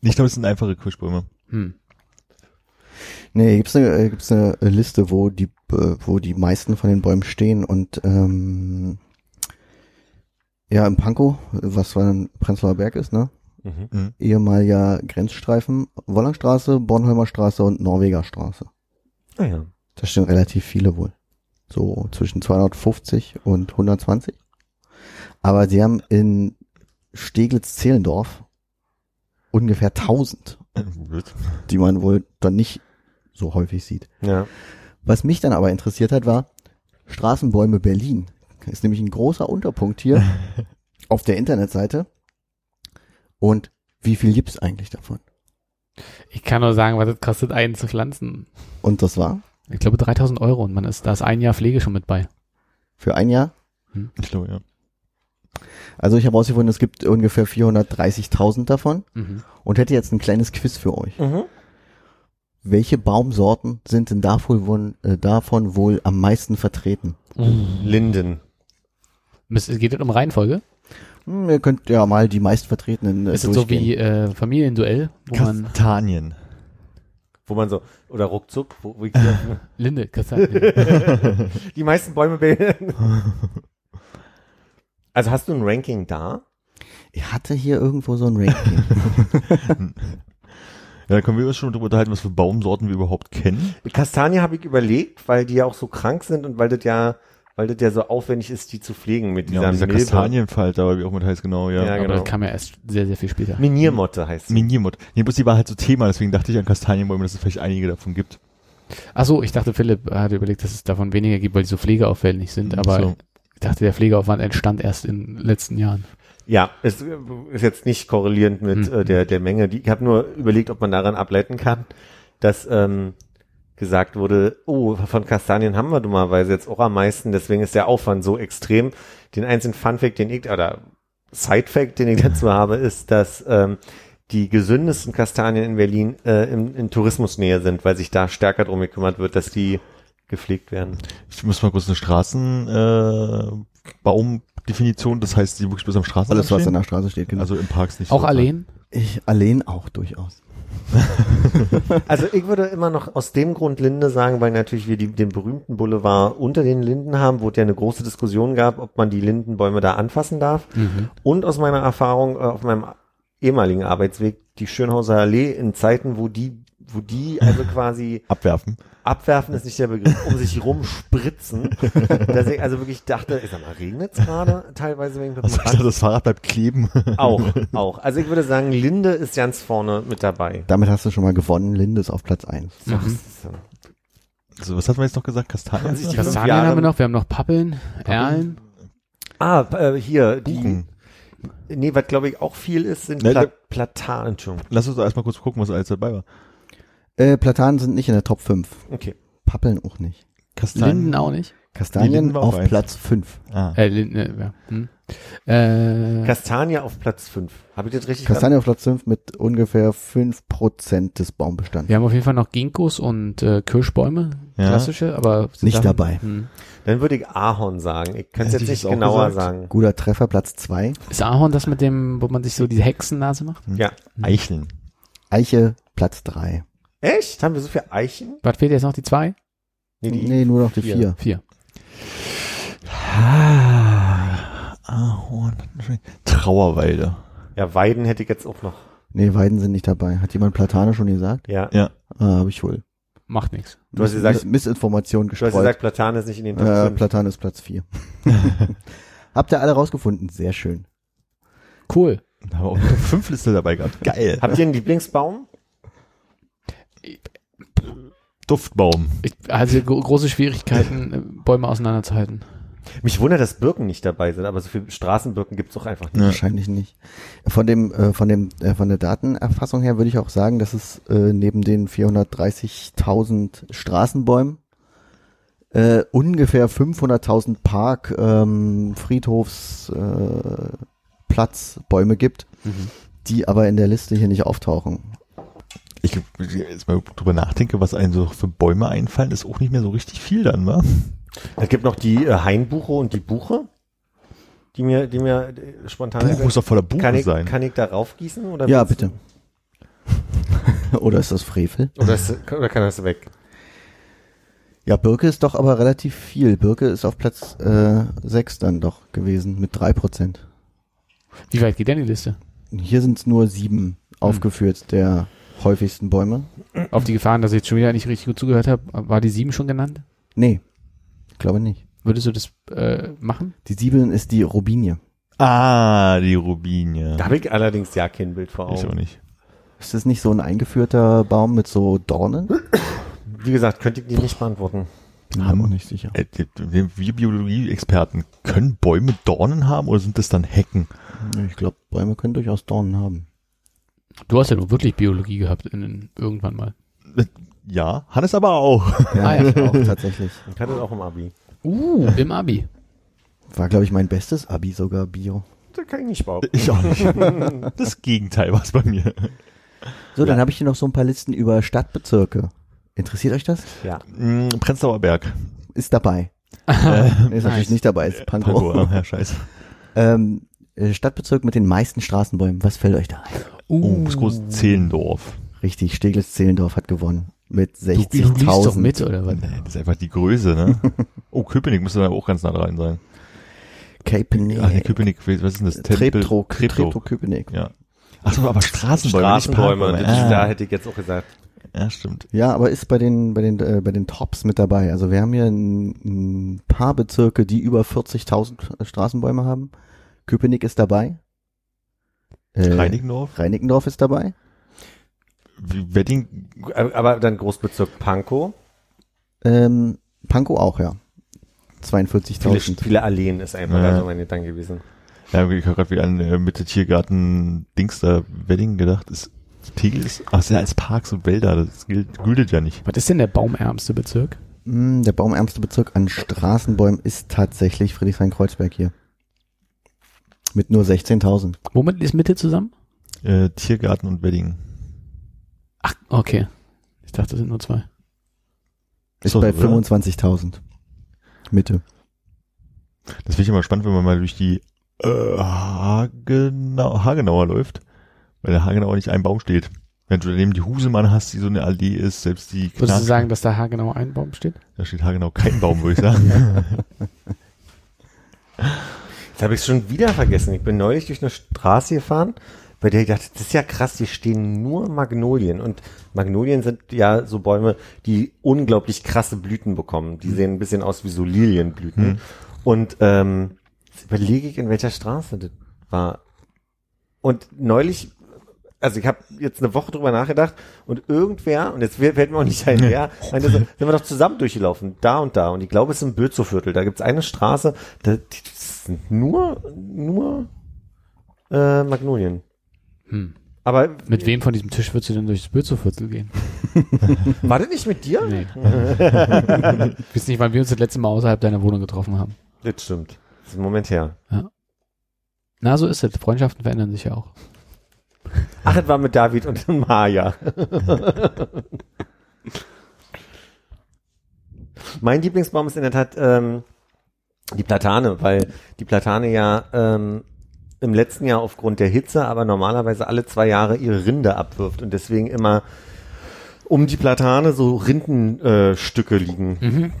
ich glaube, es sind einfache Kirschbäume. Hm. Nee, gibt's eine, äh, gibt's eine Liste, wo die, äh, wo die meisten von den Bäumen stehen und ähm, ja, im Pankow, was dann Prenzlauer Berg ist, ne? mhm. Ehemaliger Grenzstreifen, Wollangstraße, Bornholmer Straße und Norweger Straße. naja. Da stehen relativ viele wohl. So zwischen 250 und 120. Aber sie haben in Steglitz-Zehlendorf ungefähr 1000, Blöd. die man wohl dann nicht so häufig sieht. Ja. Was mich dann aber interessiert hat, war Straßenbäume Berlin. Ist nämlich ein großer Unterpunkt hier auf der Internetseite. Und wie viel gibt's eigentlich davon? Ich kann nur sagen, was das kostet, einen zu pflanzen. Und das war Ich glaube 3000 Euro und man ist, da ist ein Jahr Pflege schon mit bei. für ein Jahr. Ich glaube, ja. Also ich habe herausgefunden, es gibt ungefähr 430.000 davon Mhm. und hätte jetzt ein kleines Quiz für euch. Mhm. Welche Baumsorten sind denn davon wohl, äh, davon wohl am meisten vertreten? Linden. Miss- Geht es um Reihenfolge? Hm, ihr könnt ja mal die meistvertretenen äh, ist es so wie äh, Familienduell, wo man Kastanien. Wo man so, oder ruckzuck, wo, wo ich, Linde, Kastanien. die meisten Bäume bilden. Also hast du ein Ranking da? Ich hatte hier irgendwo so ein Ranking. Ja, da können wir uns schon darüber unterhalten, was für Baumsorten wir überhaupt kennen. Kastanie habe ich überlegt, weil die ja auch so krank sind und weil das ja, weil das ja so aufwendig ist, die zu pflegen mit Ja, dieser, und dieser. Kastanienfalter, oder wie auch mit heißt, genau, ja. Ja, Aber genau. das kam ja erst sehr, sehr viel später. Miniermotte heißt sie. Miniermod. Nee, bloß die war halt so Thema, deswegen dachte ich an Kastanienbäume, dass es vielleicht einige davon gibt. Ach so, ich dachte, Philipp hatte überlegt, dass es davon weniger gibt, weil die so pflegeaufwendig sind, aber So. Ich dachte, der Pflegeaufwand entstand erst in den letzten Jahren. Ja, es äh, ist jetzt nicht korrelierend mit Hm. äh, der, der Menge. Die, ich habe nur überlegt, ob man daran ableiten kann, dass ähm, gesagt wurde, oh, von Kastanien haben wir dummerweise jetzt auch am meisten, deswegen ist der Aufwand so extrem. Den einzigen Funfact, den ich, oder Sidefact, den ich dazu habe, ist, dass ähm, die gesündesten Kastanien in Berlin äh, in, in Tourismusnähe sind, weil sich da stärker drum gekümmert wird, dass die gepflegt werden. Ich muss mal kurz eine Straßenbaumdefinition, äh, das heißt, die wirklich bis am Straßenrand Alles, was an der Straße steht, genau. Also im Parks nicht. Auch so. allein? ich allein auch durchaus. Also ich würde immer noch aus dem Grund Linde sagen, weil natürlich wir die, den berühmten Boulevard unter den Linden haben, wo es ja eine große Diskussion gab, ob man die Lindenbäume da anfassen darf. Mhm. Und aus meiner Erfahrung äh, auf meinem ehemaligen Arbeitsweg die Schönhauser Allee in Zeiten, wo die, wo die also quasi Abwerfen. abwerfen ist nicht der Begriff, um sich rumspritzen, dass ich also wirklich dachte, ich sag mal, regnet es gerade teilweise wegen Also ich dachte, das Fahrrad bleibt kleben. Auch, auch. Also ich würde sagen, Linde ist ganz vorne mit dabei. Damit hast du schon mal gewonnen. Linde ist auf Platz eins. Mhm. Also was hat man jetzt noch gesagt? Kastanien? Also. Kastanien Jahre- haben wir noch, wir haben noch Pappeln, Erlen. Ah, äh, hier, die, Buchen. Nee, was glaube ich auch viel ist, sind Ne, Pla ne- Platanen. Lass uns doch erstmal kurz gucken, was alles dabei war. Äh, Platanen sind nicht in der Top 5. Okay. Pappeln auch nicht. Linden auch nicht. Kastanien auf eins. Platz 5. Ah. Äh, Linden, äh, ja. Hm. Äh, Kastanie auf Platz 5. Habe ich das richtig Kastanien auf Platz 5 mit ungefähr 5% des Baumbestands. wir haben auf jeden Fall noch Ginkgos und äh, Kirschbäume, Ja. klassische, aber Nicht da- dabei. Hm. Dann würde ich Ahorn sagen. Ich kann es jetzt ich nicht genauer gesagt. sagen. Guter Treffer, Platz 2. Ist Ahorn das mit dem, wo man sich so die Hexennase macht? Ja. Eicheln. Eiche, Platz 3. Echt? Haben wir so viel Eichen? Was fehlt jetzt noch? Die zwei? Nee, die Nee, nur noch die vier. 4. Vier. Ah, Ahorn. Trauerweide. Ja, Weiden hätte ich jetzt auch noch. Nee, Weiden sind nicht dabei. Hat jemand Platane schon gesagt? Ja. Ja. Ah, habe ich wohl. Macht nichts. Du hast gesagt, Miss du Missinformation hast gestreut. gesagt, Platan ist nicht in den Top äh, 5. Platan ist Platz 4. Habt ihr alle rausgefunden? Sehr schön. Cool. Da haben wir auch fünf Liste dabei gehabt. Geil. Habt ihr einen Lieblingsbaum? Duftbaum. Ich hatte gro große Schwierigkeiten, äh, Bäume auseinanderzuhalten. Mich wundert, dass Birken nicht dabei sind, aber so viele Straßenbirken gibt's doch einfach nicht. Ja. Wahrscheinlich nicht. Von dem, äh, von dem, äh, von der Datenerfassung her würde ich auch sagen, dass es äh, neben den 430.000 Straßenbäumen äh, ungefähr 500.000 Park, ähm, Friedhofs, äh, Platzbäume gibt, die aber in der Liste hier nicht auftauchen. Ich jetzt mal drüber nachdenke, was einem so für Bäume einfallen, ist auch nicht mehr so richtig viel dann, wa? Es gibt noch die äh, Hainbuche und die Buche, die mir, die mir äh, spontan Buch muss doch voller Buche kann ich, sein. Kann ich da raufgießen? Oder Ja, bitte. Oder ist das Frevel? Oder, ist, oder kann das weg? Ja, Birke ist doch aber relativ viel. Birke ist auf Platz äh, 6 dann doch gewesen mit 3%. Wie weit geht denn die Liste? Hier sind es nur sieben aufgeführt der häufigsten Bäume. Auf die Gefahren, dass ich jetzt schon wieder nicht richtig gut zugehört habe, war die sieben schon genannt? Nee, ich glaube nicht. Würdest du das äh, machen? Die sieben ist die Robinie. Ah, die Rubinie. Da habe ich allerdings ja kein Bild vor ich auch Augen. nicht. Ist das nicht so ein eingeführter Baum mit so Dornen? Wie gesagt, könnte ich die nicht beantworten. Bin mir auch nicht sicher. Äh, wir Biologie-Experten, können Bäume Dornen haben oder sind das dann Hecken? Ich glaube, Bäume können durchaus Dornen haben. Du hast ja nur wirklich Biologie gehabt in, in, irgendwann mal. Ja, Hannes aber auch. Ja, Ah, ja. ich auch tatsächlich. Ich hatte auch im Abi. Uh, im Abi. War, glaube ich, mein bestes Abi sogar Bio. Das kann ich nicht behaupten. Ich auch nicht. Das Gegenteil war es bei mir. So, dann habe ich hier noch so ein paar Listen über Stadtbezirke. Interessiert euch das? Ja. Mm, Prenzlauer Berg. Ist dabei. Äh, Nee, ist natürlich Nice. nicht dabei, ist Pankow. Pankow, ja, scheiße. Ähm, äh, Stadtbezirk mit den meisten Straßenbäumen. Was fällt euch da ein? Oh, das große Zehlendorf. Richtig, Steglitz-Zehlendorf hat gewonnen. Mit Du, du liest doch 60.000. mit, oder was? Nee, das ist einfach die Größe, ne? Oh, Köpenick müsste da auch ganz nah dran sein. Köpenick. Ach, nee, Köpenick, was ist denn das? Treptow, Treptow. Köpenick. Ja. Ach so, aber Straßenbäume, Straßenbäume, nicht das, Parkbäume. da Ah, hätte ich jetzt auch gesagt. ja, stimmt. Ja, aber ist bei den bei den äh, bei den Tops mit dabei. Also wir haben hier ein, ein paar Bezirke, die über 40.000 Straßenbäume haben. Köpenick ist dabei. Äh, Reinickendorf, Reinickendorf ist dabei. Wie- Wedding, Aber dann Großbezirk Pankow. Ähm, Pankow auch, ja. Viele, 42.000. viele Alleen ist einfach Ja. da so mein Gedanke gewesen. Ja, ich habe gerade wieder an äh, Mitte Tiergarten Dings da Wedding gedacht. Ist Tegel ist, ach, ist ja als Parks und Wälder, das gilt, gültet ja nicht. Was ist denn der baumärmste Bezirk? Mm, Der baumärmste Bezirk an Straßenbäumen ist tatsächlich Friedrichshain-Kreuzberg hier. Mit nur 16.000. Womit ist Mitte zusammen? Äh, Tiergarten und Wedding. Ach, okay. Ich dachte, das sind nur zwei. Ist So, bei oder? 25.000. Mitte. Das finde ich immer spannend, wenn man mal durch die äh, Hagenau, Hagenauer läuft, weil der Hagenauer nicht ein Baum steht. Wenn du daneben die Husemann hast, die so eine Allee ist, selbst die Würdest du sagen, dass da haargenau ein Baum steht? da steht Hagenau kein Baum, würde ich sagen. Jetzt habe ich es schon wieder vergessen. Ich bin neulich durch eine Straße gefahren, bei der ich dachte, das ist ja krass, hier stehen nur Magnolien. Und Magnolien sind ja so Bäume, die unglaublich krasse Blüten bekommen. Die sehen ein bisschen aus wie so Lilienblüten. Mhm. Und ähm, jetzt überlege ich, in welcher Straße das war. Und neulich, also ich habe jetzt eine Woche drüber nachgedacht und irgendwer, und jetzt fällt mir auch nicht ein, wer, meinte so, sind wir doch zusammen durchgelaufen, da und da. Und ich glaube, es ist im Bözoviertel. Da gibt's eine Straße, da, das sind nur, nur äh, Magnolien. Hm. Aber Mit wem von diesem Tisch würdest du denn durchs Bözoviertel gehen? war das nicht mit dir? Nee. ich weiß nicht, wann wir uns das letzte Mal außerhalb deiner Wohnung getroffen haben. Das stimmt. Das ist ein Moment her. Na, so ist es. Freundschaften verändern sich ja auch. Ach, das war mit David und Maya. mein Lieblingsbaum ist in der Tat ähm, die Platane, weil die Platane ja ähm, im letzten Jahr aufgrund der Hitze, aber normalerweise alle zwei Jahre ihre Rinde abwirft und deswegen immer um die Platane so Rindenstücke äh, liegen.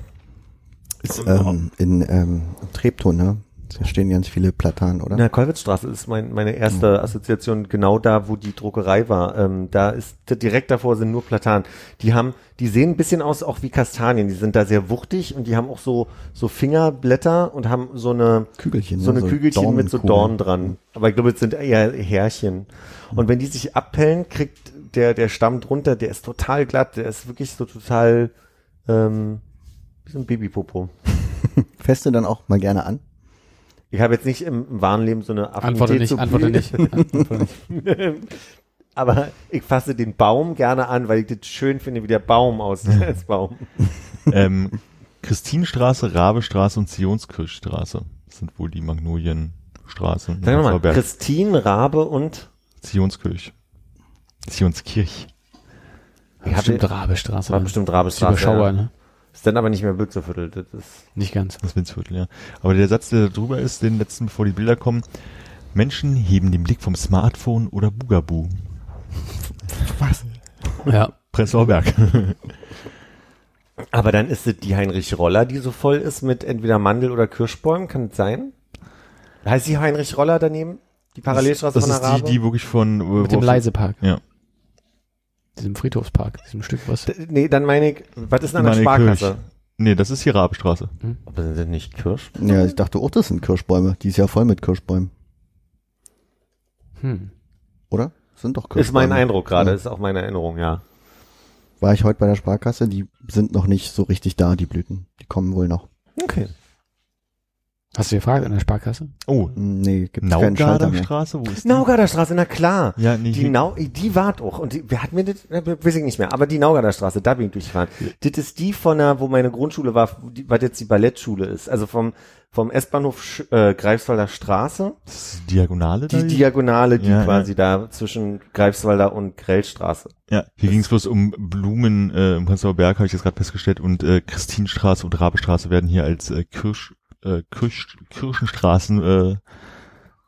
Ist, ähm, in ähm, Treptow, ne? Da stehen ganz viele Platanen, oder? In der Kolwitzstraße ist mein, meine erste Assoziation genau da, wo die Druckerei war. Ähm, da ist direkt davor sind nur Platanen. Die haben, die sehen ein bisschen aus auch wie Kastanien. Die sind da sehr wuchtig und die haben auch so so Fingerblätter und haben so eine Kügelchen. so ne? eine Kügelchen mit so. Dornen dran. Aber ich glaube, es sind eher Härchen. Und wenn die sich abpellen, kriegt der der Stamm drunter, der ist total glatt. Der ist wirklich so total ähm, wie so ein Babypopo. Feste dann auch mal gerne an. Ich habe jetzt nicht im, im wahren Leben so eine Antworte Affinität nicht, zu antworte nicht. Antworte nicht. Aber ich fasse den Baum gerne an, weil ich das schön finde, wie der Baum aussieht als Baum. ähm, Christinstraße, Rabestraße und Zionskirchstraße sind wohl die Magnolienstraßen. Sag nochmal, Berg. Christine, Rabe und Zionskirch. Zionskirch. Bestimmt Rabestraße. war dann. bestimmt Rabestraße. überschaubar, Ja. ne? Ist dann aber nicht mehr Bülzerviertel. Das ist Nicht ganz. Das Winzviertel, ja. Aber der Satz, der da drüber ist, den letzten, bevor die Bilder kommen, Menschen heben den Blick vom Smartphone oder Bugaboo. Was? Ja. Prenzlauer Berg. aber dann ist es die Heinrich Roller, die so voll ist mit entweder Mandel- oder Kirschbäumen. Kann das sein? Heißt die Heinrich Roller daneben? Die Parallelstraße das von ist der Rabe? die, die wirklich von... äh, Mit dem Leisepark. Ja. Diesem Friedhofspark. Diesem Stück, was. D- Nee, dann meine ich, was ist denn an der Sparkasse? Nee, das ist hier Rabestraße. Aber sind das nicht Kirsch? Ja, ich dachte auch, das sind Kirschbäume. Die ist ja voll mit Kirschbäumen, Hm. oder? Sind doch Kirschbäume. Ist mein Eindruck gerade, Ja. ist auch meine Erinnerung, ja. War ich heute bei der Sparkasse, die sind noch nicht so richtig da, die Blüten. Die kommen wohl noch. Okay. Hast du gefragt an der Sparkasse? Oh, Nee, gibt keinen Schalter mehr. Straße? Wo ist die? Naugarder Straße, na klar. Ja, nee, Die, hier- Nau, die war doch. Und die, wer hat mir das, weiß ich nicht mehr, aber die Naugarder Straße, da bin ich durchgefahren. Das ist die von der, wo meine Grundschule war, die, was jetzt die Ballettschule ist. Also vom, vom S-Bahnhof äh, Greifswalder Straße, Das ist die Diagonale da? die Diagonale, die Ja, quasi da zwischen Greifswalder und Grellstraße. Ja, hier ging es bloß um Blumen äh, im Prenzlauer Berg, habe ich jetzt gerade festgestellt, und äh, Christinstraße und Rabestraße werden hier als äh, Kirsch, äh, Kirchenstraßen äh,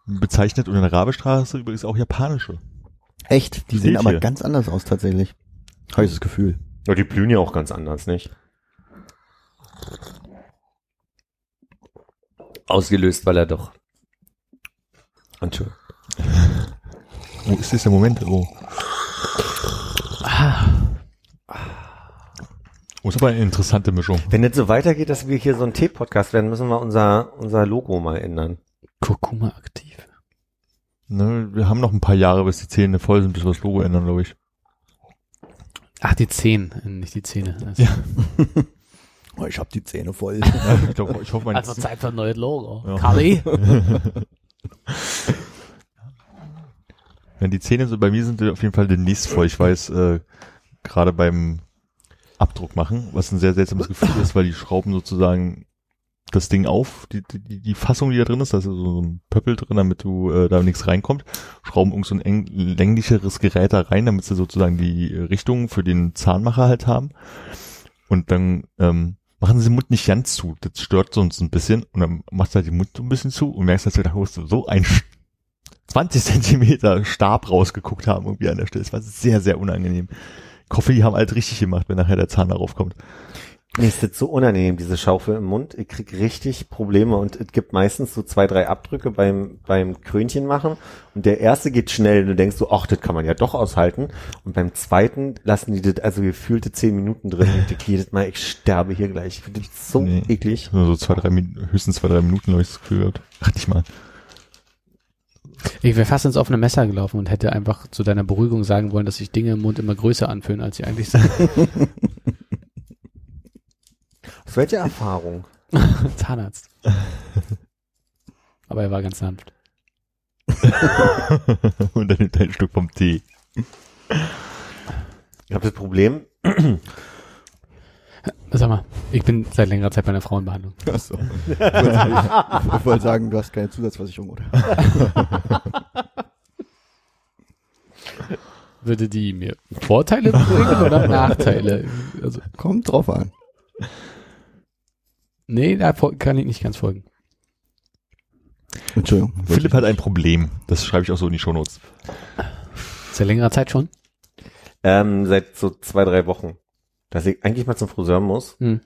bezeichnet und in der Rabestraße übrigens auch japanische. Echt? Die Steht sehen aber hier. ganz anders aus tatsächlich. Habe ich das Gefühl. Ja, die blühen ja auch ganz anders, nicht? Ausgelöst, weil er doch. Entschuldigung. Wo ist das der Moment? Oh. Oh, ist aber eine interessante Mischung. Wenn es so weitergeht, dass wir hier so ein Tee-Podcast werden, müssen wir unser, unser Logo mal ändern. Kurkuma aktiv. Ne, wir haben noch ein paar Jahre, bis die Zähne voll sind, bis wir das Logo ändern, glaube ich. Ach, die Zehen, nicht die Zähne. Also, Ja. Oh, ich hab die Zähne voll. ich, glaub, ich hoffe, mein Also Zeit für ein neues Logo. Ja. Kali? Wenn die Zähne so bei mir sind, auf jeden Fall demnächst voll. Ich weiß, äh, gerade beim Abdruck machen, was ein sehr seltsames Gefühl ist, weil die schrauben sozusagen das Ding auf, die, die, die Fassung, die da drin ist, da ist so ein Pöppel drin, damit du äh, da nichts reinkommt, schrauben irgend so ein eng, länglicheres Gerät da rein, damit sie sozusagen die Richtung für den Zahnmacher halt haben. Und dann ähm, machen sie den Mund nicht ganz zu. Das stört sonst ein bisschen. Und dann machst du halt den Mund so ein bisschen zu und merkst, dass du da so ein 20 Zentimeter Stab rausgeguckt haben irgendwie an der Stelle. Das war sehr, sehr unangenehm. Ich hoffe, die haben halt richtig gemacht, wenn nachher der Zahn darauf kommt. Mir ist das so unangenehm, diese Schaufel im Mund. Ich krieg richtig Probleme und es gibt meistens so zwei, drei Abdrücke beim, beim Krönchen machen und der erste geht schnell und du denkst so, ach, das kann man ja doch aushalten und beim zweiten lassen die das also gefühlte zehn Minuten drin und ich jedes Mal, ich sterbe hier gleich. Ich finde das so Nee. eklig. Nur so zwei, drei Minuten, höchstens zwei, drei Minuten habe ich das Gefühl gehabt. Ach, nicht mal. Ich wäre fast ins offene Messer gelaufen und hätte einfach zu deiner Beruhigung sagen wollen, dass sich Dinge im Mund immer größer anfühlen, als sie eigentlich sind. Aus welcher Erfahrung? Zahnarzt. Aber er war ganz sanft. und dann nimmt er ein Stück vom Tee. Ich habe das Problem, Sag mal, ich bin seit längerer Zeit bei einer Frauenbehandlung. Ach so. Ich wollte sagen, du hast keine Zusatzversicherung, oder? Würde die mir Vorteile bringen oder Nachteile? Also, Kommt drauf an. nee, da kann ich nicht ganz folgen. Entschuldigung. Philipp hat ein Problem. Das schreibe ich auch so in die Shownotes. Seit längerer Zeit schon? ähm, seit so zwei, drei Wochen, dass ich eigentlich mal zum Friseur muss, Hm.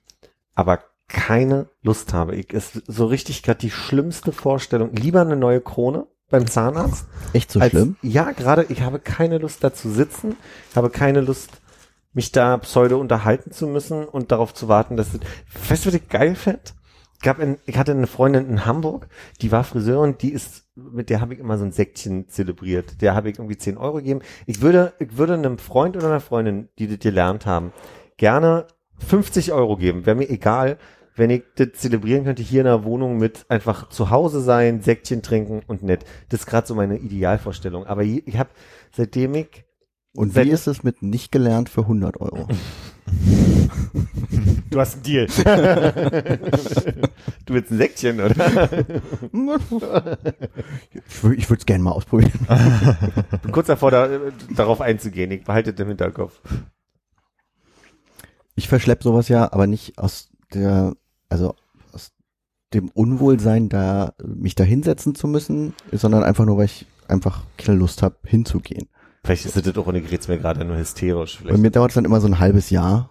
aber keine Lust habe. Ich ist so richtig gerade die schlimmste Vorstellung. Lieber eine neue Krone beim Zahnarzt. Echt so als- schlimm? Ja, gerade ich habe keine Lust da zu sitzen, habe keine Lust, mich da pseudo unterhalten zu müssen und darauf zu warten, dass es, weißt du, was ich geil fände? Gab ein, ich hatte eine Freundin in Hamburg, die war Friseurin, die ist, mit der habe ich immer so ein Säckchen zelebriert. Der habe ich irgendwie 10 Euro gegeben. Ich würde, ich würde einem Freund oder einer Freundin, die das gelernt haben, gerne 50 Euro geben. Wäre mir egal, wenn ich das zelebrieren könnte, hier in der Wohnung mit einfach zu Hause sein, Säckchen trinken und nett. Das ist gerade so meine Idealvorstellung. Aber ich habe, seitdem ich Und wie ist es mit nicht gelernt für 100 Euro? Du hast einen Deal. du willst ein Säckchen, oder? Ich, wür- ich würde es gerne mal ausprobieren. Kurz davor, da, äh, darauf einzugehen. Ich behalte im Hinterkopf. Ich verschlepp sowas ja, aber nicht aus der, also aus dem Unwohlsein, da mich da hinsetzen zu müssen, sondern einfach nur, weil ich einfach keine Lust habe, hinzugehen. Vielleicht ist das auch, und ich gerät's mir gerade nur hysterisch. Bei Vielleicht. mir dauert es dann immer so ein halbes Jahr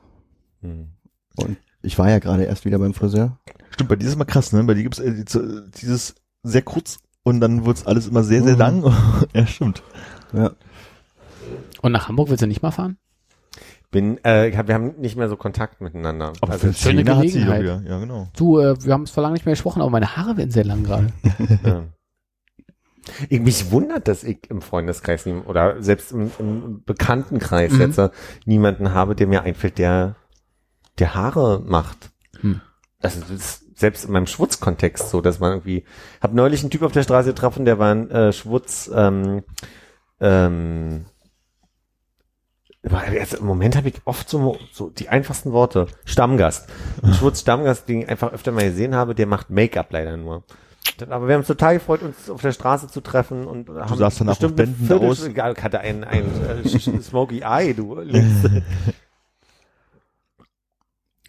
Hm. und ich war ja gerade erst wieder beim Friseur. Stimmt, bei dir ist immer krass, ne? Bei dir gibt's äh, die- dieses sehr kurz und dann wird's alles immer sehr, sehr Mhm. lang. ja, stimmt. Ja. Und nach Hamburg willst du nicht mal fahren? Bin, äh, wir haben nicht mehr so Kontakt miteinander. Aber also, für schöne Zähne hat sie Gelegenheit. Ja, genau. Du, äh, wir haben es vor lange nicht mehr gesprochen, aber meine Haare werden sehr lang gerade. ja. Ich, mich wundert, dass ich im Freundeskreis nie- oder selbst im, im Bekanntenkreis Mhm. jetzt äh, niemanden habe, der mir einfällt, der, der Haare macht. Hm. Also das ist selbst in meinem Schwutzkontext so, dass man irgendwie, hab neulich einen Typ auf der Straße getroffen, der war ein äh, Schwutz, ähm, ähm, Im Moment habe ich oft so, so die einfachsten Worte. Stammgast. Ein Schwutz Stammgast, den ich einfach öfter mal gesehen habe, der macht Make-up leider nur. Aber wir haben uns total gefreut, uns auf der Straße zu treffen und haben sahst danach bestimmt Viertel- aus. Egal, ich hatte ein, ein äh, Smoky Eye, du links.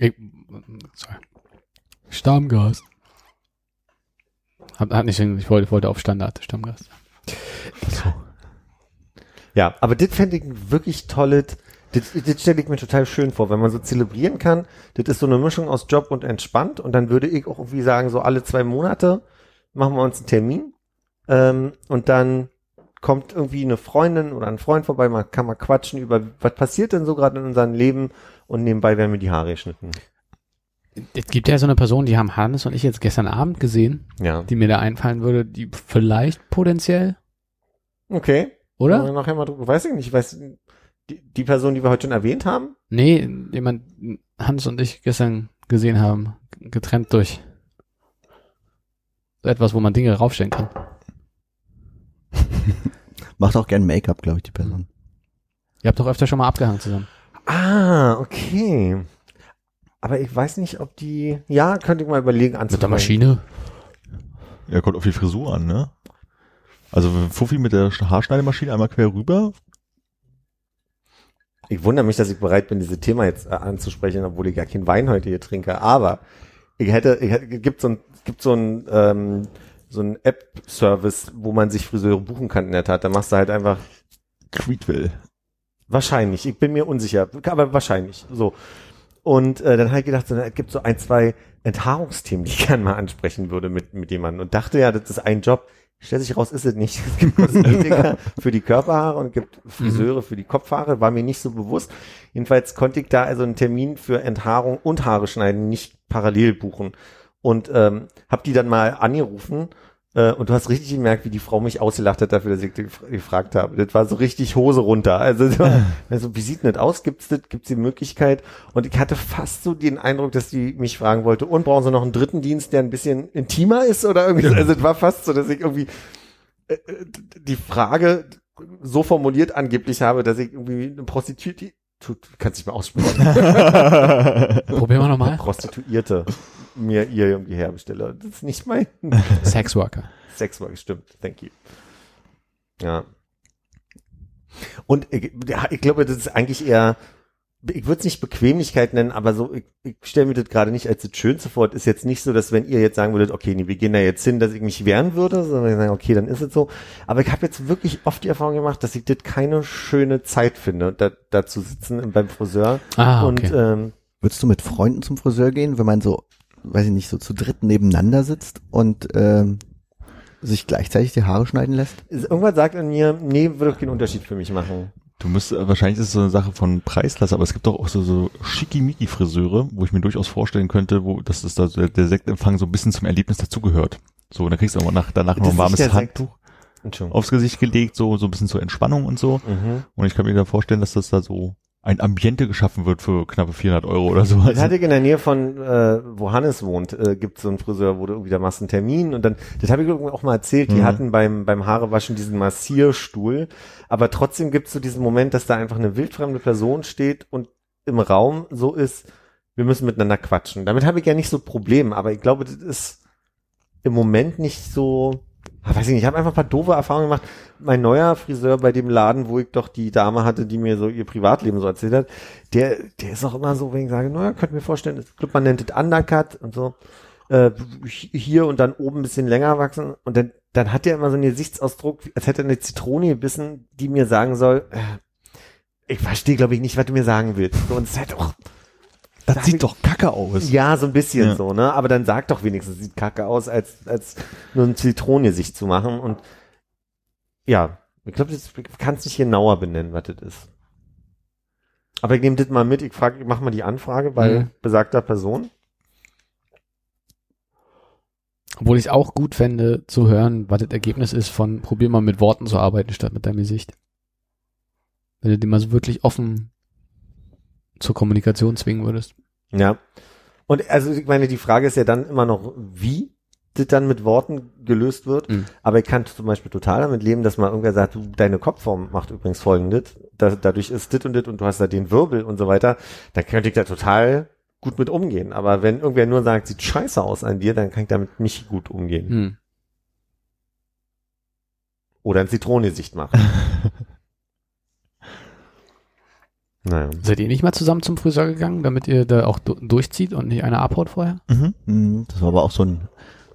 Ich, sorry. Stammgast. Hat, hat nicht, ich wollte, ich wollte auf Standard, Stammgast. Ja, aber das fände ich wirklich tolles, das, das stelle ich mir total schön vor, wenn man so zelebrieren kann. Das ist so eine Mischung aus Job und entspannt und dann würde ich auch irgendwie sagen, so alle zwei Monate machen wir uns einen Termin ähm, und dann kommt irgendwie eine Freundin oder ein Freund vorbei, man kann mal quatschen über, was passiert denn so gerade in unserem Leben und nebenbei werden mir die Haare geschnitten. Es gibt ja so eine Person, die haben Hannes und ich jetzt gestern Abend gesehen, Ja. die mir da einfallen würde, die vielleicht potenziell, Okay. Oder? Wir Nachher mal drüber, weiß ich nicht, ich weiß, die, die Person, die wir heute schon erwähnt haben? Nee, jemand, Hans und ich gestern gesehen haben, getrennt durch etwas, wo man Dinge raufstellen kann. Macht auch gern Make-up, glaube ich, die Person. Ihr habt doch öfter schon mal abgehangen zusammen. Ah, okay. Aber ich weiß nicht, ob die, ja, könnte ich mal überlegen Mit anzufangen. der Maschine. Ja, kommt auf die Frisur an, ne? Also Fuffi mit der Haarschneidemaschine einmal quer rüber. Ich wundere mich, dass ich bereit bin, dieses Thema jetzt äh, anzusprechen, obwohl ich gar keinen Wein heute hier trinke. Aber ich hätte, ich hätte gibt so ein, gibt so ein, ähm, so ein App-Service, wo man sich Friseure buchen kann in der Tat. Da machst du halt einfach Creedville. Wahrscheinlich, ich bin mir unsicher, aber wahrscheinlich. So. Und äh, dann habe ich gedacht, so, es gibt so ein, zwei Enthaarungsthemen, die ich gerne mal ansprechen würde mit, mit jemandem. Und dachte ja, das ist ein Job. Stellt sich raus, ist es nicht. Es gibt Kosmetiker für die Körperhaare und es gibt Friseure für die Kopfhaare. War mir nicht so bewusst. Jedenfalls konnte ich da also einen Termin für Enthaarung und Haare schneiden nicht parallel buchen. Und ähm, habe die dann mal angerufen und du hast richtig gemerkt, wie die Frau mich ausgelacht hat dafür, dass ich gef- gefragt habe. Das war so richtig Hose runter. Also, also wie sieht denn das aus? Gibt's das? Gibt's die Möglichkeit? Und ich hatte fast so den Eindruck, dass die mich fragen wollte, und brauchen sie noch einen dritten Dienst, der ein bisschen intimer ist oder irgendwie? so? Also es war fast so, dass ich irgendwie äh, äh, die Frage so formuliert angeblich habe, dass ich irgendwie eine Prostituierte, tu, kannst nicht mehr aussprechen, Probieren wir nochmal. Prostituierte mir ihr irgendwie herbestelle. Das ist nicht mein Sexworker. Sexwork, stimmt. Thank you. Ja. Und ich, ja, ich glaube, das ist eigentlich eher, ich würde es nicht Bequemlichkeit nennen, aber so, ich, ich stelle mir das gerade nicht als das Schönste vor. Es ist jetzt nicht so, dass wenn ihr jetzt sagen würdet, okay, nee, wir gehen da jetzt hin, dass ich mich wehren würde, sondern ich sage, okay, dann ist es so. Aber ich habe jetzt wirklich oft die Erfahrung gemacht, dass ich das keine schöne Zeit finde, da, da zu sitzen beim Friseur. Ah, Und okay. ähm, Würdest du mit Freunden zum Friseur gehen, wenn man so, weiß ich nicht, so zu dritt nebeneinander sitzt und ähm, sich gleichzeitig die Haare schneiden lässt? irgendwas sagt in mir, nee, würde keinen Unterschied für mich machen. Du musst, äh, wahrscheinlich ist es so eine Sache von Preisklasse, aber es gibt doch auch so, so Schickimicki-Friseure, wo ich mir durchaus vorstellen könnte, wo, dass das da so der, der Sektempfang so ein bisschen zum Erlebnis dazugehört. So, und dann kriegst du aber nach, danach noch ein warmes. Handtuch aufs Gesicht gelegt, so, so ein bisschen zur Entspannung und so. Mhm. Und ich kann mir da vorstellen, dass das da so ein Ambiente geschaffen wird für knappe 400 Euro oder so. Das hatte ich in der Nähe von, äh, wo Hannes wohnt, äh, gibt so einen Friseur, wo du irgendwie da machst einen Termin und dann, das habe ich irgendwie auch mal erzählt, die Mhm. hatten beim, beim Haarewaschen diesen Massierstuhl, aber trotzdem gibt es so diesen Moment, dass da einfach eine wildfremde Person steht und im Raum so ist, wir müssen miteinander quatschen. Damit habe ich ja nicht so Probleme, aber ich glaube, das ist im Moment nicht so, ah, weiß ich nicht, ich habe einfach ein paar doofe Erfahrungen gemacht. Mein neuer Friseur bei dem Laden, wo ich doch die Dame hatte, die mir so ihr Privatleben so erzählt hat, der, der ist auch immer so, wenn ich sage, naja, könnt mir vorstellen, ich glaube, man nennt es Undercut und so, äh, hier und dann oben ein bisschen länger wachsen und dann, dann hat er immer so einen Gesichtsausdruck, als hätte er eine Zitrone gebissen, die mir sagen soll, äh, ich verstehe, glaube ich, nicht, was du mir sagen willst. So, ist halt auch, das hab sieht ich- doch kacke aus. ja, so ein bisschen Ja. so, ne? Aber dann sag doch wenigstens, sieht kacke aus, als, als nur ein Zitronengesicht zu machen. Und ja, ich glaube, ich kann es nicht genauer benennen, was das ist. Aber ich nehme das mal mit, ich frage, ich mache mal die Anfrage bei Mhm. besagter Person. Obwohl ich es auch gut fände, zu hören, was das Ergebnis ist von probier mal mit Worten zu arbeiten, statt mit deinem Gesicht. Wenn du die mal so wirklich offen zur Kommunikation zwingen würdest. Ja. Und also ich meine, die Frage ist ja dann immer noch, wie das dann mit Worten gelöst wird. Mhm. Aber ich kann zum Beispiel total damit leben, dass mal irgendwer sagt, du, deine Kopfform macht übrigens folgendes. Da, dadurch ist dit und dit und du hast da den Wirbel und so weiter. Da könnte ich da total gut mit umgehen. Aber wenn irgendwer nur sagt, sieht scheiße aus an dir, dann kann ich damit nicht gut umgehen. Hm. Oder ein Zitronengesicht machen. naja. Seid ihr nicht mal zusammen zum Friseur gegangen, damit ihr da auch du durchzieht und nicht einer abhaut vorher? Mhm. Hm, Das war aber auch so ein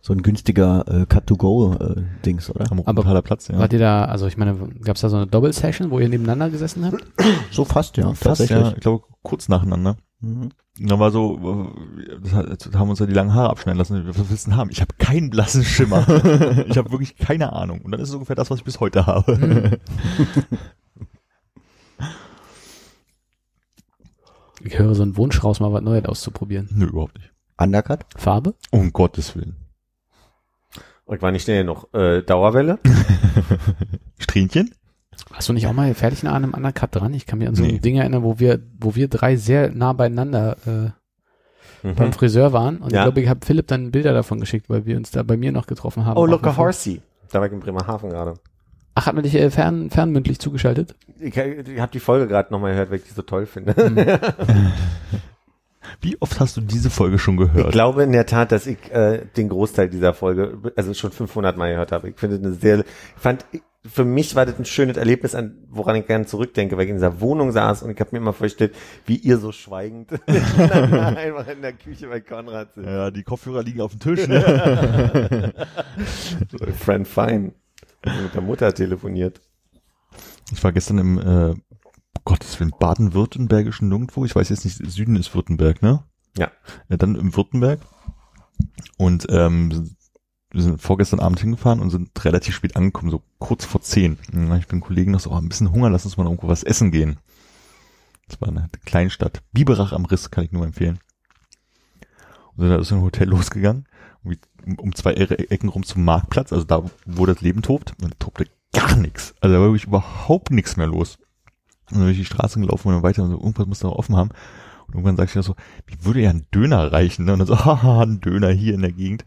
so ein günstiger äh, Cut-to-Go-Dings, oder? Am Aber- totaler Platz, ja. Wart ihr da, also ich meine, gab es da so eine Doppel-Session, wo ihr nebeneinander gesessen habt? So fast, ja, Fast, tatsächlich. ja. Ich glaube, kurz nacheinander. Mhm. Und dann war so, äh, das haben uns ja die langen Haare abschneiden lassen. Was willst du denn haben? Ich habe keinen blassen Schimmer. ich habe wirklich keine Ahnung. Und dann ist es ungefähr das, was ich bis heute habe. Ich höre so einen Wunsch raus, mal was Neues auszuprobieren. Nö, überhaupt nicht. Undercut? Farbe? Um Gottes Willen. Und war nicht schnell noch äh, Dauerwelle? Strähnchen? Hast du nicht auch mal fertig nah an einem Undercut dran? Ich kann mich an so Nee. ein Ding erinnern, wo wir, wo wir drei sehr nah beieinander äh, Mhm. beim Friseur waren. Und Ja. ich glaube, ich habe Philipp dann Bilder davon geschickt, weil wir uns da bei mir noch getroffen haben. Oh, look a horsey. Da war ich in Bremerhaven gerade. Ach, hat man dich äh, fern, fernmündlich zugeschaltet? Ich, ich habe die Folge gerade nochmal gehört, weil ich die so toll finde. Wie oft hast du diese Folge schon gehört? Ich glaube in der Tat, dass ich äh, den Großteil dieser Folge, also schon 500 Mal gehört habe. Ich finde eine sehr, ich fand, für mich war das ein schönes Erlebnis, an woran ich gerne zurückdenke, weil ich in dieser Wohnung saß und ich habe mir immer vorgestellt, wie ihr so schweigend einfach in der Küche bei Konrad sitzt. ja, die Kopfhörer liegen auf dem Tisch. Ne? Friend Fine. Mit der Mutter telefoniert. Ich war gestern im, äh, Gottes Willen, baden-württembergischen nirgendwo. Ich weiß jetzt nicht, Süden ist Württemberg, ne? Ja. ja dann im Württemberg. Und ähm, wir sind vorgestern Abend hingefahren und sind relativ spät angekommen, so kurz vor zehn. Dann hab ich bin Kollegen noch so, oh, ein bisschen Hunger, lass uns mal irgendwo was essen gehen. Das war eine Kleinstadt. Biberach am Riss, kann ich nur empfehlen. Und sind da aus dem Hotel losgegangen, um, zwei Ecken rum zum Marktplatz, also da, wo das Leben tobt. Und da tobte gar nichts. Also da war wirklich überhaupt nichts mehr los. Und dann bin ich die Straße gelaufen und dann weiter und so, irgendwas muss da offen haben. Und irgendwann sag ich mir so, wie würde ja ein Döner reichen? Ne? Und dann so, haha, ein Döner hier in der Gegend.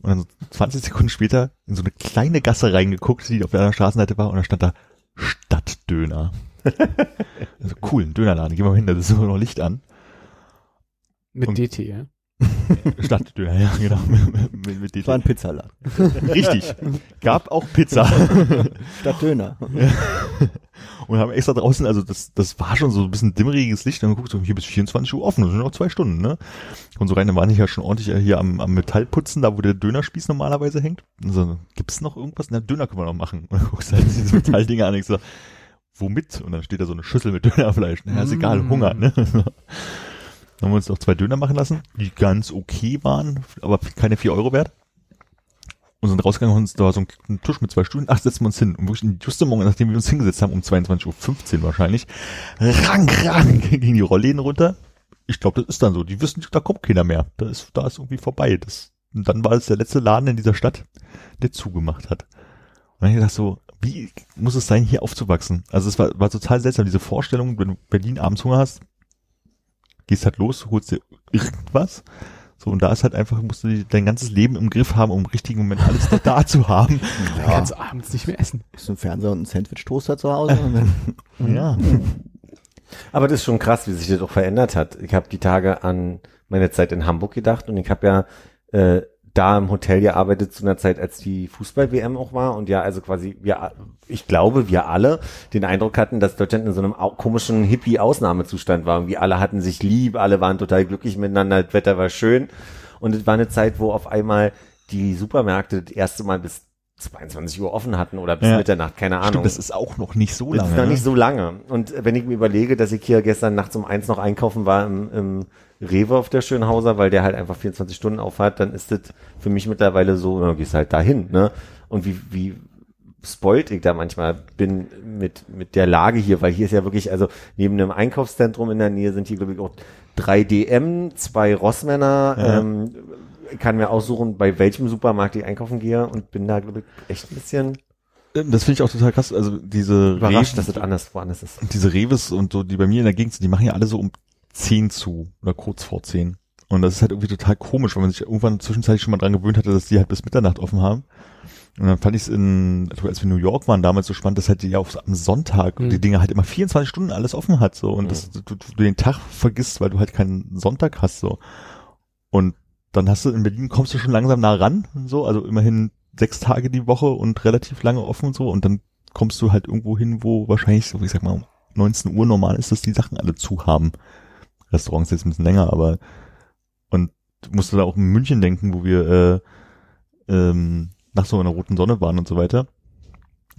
Und dann so 20 Sekunden später in so eine kleine Gasse reingeguckt, die auf der anderen Straßenseite war, und da stand da Stadtdöner. also cool, ein Dönerladen, gehen wir mal hin, da ist immer noch Licht an. Mit Und- DT, ja? Stadtdöner, ja, genau. mit, mit, mit Das war ein Pizzaladen. Richtig. Gab auch Pizza. Statt Döner. und haben extra draußen, also das, das war schon so ein bisschen dimmeriges Licht, dann geguckt, so hier bis 24 Uhr offen, das sind noch zwei Stunden, ne? Und so rein, dann waren ich ja schon ordentlich hier am, am Metallputzen, da wo der Dönerspieß normalerweise hängt. Und so, gibt's noch irgendwas? Na, Döner können wir noch machen. Und dann guckst du halt diese Metalldinger an, ich so, womit? Und dann steht da so eine Schüssel mit Dönerfleisch. Na, ist egal. Hunger, ne? Dann haben wir uns noch zwei Döner machen lassen, die ganz okay waren, aber keine vier Euro wert. Und sind rausgegangen und da war so ein, Tisch mit zwei Stühlen. Ach, setzen wir uns hin. Und wirklich just im Moment, nachdem wir uns hingesetzt haben, um 22.15 Uhr wahrscheinlich, rang, rang, gingen die Rollläden runter. Ich glaube, das ist dann so. Die wissen, da kommt keiner mehr. Da ist, da ist irgendwie vorbei. Das, und dann war es der letzte Laden in dieser Stadt, der zugemacht hat. Und dann hab ich gedacht so, wie muss es sein, hier aufzuwachsen? Also es war, war total seltsam, diese Vorstellung, wenn du Berlin abends Hunger hast, gehst halt los, holst dir irgendwas. So, und da ist halt einfach, musst du dein ganzes Leben im Griff haben, um im richtigen Moment alles da, da zu haben. Du kannst abends nicht mehr essen. Hast du einen Fernseher und einen Sandwich-Toaster zu Hause? Und dann, Ja. Aber das ist schon krass, wie sich das auch verändert hat. Ich habe die Tage an meine Zeit in Hamburg gedacht und ich habe ja äh, da im Hotel gearbeitet zu einer Zeit, als die Fußball-WM auch war und ja, also quasi wir, ich glaube, wir alle den Eindruck hatten, dass Deutschland in so einem komischen Hippie-Ausnahmezustand war. Irgendwie alle hatten sich lieb, alle waren total glücklich miteinander, das Wetter war schön und es war eine Zeit, wo auf einmal die Supermärkte das erste Mal bis 22 Uhr offen hatten oder bis Ja. Mitternacht, keine Ahnung. Stimmt, das ist auch noch nicht so Das lange. ist noch ne? nicht so lange. Und wenn ich mir überlege, dass ich hier gestern nachts um eins noch einkaufen war im, im Rewe auf der Schönhauser, weil der halt einfach 24 Stunden auf hat, dann ist das für mich mittlerweile so, na, gehst halt dahin, ne? Und wie, wie spoilt ich da manchmal bin mit, mit der Lage hier, weil hier ist ja wirklich, also neben einem Einkaufszentrum in der Nähe sind hier, glaube ich, auch drei DM, zwei Rossmänner, Ja. ähm, ich kann mir aussuchen, bei welchem Supermarkt ich einkaufen gehe und bin da, glaube ich, echt ein bisschen Ähm, Das finde ich auch total krass. Also diese überrascht, Rewe- dass das anders woanders ist. diese Reves und so, die bei mir in der Gegend sind, die machen ja alle so um 10 zu oder kurz vor 10. Und das ist halt irgendwie total komisch, weil man sich irgendwann zwischenzeitlich schon mal dran gewöhnt hatte, dass die halt bis Mitternacht offen haben. Und dann fand ich es in, also als wir in New York waren, damals so spannend, dass halt die ja auf, am Sonntag Mhm. die Dinge halt immer 24 Stunden alles offen hat, so. Und Mhm. das, du, du den Tag vergisst, weil du halt keinen Sonntag hast, so. Und dann hast du in Berlin kommst du schon langsam nah ran, so, also immerhin sechs Tage die Woche und relativ lange offen und so. Und dann kommst du halt irgendwo hin, wo wahrscheinlich, so, ich sag mal, um 19 Uhr normal ist, dass die Sachen alle zu haben. Restaurants jetzt ein bisschen länger, aber und du musst da auch in München denken, wo wir äh, ähm, nach so einer roten Sonne waren und so weiter.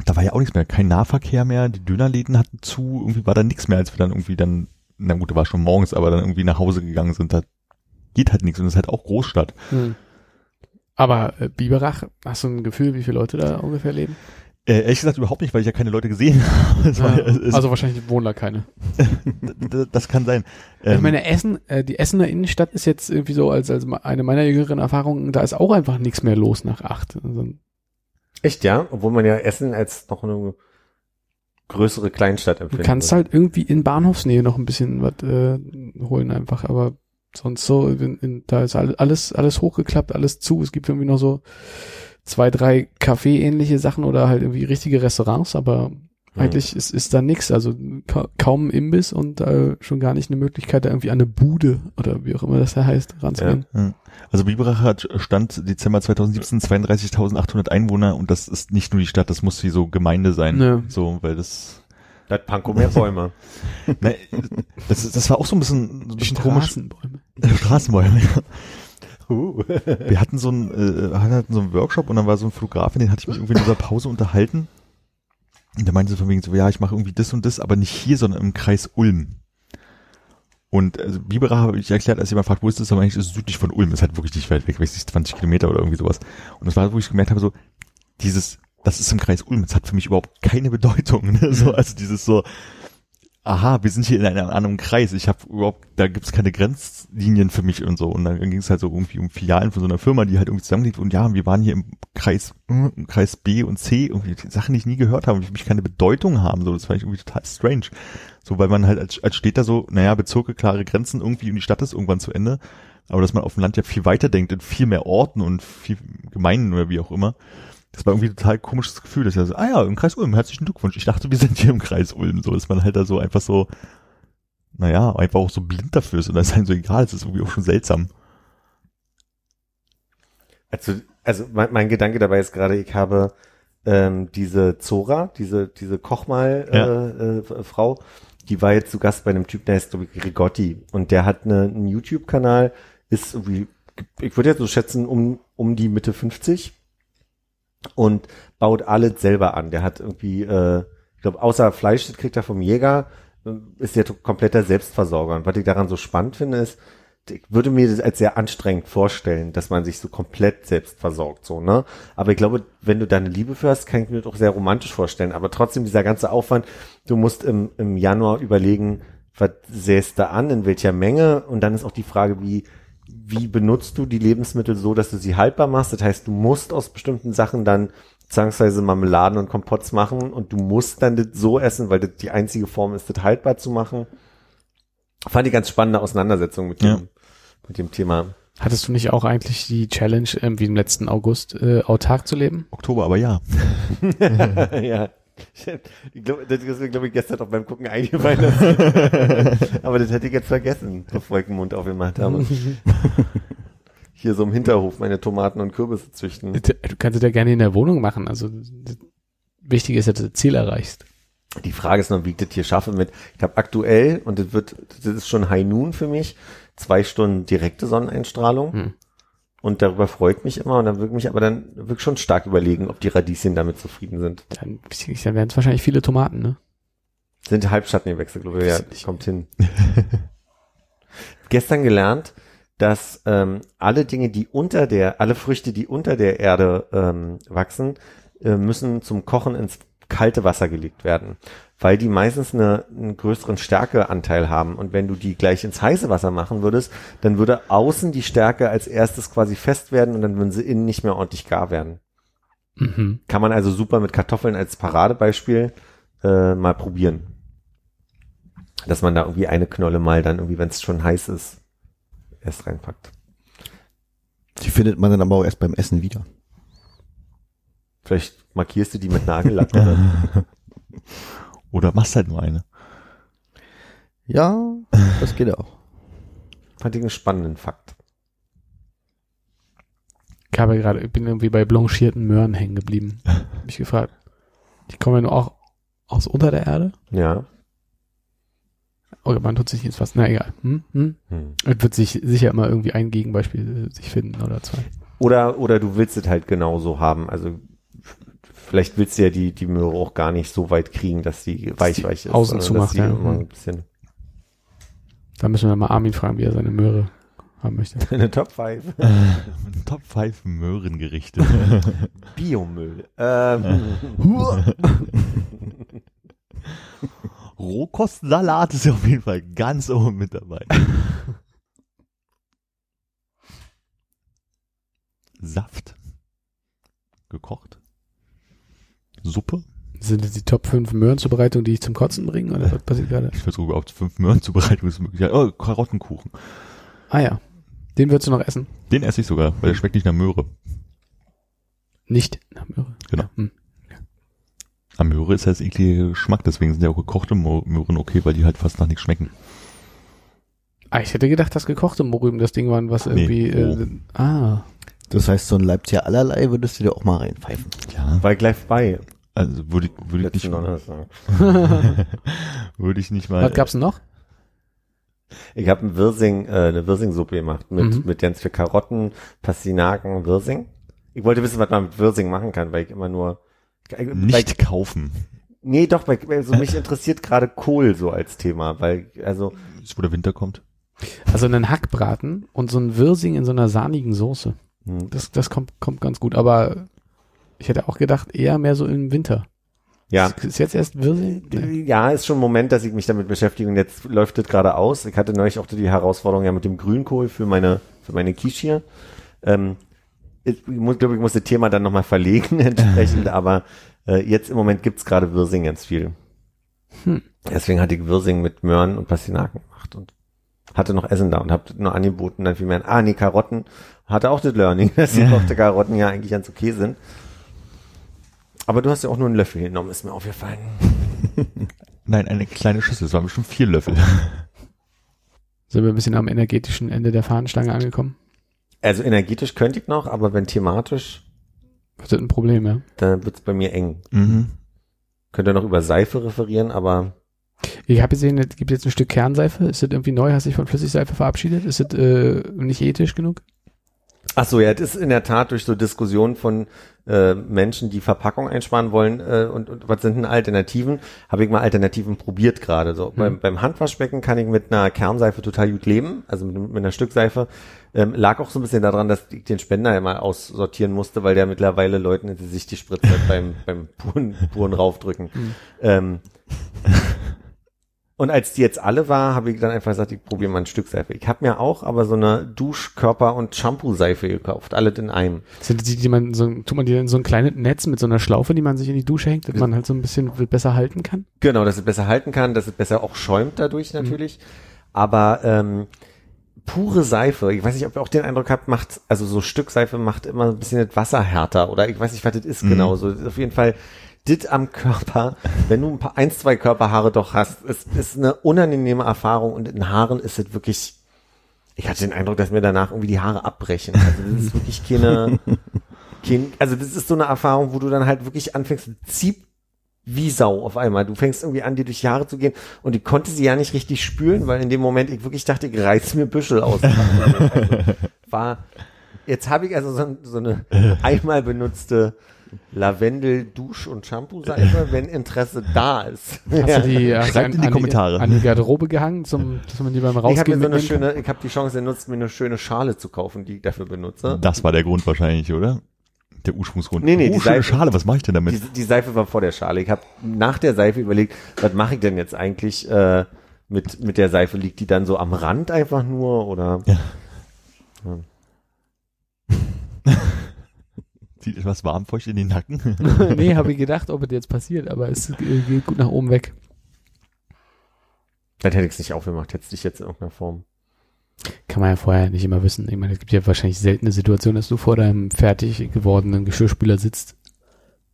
Da war ja auch nichts mehr, kein Nahverkehr mehr, die Dönerläden hatten zu, irgendwie war da nichts mehr, als wir dann irgendwie dann, na gut, da war schon morgens, aber dann irgendwie nach Hause gegangen sind, da geht halt nichts und das ist halt auch Großstadt. Hm. Aber äh, Biberach, hast du ein Gefühl, wie viele Leute da ungefähr leben? Äh, ehrlich gesagt überhaupt nicht, weil ich ja keine Leute gesehen habe. Es war, Ja, es, es, also wahrscheinlich wohnen da keine. das kann sein. ich Ähm, meine, Essen, äh, die Essener Innenstadt ist jetzt irgendwie so als, als eine meiner jüngeren Erfahrungen, da ist auch einfach nichts mehr los nach acht. Also, Echt, ja? Obwohl man ja Essen als noch eine größere Kleinstadt du empfindet. kannst halt irgendwie in Bahnhofsnähe noch ein bisschen was äh, holen einfach, aber sonst so, in, in, da ist all- alles, alles hochgeklappt, alles zu. Es gibt irgendwie noch so zwei, drei Café-ähnliche Sachen oder halt irgendwie richtige Restaurants, aber eigentlich ist, ist da nix. Also ka kaum ein Imbiss und äh, schon gar nicht eine Möglichkeit, da irgendwie an eine Bude oder wie auch immer das da heißt, ranzugehen. Also Biberach hat Stand Dezember 2017 32.800 Einwohner und das ist nicht nur die Stadt, das muss wie so Gemeinde sein. Ja. So, weil das, Da hat Pankow mehr Bäume. ne, das, das war auch so ein bisschen, so ein bisschen komisch. Straßenbäume. Straßenbäume, ja. Wir hatten so einen, äh, hatten so einen Workshop und dann war so ein Fotograf, den hatte ich mich irgendwie in dieser Pause unterhalten. Und der meinte so von wegen so, ja, ich mache irgendwie das und das, aber nicht hier, sondern im Kreis Ulm. Und also Biberach habe ich erklärt, als jemand fragt, wo ist das, aber eigentlich ist es südlich von Ulm, ist halt wirklich nicht weit weg, weiß nicht, 20 Kilometer oder irgendwie sowas. Und das war, wo ich gemerkt habe, so, dieses, das ist im Kreis Ulm, das hat für mich überhaupt keine Bedeutung. Ne? So, also dieses so, aha, wir sind hier in einem anderen Kreis. Ich habe überhaupt, da gibt's keine Grenzlinien für mich und so. Und dann ging es halt so irgendwie um Filialen von so einer Firma, die halt irgendwie zusammenliegt. Und ja, wir waren hier im Kreis, im Kreis B und C, irgendwie die Sachen, die ich nie gehört habe, die für mich keine Bedeutung haben. So, das fand ich irgendwie total strange. So, weil man halt als, als Städter so, naja, Bezirke, klare Grenzen irgendwie und die Stadt ist irgendwann zu Ende. Aber dass man auf dem Land ja viel weiter denkt, in viel mehr Orten und viel Gemeinden oder wie auch immer. Das war irgendwie ein total komisches Gefühl, dass er so, ah ja, im Kreis Ulm, herzlichen Glückwunsch. Ich dachte, wir sind hier im Kreis Ulm, so, dass man halt da so einfach so, naja, einfach auch so blind dafür ist und das ist einem so egal, das ist irgendwie auch schon seltsam. Also, also mein, mein Gedanke dabei ist gerade, ich habe ähm, diese Zora, diese diese Kochmal äh, Ja. äh, Frau, die war jetzt zu Gast bei einem Typ, der heißt glaube ich Rigotti und der hat eine, einen YouTube-Kanal, ist irgendwie, ich würde jetzt so schätzen um um die Mitte 50 und baut alles selber an. Der hat irgendwie, äh, ich glaube, außer Fleisch, das kriegt er vom Jäger, äh, ist der kompletter Selbstversorger. Und was ich daran so spannend finde, ist, ich würde mir das als sehr anstrengend vorstellen, dass man sich so komplett selbst versorgt, so, ne? Aber ich glaube, wenn du da eine Liebe für hast, kann ich mir das auch sehr romantisch vorstellen. Aber trotzdem dieser ganze Aufwand, du musst im, im Januar überlegen, was säst da an, in welcher Menge? Und dann ist auch die Frage, wie, wie benutzt du die Lebensmittel so, dass du sie haltbar machst? Das heißt, du musst aus bestimmten Sachen dann zwangsweise Marmeladen und Kompotts machen und du musst dann das so essen, weil das die einzige Form ist, das haltbar zu machen. Fand ich ganz spannende Auseinandersetzung mit dem, Ja. mit dem Thema. Hattest du nicht auch eigentlich die Challenge, ähm, wie im letzten August, äh, autark zu leben? Oktober, aber ja. ja. Ich glaub, das ist mir, glaube ich, gestern auch beim Gucken eingefallen. Aber das hätte ich jetzt vergessen, bevor ich den Mund aufgemacht habe. Hier so im Hinterhof meine Tomaten und Kürbisse züchten. Du kannst es ja gerne in der Wohnung machen. Also das Wichtige ist, dass du das Ziel erreichst. Die Frage ist noch, wie ich das hier schaffe mit, ich habe aktuell, und das wird, das ist schon High Noon für mich, zwei Stunden direkte Sonneneinstrahlung. Hm. Und darüber freut mich immer und dann würde mich aber dann wirklich schon stark überlegen, ob die Radieschen damit zufrieden sind. Dann, dann werden es wahrscheinlich viele Tomaten, ne? Sind Halbschattengewächse, glaube ich, ja, kommt hin. Gestern gelernt, dass ähm, alle Dinge, die unter der, alle Früchte, die unter der Erde ähm, wachsen, äh, müssen zum Kochen ins kalte Wasser gelegt werden, weil die meistens eine, einen größeren Stärkeanteil haben. Und wenn du die gleich ins heiße Wasser machen würdest, dann würde außen die Stärke als erstes quasi fest werden und dann würden sie innen nicht mehr ordentlich gar werden. Mhm. Kann man also super mit Kartoffeln als Paradebeispiel äh, mal probieren. Dass man da irgendwie eine Knolle mal dann irgendwie, wenn es schon heiß ist, erst reinpackt. Die findet man dann aber auch erst beim Essen wieder. Vielleicht markierst du die mit Nagellack oder Oder machst halt nur eine. Ja, das geht auch. fand ich einen spannenden Fakt. Ich habe gerade, ich bin irgendwie bei blanchierten Möhren hängen geblieben. Hab mich gefragt. Die kommen ja nur auch aus unter der Erde? Ja. Oder man tut sich jetzt was, na egal. Hm? Hm? Hm. Es wird sich sicher immer irgendwie ein Gegenbeispiel sich finden oder zwei. Oder, oder du willst es halt genauso haben. Also vielleicht willst du ja die, die Möhre auch gar nicht so weit kriegen, dass die weich weich ist. außen dass zumacht, die ja. immer ein bisschen Da müssen wir mal Armin fragen, wie er seine Möhre haben möchte. eine Top 5. Top 5 Möhrengerichte. Biomüll. Ähm, Rohkostsalat ist ja auf jeden Fall ganz oben mit dabei. Saft. Gekocht. Suppe. Sind das die Top 5 Möhrenzubereitungen, die ich zum Kotzen bringe? Oder was passiert gerade? Ich versuche überhaupt fünf Möhren zubereiten. ist möglich. Oh, Karottenkuchen. Ah ja. Den würdest du noch essen? Den esse ich sogar, weil der schmeckt nicht nach Möhre. Nicht. Na, Möhre. Genau. Ja, hm. Am Möhre ist das eklige Geschmack, deswegen sind ja auch gekochte Möhren okay, weil die halt fast nach nichts schmecken. Ah, ich hätte gedacht, dass gekochte Morüben das Ding waren, was Nee, irgendwie. Äh, ah. Das heißt, so ein Leipziger allerlei würdest du dir auch mal reinpfeifen. Ja. Bei gleich bei. Also würde ich, würde ich nicht, Donnerstag. würde ich nicht mal. Was gab's denn noch? Ich habe ein Wirsing, äh, eine Wirsing-Suppe gemacht mit, Mhm. mit ganz viel Karotten, Pastinaken, Wirsing. Ich wollte wissen, was man mit Wirsing machen kann, weil ich immer nur äh, nicht Bei, kaufen. nee, doch, bei, also mich interessiert gerade Kohl so als Thema, weil also Ist, wo der Winter kommt. Also einen Hackbraten und so ein Wirsing in so einer sahnigen Soße. hm, Das, das kommt, kommt ganz gut. Aber ich hätte auch gedacht, eher mehr so im Winter. ja. Ist, jetzt erst Wirsing? Nee. Ja, ist schon ein Moment, dass ich mich damit beschäftige und jetzt läuft das gerade aus. Ich hatte neulich auch die Herausforderung ja mit dem Grünkohl für meine, für meine Quiche hier. Ähm, ich muss, glaube ich, muss das Thema dann nochmal verlegen entsprechend, aber äh, jetzt im Moment gibt's gerade Wirsing ganz viel. Hm. Deswegen hatte ich Wirsing mit Möhren und Pastinaken gemacht und hatte noch Essen da und habe nur angeboten, dann viel mehr. Ah, nee, Karotten. Hatte auch das Learning, dass die Ja. gekochte Karotten ja eigentlich ganz okay sind. Aber du hast ja auch nur einen Löffel genommen, ist mir aufgefallen. Nein, eine kleine Schüssel. Es waren bestimmt vier Löffel. Sind wir ein bisschen am energetischen Ende der Fahnenstange angekommen? Also energetisch könnte ich noch, aber wenn thematisch, Das ist ein Problem, ja. dann wird's bei mir eng. Mhm. Könnte noch über Seife referieren, aber Ich habe gesehen, es gibt jetzt ein Stück Kernseife. Ist das irgendwie neu? Hast du dich von Flüssigseife verabschiedet? Ist das äh, nicht ethisch genug? Ach so, ja, das ist in der Tat durch so Diskussionen von äh, Menschen, die Verpackung einsparen wollen äh, und, und was sind denn Alternativen, habe ich mal Alternativen probiert gerade. So beim, beim Handwaschbecken kann ich mit einer Kernseife total gut leben, also mit, mit einer Stückseife. Ähm, lag auch so ein bisschen daran, dass ich den Spender immer aussortieren musste, weil der mittlerweile Leuten in die Sicht die Spritze beim, beim puren, puren raufdrücken. Ähm, und als die jetzt alle war, habe ich dann einfach gesagt, ich probiere mal ein Stück Seife. Ich habe mir auch aber so eine Dusch-, Körper- und Shampoo-Seife gekauft, alles in einem. Sind die, die man so, tut man die in so ein kleines Netz mit so einer Schlaufe, die man sich in die Dusche hängt, dass man halt so ein bisschen besser halten kann? Genau, dass es besser halten kann, dass es besser auch schäumt dadurch natürlich. Aber ähm, pure Seife, ich weiß nicht, ob ihr auch den Eindruck habt, macht, also so Stück Seife macht immer ein bisschen das Wasser härter oder ich weiß nicht, was das ist genau. So auf jeden Fall dit am Körper, wenn du ein paar, eins, zwei Körperhaare doch hast, ist, ist eine unangenehme Erfahrung und in Haaren ist es wirklich, ich hatte den Eindruck, dass mir danach irgendwie die Haare abbrechen. Also das ist wirklich keine, kein, also das ist so eine Erfahrung, wo du dann halt wirklich anfängst, zieht wie Sau auf einmal. Du fängst irgendwie an, dir durch die Haare zu gehen und ich konnte sie ja nicht richtig spülen, weil in dem Moment ich wirklich dachte, ich reiß mir Büschel aus. Also, war, jetzt habe ich also so, so eine einmal benutzte Lavendel-Dusch- und Shampoo-Seife, wenn Interesse da ist. Hast du die, hast Schreibt in die an Kommentare. an die Garderobe gehangen, zum, dass man die beim Ich habe Rausgehen mir so eine schöne, ich habe die Chance genutzt, mir eine schöne Schale zu kaufen, die ich dafür benutze. Das war der Grund wahrscheinlich, oder? Der Ursprungsgrund. Nee, nee, oh, die Seife- Schale, was mache ich denn damit? Die, die Seife war vor der Schale. Ich habe nach der Seife überlegt, was mache ich denn jetzt eigentlich äh, mit, mit der Seife? Liegt die dann so am Rand einfach nur oder? Ja. Zieht etwas warm feucht in den Nacken? nee, habe ich gedacht, ob es jetzt passiert, aber es äh, geht gut nach oben weg. Dann hätte ich es nicht aufgemacht, hätte dich jetzt in irgendeiner Form. Kann man ja vorher nicht immer wissen. Ich meine, es gibt ja wahrscheinlich seltene Situationen, dass du vor deinem fertig gewordenen Geschirrspüler sitzt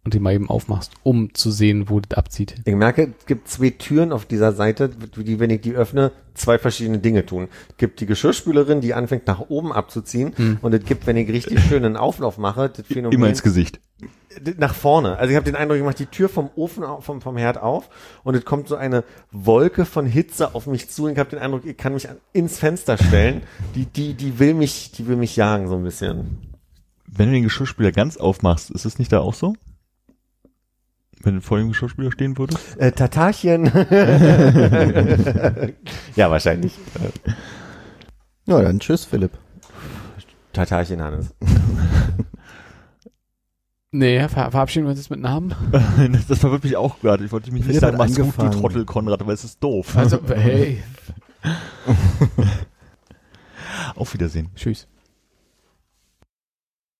und den mal eben aufmachst, um zu sehen, wo das abzieht. Ich merke, es gibt zwei Türen auf dieser Seite, die, wenn ich die öffne, zwei verschiedene Dinge tun. Es gibt die Geschirrspülerin, die anfängt nach oben abzuziehen und es gibt, wenn ich richtig schön einen Auflauf mache, das Phänomen Immer ins Gesicht. nach vorne. Also ich habe den Eindruck, ich mache die Tür vom Ofen vom, vom Herd auf und es kommt so eine Wolke von Hitze auf mich zu und ich habe den Eindruck, ich kann mich an, ins Fenster stellen. Die die die will mich die will mich jagen so ein bisschen. Wenn du den Geschirrspüler ganz aufmachst, ist es nicht da auch so? Wenn du vor dem Geschirrspüler stehen würdest? Äh, Tatarchen. ja, wahrscheinlich. Ja, dann tschüss, Philipp. Tatarchen Hannes. Nee, ver verabschieden wir uns jetzt mit Namen. das, das verwirrt mich auch gerade. Ich wollte mich nicht sagen, mach's gut, du angefangen. Trottel Konrad, aber es ist doof. Also, hey, Auf Wiedersehen. tschüss.